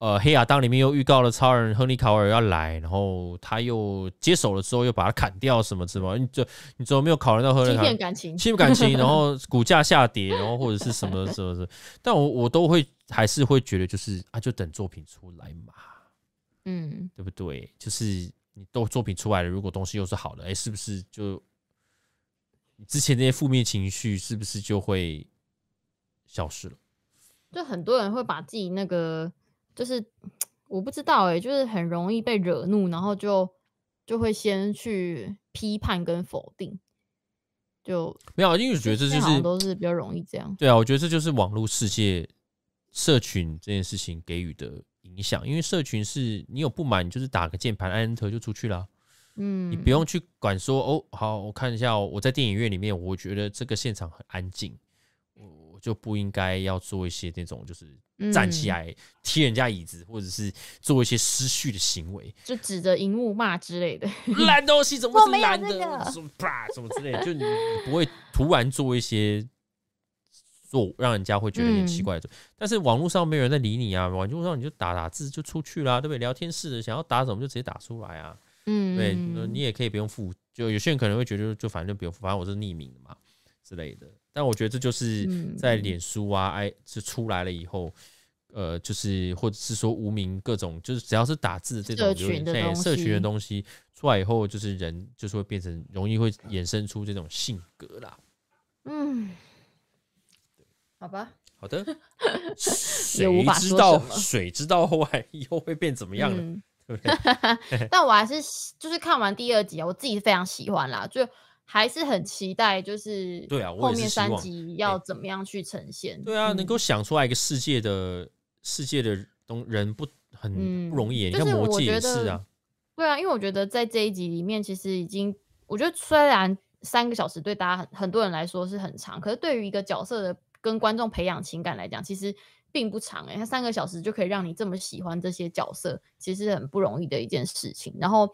呃，黑亚当里面又预告了超人亨利·考尔要来，然后他又接手了之后又把他砍掉什么什么，你就你怎么没有考虑到亨利？欺骗感情，欺骗感情，然后股价下跌，然后或者是什么什么什么，但我我都会还是会觉得就是啊，就等作品出来嘛，嗯，对不对？就是你都作品出来了，如果东西又是好的，哎，是不是就你之前那些负面情绪是不是就会消失了？就很多人会把自己那个。就是我不知道哎、欸，就是很容易被惹怒，然后就就会先去批判跟否定，就没有，因为我觉得这就是都是比较容易这样。对啊，我觉得这就是网络世界社群这件事情给予的影响，因为社群是你有不满，你就是打个键盘按 Enter 就出去了，嗯，你不用去管说哦，好，我看一下、哦，我在电影院里面，我觉得这个现场很安静。我就不应该要做一些那种，就是站起来踢人家椅子，或者是做一些失序的行为，就指着荧幕骂之类的。烂东西怎么是烂的？什么啪什么之类的，就你不会突然做一些做让人家会觉得有点奇怪的。但是网络上没有人在理你啊，网络上你就打打字就出去了，对不对？聊天室的想要打什么就直接打出来啊。嗯，对，你也可以不用付。就有些人可能会觉得，就反正就不用付，反正我是匿名的嘛之类的。但我觉得这就是在脸书啊，哎，是出来了以后，呃，就是或者是说无名各种，就是只要是打字这种社群的东西，社群的东西出来以后，就是人就是会变成容易会衍生出这种性格啦。嗯，好吧，好的，谁知道谁知道后来以后会变怎么样呢？对不 对？但我还是就是看完第二集啊，我自己非常喜欢啦，就。还是很期待，就是对啊，后面三集要怎么样去呈现？对啊，能够想出来一个世界的世界的东人不很不容易，你看魔戒也是啊。对啊，因为我觉得在这一集里面，其实已经，我觉得虽然三个小时对大家很很多人来说是很长，可是对于一个角色的跟观众培养情感来讲，其实并不长诶。他三个小时就可以让你这么喜欢这些角色，其实很不容易的一件事情。然后，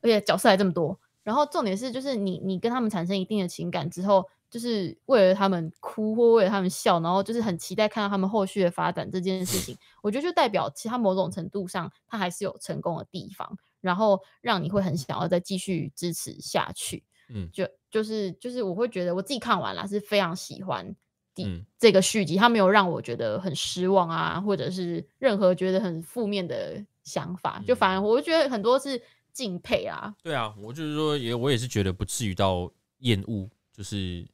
而且角色还这么多。然后重点是，就是你你跟他们产生一定的情感之后，就是为了他们哭或为了他们笑，然后就是很期待看到他们后续的发展这件事情，我觉得就代表其他某种程度上，他还是有成功的地方，然后让你会很想要再继续支持下去。嗯，就就是就是我会觉得我自己看完了是非常喜欢第这个续集，他没有让我觉得很失望啊，或者是任何觉得很负面的想法，就反而我就觉得很多是。敬佩啊，对啊，我就是说也我也是觉得不至于到厌恶，就是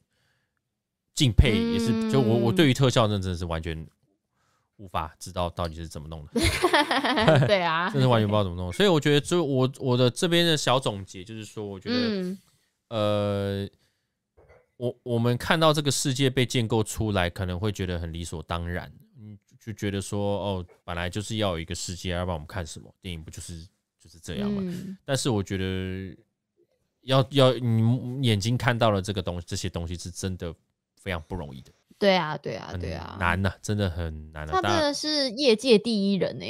敬佩也是，嗯、就我我对于特效那真的是完全无法知道到底是怎么弄的，对啊，真是完全不知道。怎么弄，所以我觉得就我我的这边的小总结就是说，我觉得、嗯、呃，我我们看到这个世界被建构出来，可能会觉得很理所当然，嗯，就觉得说，哦，本来就是要有一个世界，要不然我们看什么电影？不就是就是这样嘛？嗯、但是我觉得要要你眼睛看到了这个东西，这些东西是真的非常不容易的。对啊，对啊，对啊，难呐、啊，真的很难、啊。他真的是业界第一人呢。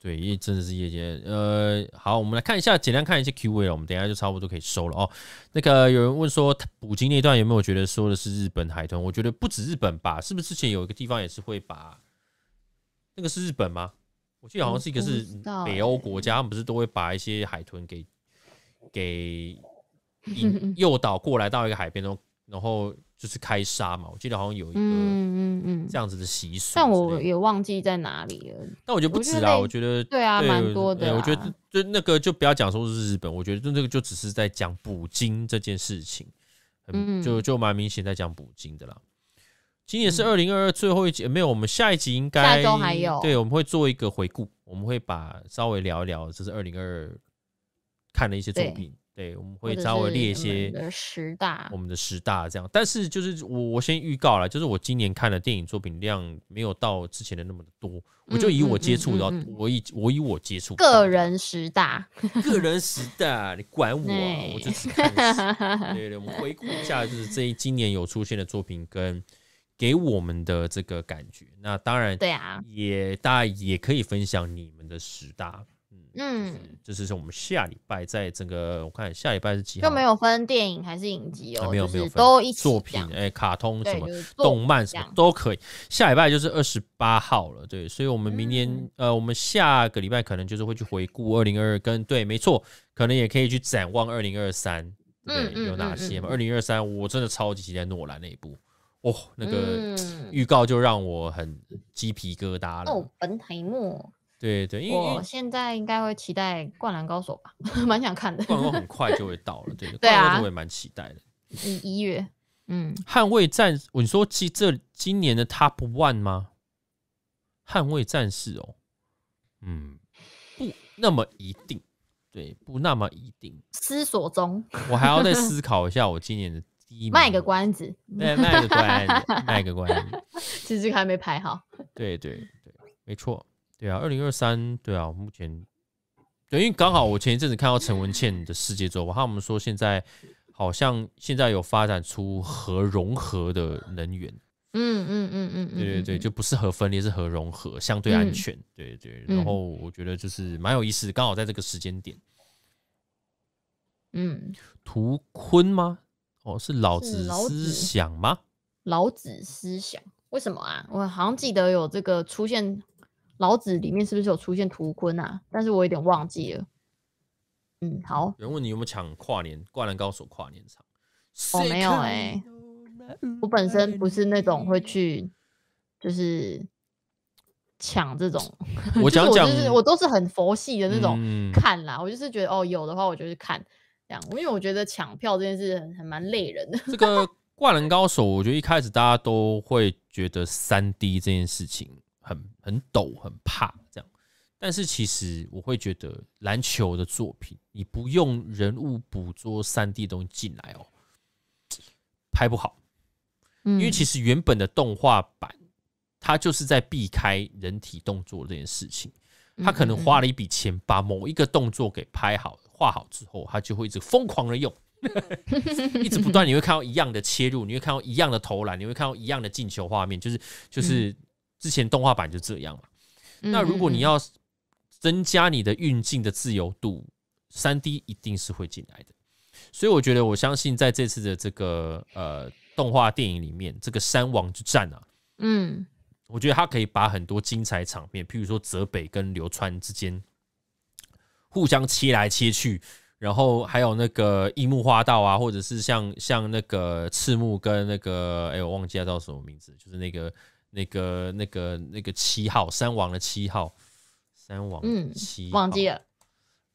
对，因为真的是业界。呃，好，我们来看一下，简单看一些 Q&A 了。我们等一下就差不多可以收了哦。那个有人问说，捕鲸那段有没有觉得说的是日本海豚？我觉得不止日本吧，是不是之前有一个地方也是会把那个是日本吗？我记得好像是一个是北欧国家，他们不是都会把一些海豚给给引 诱导过来到一个海边然后，然后。就是开杀嘛，我记得好像有一个嗯嗯这样子的习俗，但我也忘记在哪里了。但我觉得不止啊，我觉得对啊，蛮多的。我觉得就那个就不要讲说是日本，我觉得就那个就只是在讲捕鲸这件事情，嗯，就就蛮明显在讲捕鲸的啦。今年是二零二二最后一集，没有，我们下一集应该下周还有。对，我们会做一个回顾，我们会把稍微聊一聊，这是二零二二看的一些作品。对，我们会稍微列一些十大，我们的十大这样。但是就是我我先预告了，就是我今年看的电影作品量没有到之前的那么的多。我就以我接触的，我以我以我接触个人十大，个人十大，你管我啊？我就只看十。对对，我们回顾一下，就是这一今年有出现的作品跟给我们的这个感觉。那当然，对啊，也大家也可以分享你们的十大。嗯，就是是我们下礼拜在整个我看下礼拜是几号？就没有分电影还是影集哦，没有没有都一起作品哎，卡通什么动漫什么都可以。下礼拜就是二十八号了，对，所以我们明年呃，我们下个礼拜可能就是会去回顾二零二二跟对，没错，可能也可以去展望二零二三，对，有哪些嘛？二零二三我真的超级期待诺兰那一部哦，那个预告就让我很鸡皮疙瘩了。哦，本海默。对对，因为我现在应该会期待《灌篮高手》吧，蛮想看的。灌篮高手很 快就会到了，对，对 啊，我也蛮期待的。一一月，嗯，捍卫战，你说今这今年的 Top One 吗？捍卫战士哦，嗯，不那么一定，对，不那么一定。思索中，我还要再思考一下，我今年的第一名。卖个关子，对，卖个关子，卖个关子，其实还没排好。对对对，没错。对啊，二零二三，对啊，目前，对，因为刚好我前一阵子看到陈文茜的世界周报，他们说现在好像现在有发展出核融合的能源，嗯嗯嗯嗯，对对对，就不是核分裂，是核融合，相对安全，对对，然后我觉得就是蛮有意思，刚好在这个时间点，嗯，图坤吗？哦，是老子思想吗？老子思想，为什么啊？我好像记得有这个出现。老子里面是不是有出现图坤啊？但是我有点忘记了。嗯，好。有人问你有没有抢跨年《灌篮高手》跨年场？哦，没有哎、欸。我本身不是那种会去，就是抢这种。我讲讲，就是我都是很佛系的那种看啦。嗯、我就是觉得哦，有的话我就去看这样，因为我觉得抢票这件事很蛮累人的。这个《灌篮高手》，我觉得一开始大家都会觉得三 D 这件事情。很很抖，很怕这样，但是其实我会觉得篮球的作品，你不用人物捕捉三 D 东西进来哦，拍不好。因为其实原本的动画版，它就是在避开人体动作这件事情，他可能花了一笔钱把某一个动作给拍好、画好之后，他就会一直疯狂的用，一直不断，你会看到一样的切入，你会看到一样的投篮，你会看到一样的进球画面，就是就是。之前动画版就这样嘛，那如果你要增加你的运镜的自由度，三 D 一定是会进来的。所以我觉得，我相信在这次的这个呃动画电影里面，这个山王之战啊，嗯，我觉得它可以把很多精彩场面，譬如说泽北跟流川之间互相切来切去，然后还有那个樱木花道啊，或者是像像那个赤木跟那个哎，我忘记他叫什么名字，就是那个。那个、那个、那个七号三王的七号，三王嗯，忘记了，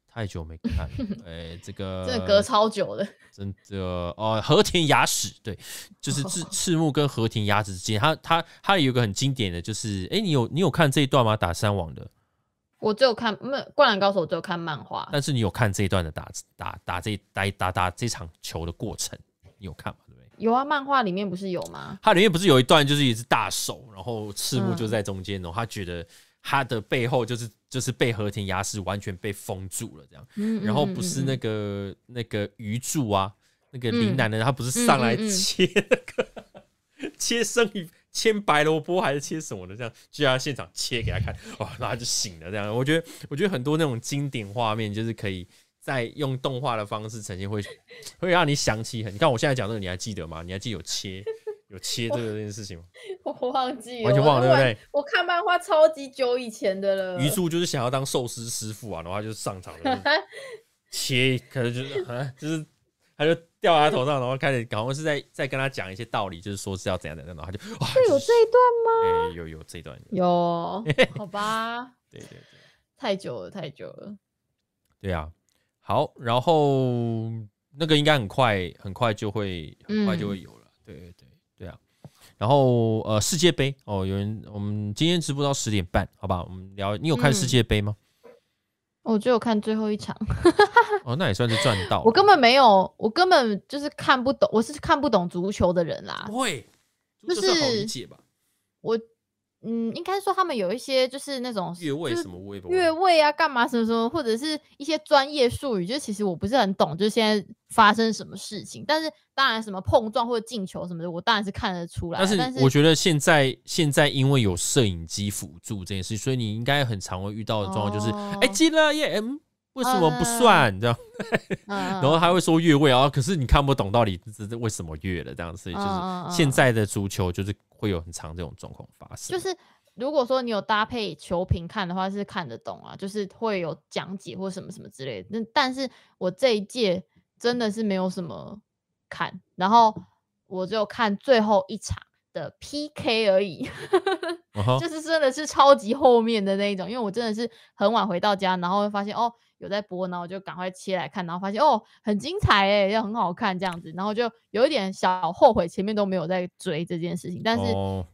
太久没看了，哎、欸，这个这个隔超久的，真的哦，和田雅史，对，就是赤 赤木跟和田雅史之间，他他他有一个很经典的就是，哎、欸，你有你有看这一段吗？打三王的，我只有看《灌篮高手》，我只有看漫画，但是你有看这一段的打打打这打打打这场球的过程，你有看吗？有啊，漫画里面不是有吗？它里面不是有一段就是一只大手，然后赤木就在中间，然后他觉得他的背后就是就是被和田牙史完全被封住了这样，然后不是那个那个鱼柱啊，那个林男的他不是上来切那个切生鱼。切白萝卜还是切什么的？这样就要现场切给他看，哇，然后他就醒了。这样，我觉得，我觉得很多那种经典画面，就是可以再用动画的方式呈现，会 会让你想起很。你看我现在讲这个，你还记得吗？你还记得有切 有切这个这件事情吗？我忘记了，完全忘了，对不对？我看漫画超级久以前的了。鱼柱就是想要当寿司师傅啊，然后他就上场了，切，可能就是啊，就是。他就掉在他头上，然后开始，好像是在在跟他讲一些道理，就是说是要怎样怎样，然后他就哇，是有这一段吗？欸、有有这一段有，好吧？对对对，太久了太久了。对啊，好，然后那个应该很快很快就会很快就会有了。嗯、对对对对啊，然后呃世界杯哦，有人我们今天直播到十点半，好吧？我们聊，你有看世界杯吗？嗯我只有看最后一场，哦，那也算是赚到。我根本没有，我根本就是看不懂，我是看不懂足球的人啦。不会，就是好理解吧？我。嗯，应该说他们有一些就是那种越位什么位，越位啊，干嘛什么什么，或者是一些专业术语，就其实我不是很懂，就是现在发生什么事情。但是当然，什么碰撞或者进球什么的，我当然是看得出来。但是我觉得现在现在因为有摄影机辅助这件事，所以你应该很常会遇到的状况就是，哎、哦，进了耶，嗯，为什么不算？这样，然后他会说越位啊，可是你看不懂到底这为什么越了这样，所以就是现在的足球就是。会有很长这种状况发生，就是如果说你有搭配球评看的话，是看得懂啊，就是会有讲解或什么什么之类的。那但是我这一届真的是没有什么看，然后我只有看最后一场的 PK 而已，就是真的是超级后面的那一种，因为我真的是很晚回到家，然后发现哦。有在播，然后我就赶快切来看，然后发现哦，很精彩哎，也很好看这样子，然后就有一点小后悔前面都没有在追这件事情，但是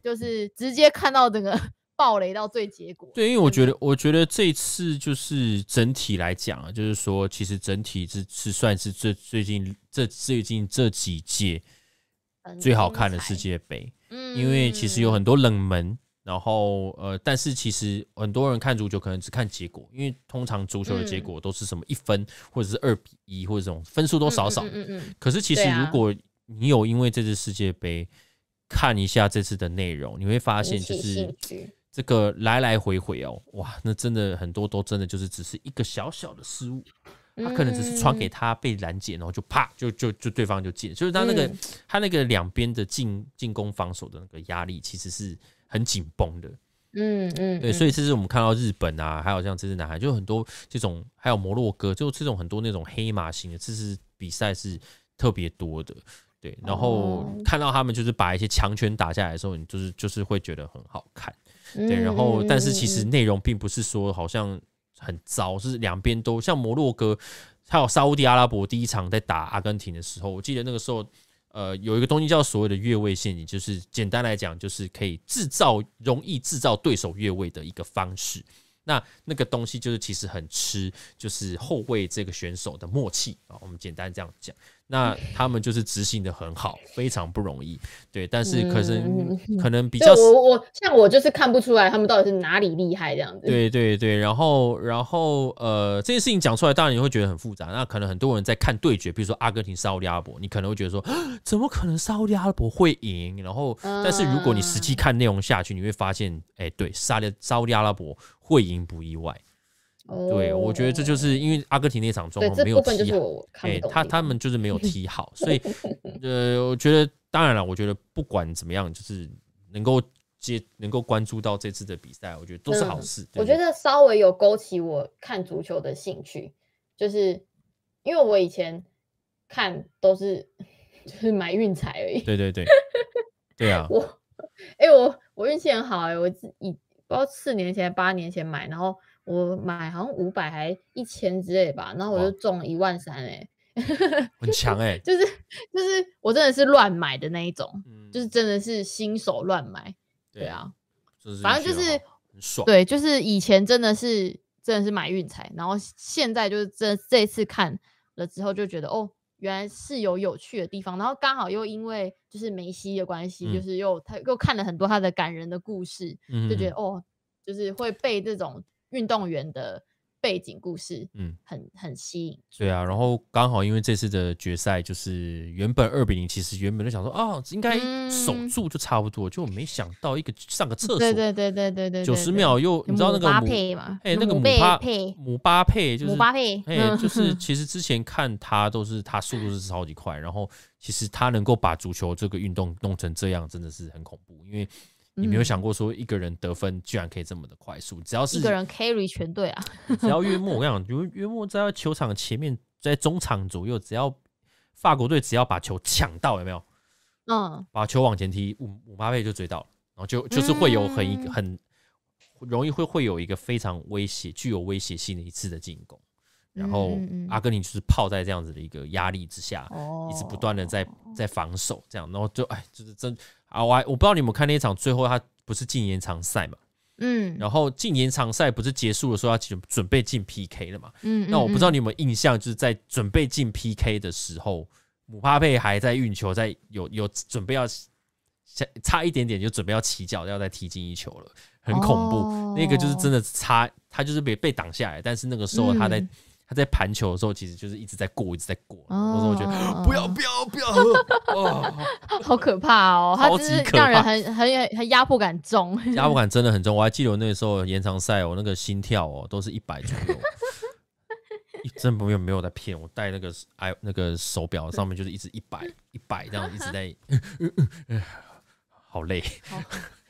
就是直接看到整个 暴雷到最结果。对，因为我觉得，我觉得这次就是整体来讲啊，就是说其实整体是是算是最最近这最近这几届最好看的世界杯，嗯，因为其实有很多冷门。然后呃，但是其实很多人看足球可能只看结果，因为通常足球的结果都是什么一分或者是二比一或者这种分数都少少。嗯嗯，嗯。可是其实如果你有因为这次世界杯看一下这次的内容，你会发现就是这个来来回回哦，哇，那真的很多都真的就是只是一个小小的失误，他可能只是传给他被拦截，然后就啪就就就对方就进，就是他那个他那个两边的进进攻防守的那个压力其实是。很紧绷的，嗯嗯，对，所以这次我们看到日本啊，还有像这次南韩，就很多这种，还有摩洛哥，就这种很多那种黑马型的，这次比赛是特别多的，对。然后看到他们就是把一些强权打下来的时候，你就是就是会觉得很好看，对。然后但是其实内容并不是说好像很糟，是两边都像摩洛哥，还有沙乌地阿拉伯第一场在打阿根廷的时候，我记得那个时候。呃，有一个东西叫所谓的越位陷阱，就是简单来讲，就是可以制造容易制造对手越位的一个方式。那那个东西就是其实很吃，就是后卫这个选手的默契啊。我们简单这样讲。那他们就是执行的很好，非常不容易，对。但是可是可能比较我我像我就是看不出来他们到底是哪里厉害这样子。对对对，然后然后呃，这件事情讲出来，当然你会觉得很复杂。那可能很多人在看对决，比如说阿根廷、沙乌地阿拉伯，你可能会觉得说，怎么可能沙乌地阿拉伯会赢？然后，但是如果你实际看内容下去，你会发现，哎，对，沙利沙乌地阿拉伯会赢不意外。对，我觉得这就是因为阿根廷那场状况没有踢好，哎，他他们就是没有踢好，所以 呃，我觉得当然了，我觉得不管怎么样，就是能够接能够关注到这次的比赛，我觉得都是好事。我觉得稍微有勾起我看足球的兴趣，就是因为我以前看都是就是买运彩而已。对对对，对啊，我哎我我运气很好哎，我以不知道四年前八年前买，然后。我买好像五百还一千之类吧，然后我就中了一万三哎，很强哎，就是就是我真的是乱买的那一种，嗯、就是真的是新手乱买，对，对啊，反正就是很爽，对，就是以前真的是真的是买运彩，然后现在就是这这次看了之后就觉得哦，原来是有有趣的地方，然后刚好又因为就是梅西的关系，嗯、就是又他又看了很多他的感人的故事，嗯、就觉得哦，就是会被这种运动员的。背景故事，嗯，很很吸引。对啊，然后刚好因为这次的决赛就是原本二比零，其实原本就想说哦，应该守住就差不多，就没想到一个上个厕所，对对对对对对，九十秒又你知道那个姆巴佩嘛？哎，那个姆巴佩，姆巴佩就是姆巴佩，哎，就是 其实之前看他都是他速度是超级快，然后其实他能够把足球这个运动弄成这样，真的是很恐怖，因为。你没有想过说一个人得分居然可以这么的快速？只要是一个人 carry 全队啊！只要约莫，我跟你讲，约约莫在球场前面，在中场左右，只要法国队只要把球抢到，有没有？嗯，把球往前踢，姆姆巴佩就追到了，然后就就是会有很一个很容易会会有一个非常威胁、具有威胁性的一次的进攻。然后阿根廷就是泡在这样子的一个压力之下，一直不断的在在防守，这样，然后就哎，就是真。啊，我还我不知道你们看那一场，最后他不是进延长赛嘛？嗯，然后进延长赛不是结束的时候，要准准备进 PK 了嘛？嗯，那我不知道你有没有印象，就是在准备进 PK 的时候，姆巴佩还在运球，在有有准备要差一点点就准备要起脚要再踢进一球了，很恐怖。哦、那个就是真的差，他就是被被挡下来，但是那个时候他在。嗯他在盘球的时候，其实就是一直在过，一直在过。我说我觉得不要不要不要喝，好可怕哦！他就是让人很很很压迫感重，压迫感真的很重。我还记得我那个时候延长赛，我那个心跳哦都是一百左右，真没有没有在骗我。戴那个哎那个手表上面就是一直一百一百这样一直在，好累。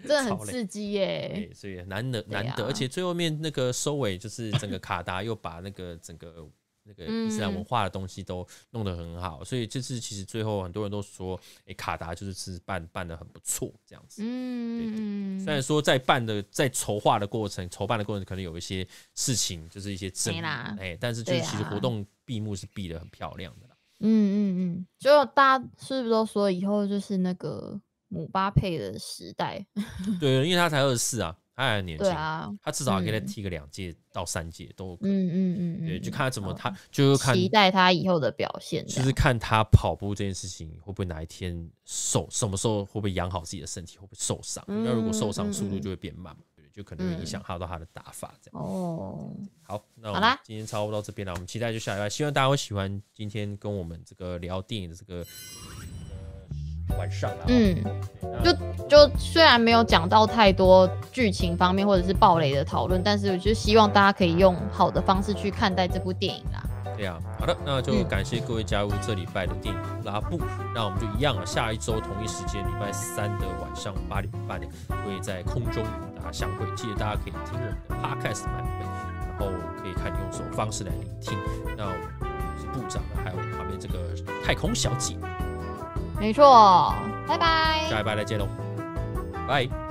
真的很刺激耶、欸，所以难得难得，啊、而且最后面那个收尾就是整个卡达又把那个整个那个伊斯兰文化的东西都弄得很好，嗯、所以这次其实最后很多人都说，哎、欸，卡达就是是办办得很不错这样子。嗯，对，对对。虽然说在办的在筹划的过程、筹办的过程可能有一些事情，就是一些争议，哎啦，但是就是其实活动闭幕是闭的很漂亮的啦。嗯嗯嗯，就大家是不是都说以后就是那个？姆巴佩的时代，对，因为他才二十四啊，他还很年轻，啊，他至少还可以再踢个两届到三届都可以，嗯嗯嗯，对，就看他怎么，他就是看期待他以后的表现，就是看他跑步这件事情会不会哪一天受，什么时候会不会养好自己的身体，会不会受伤？那如果受伤，速度就会变慢嘛，对，就可能会影响他到他的打法这样。哦，好，那我们今天差不多到这边了，我们期待就下礼拜，希望大家会喜欢今天跟我们这个聊电影的这个。晚上，嗯，就就虽然没有讲到太多剧情方面或者是暴雷的讨论，但是我就希望大家可以用好的方式去看待这部电影啦。对啊，好的，那就感谢各位加入这礼拜的电影拉布，那我们就一样了，下一周同一时间，礼拜三的晚上八点半会在空中与大家相会。记得大家可以听我们的 Podcast 版本，然后可以看用什么方式来聆听。那我是部长，还有旁边这个太空小姐。没错，拜拜，下礼拜再见喽，拜。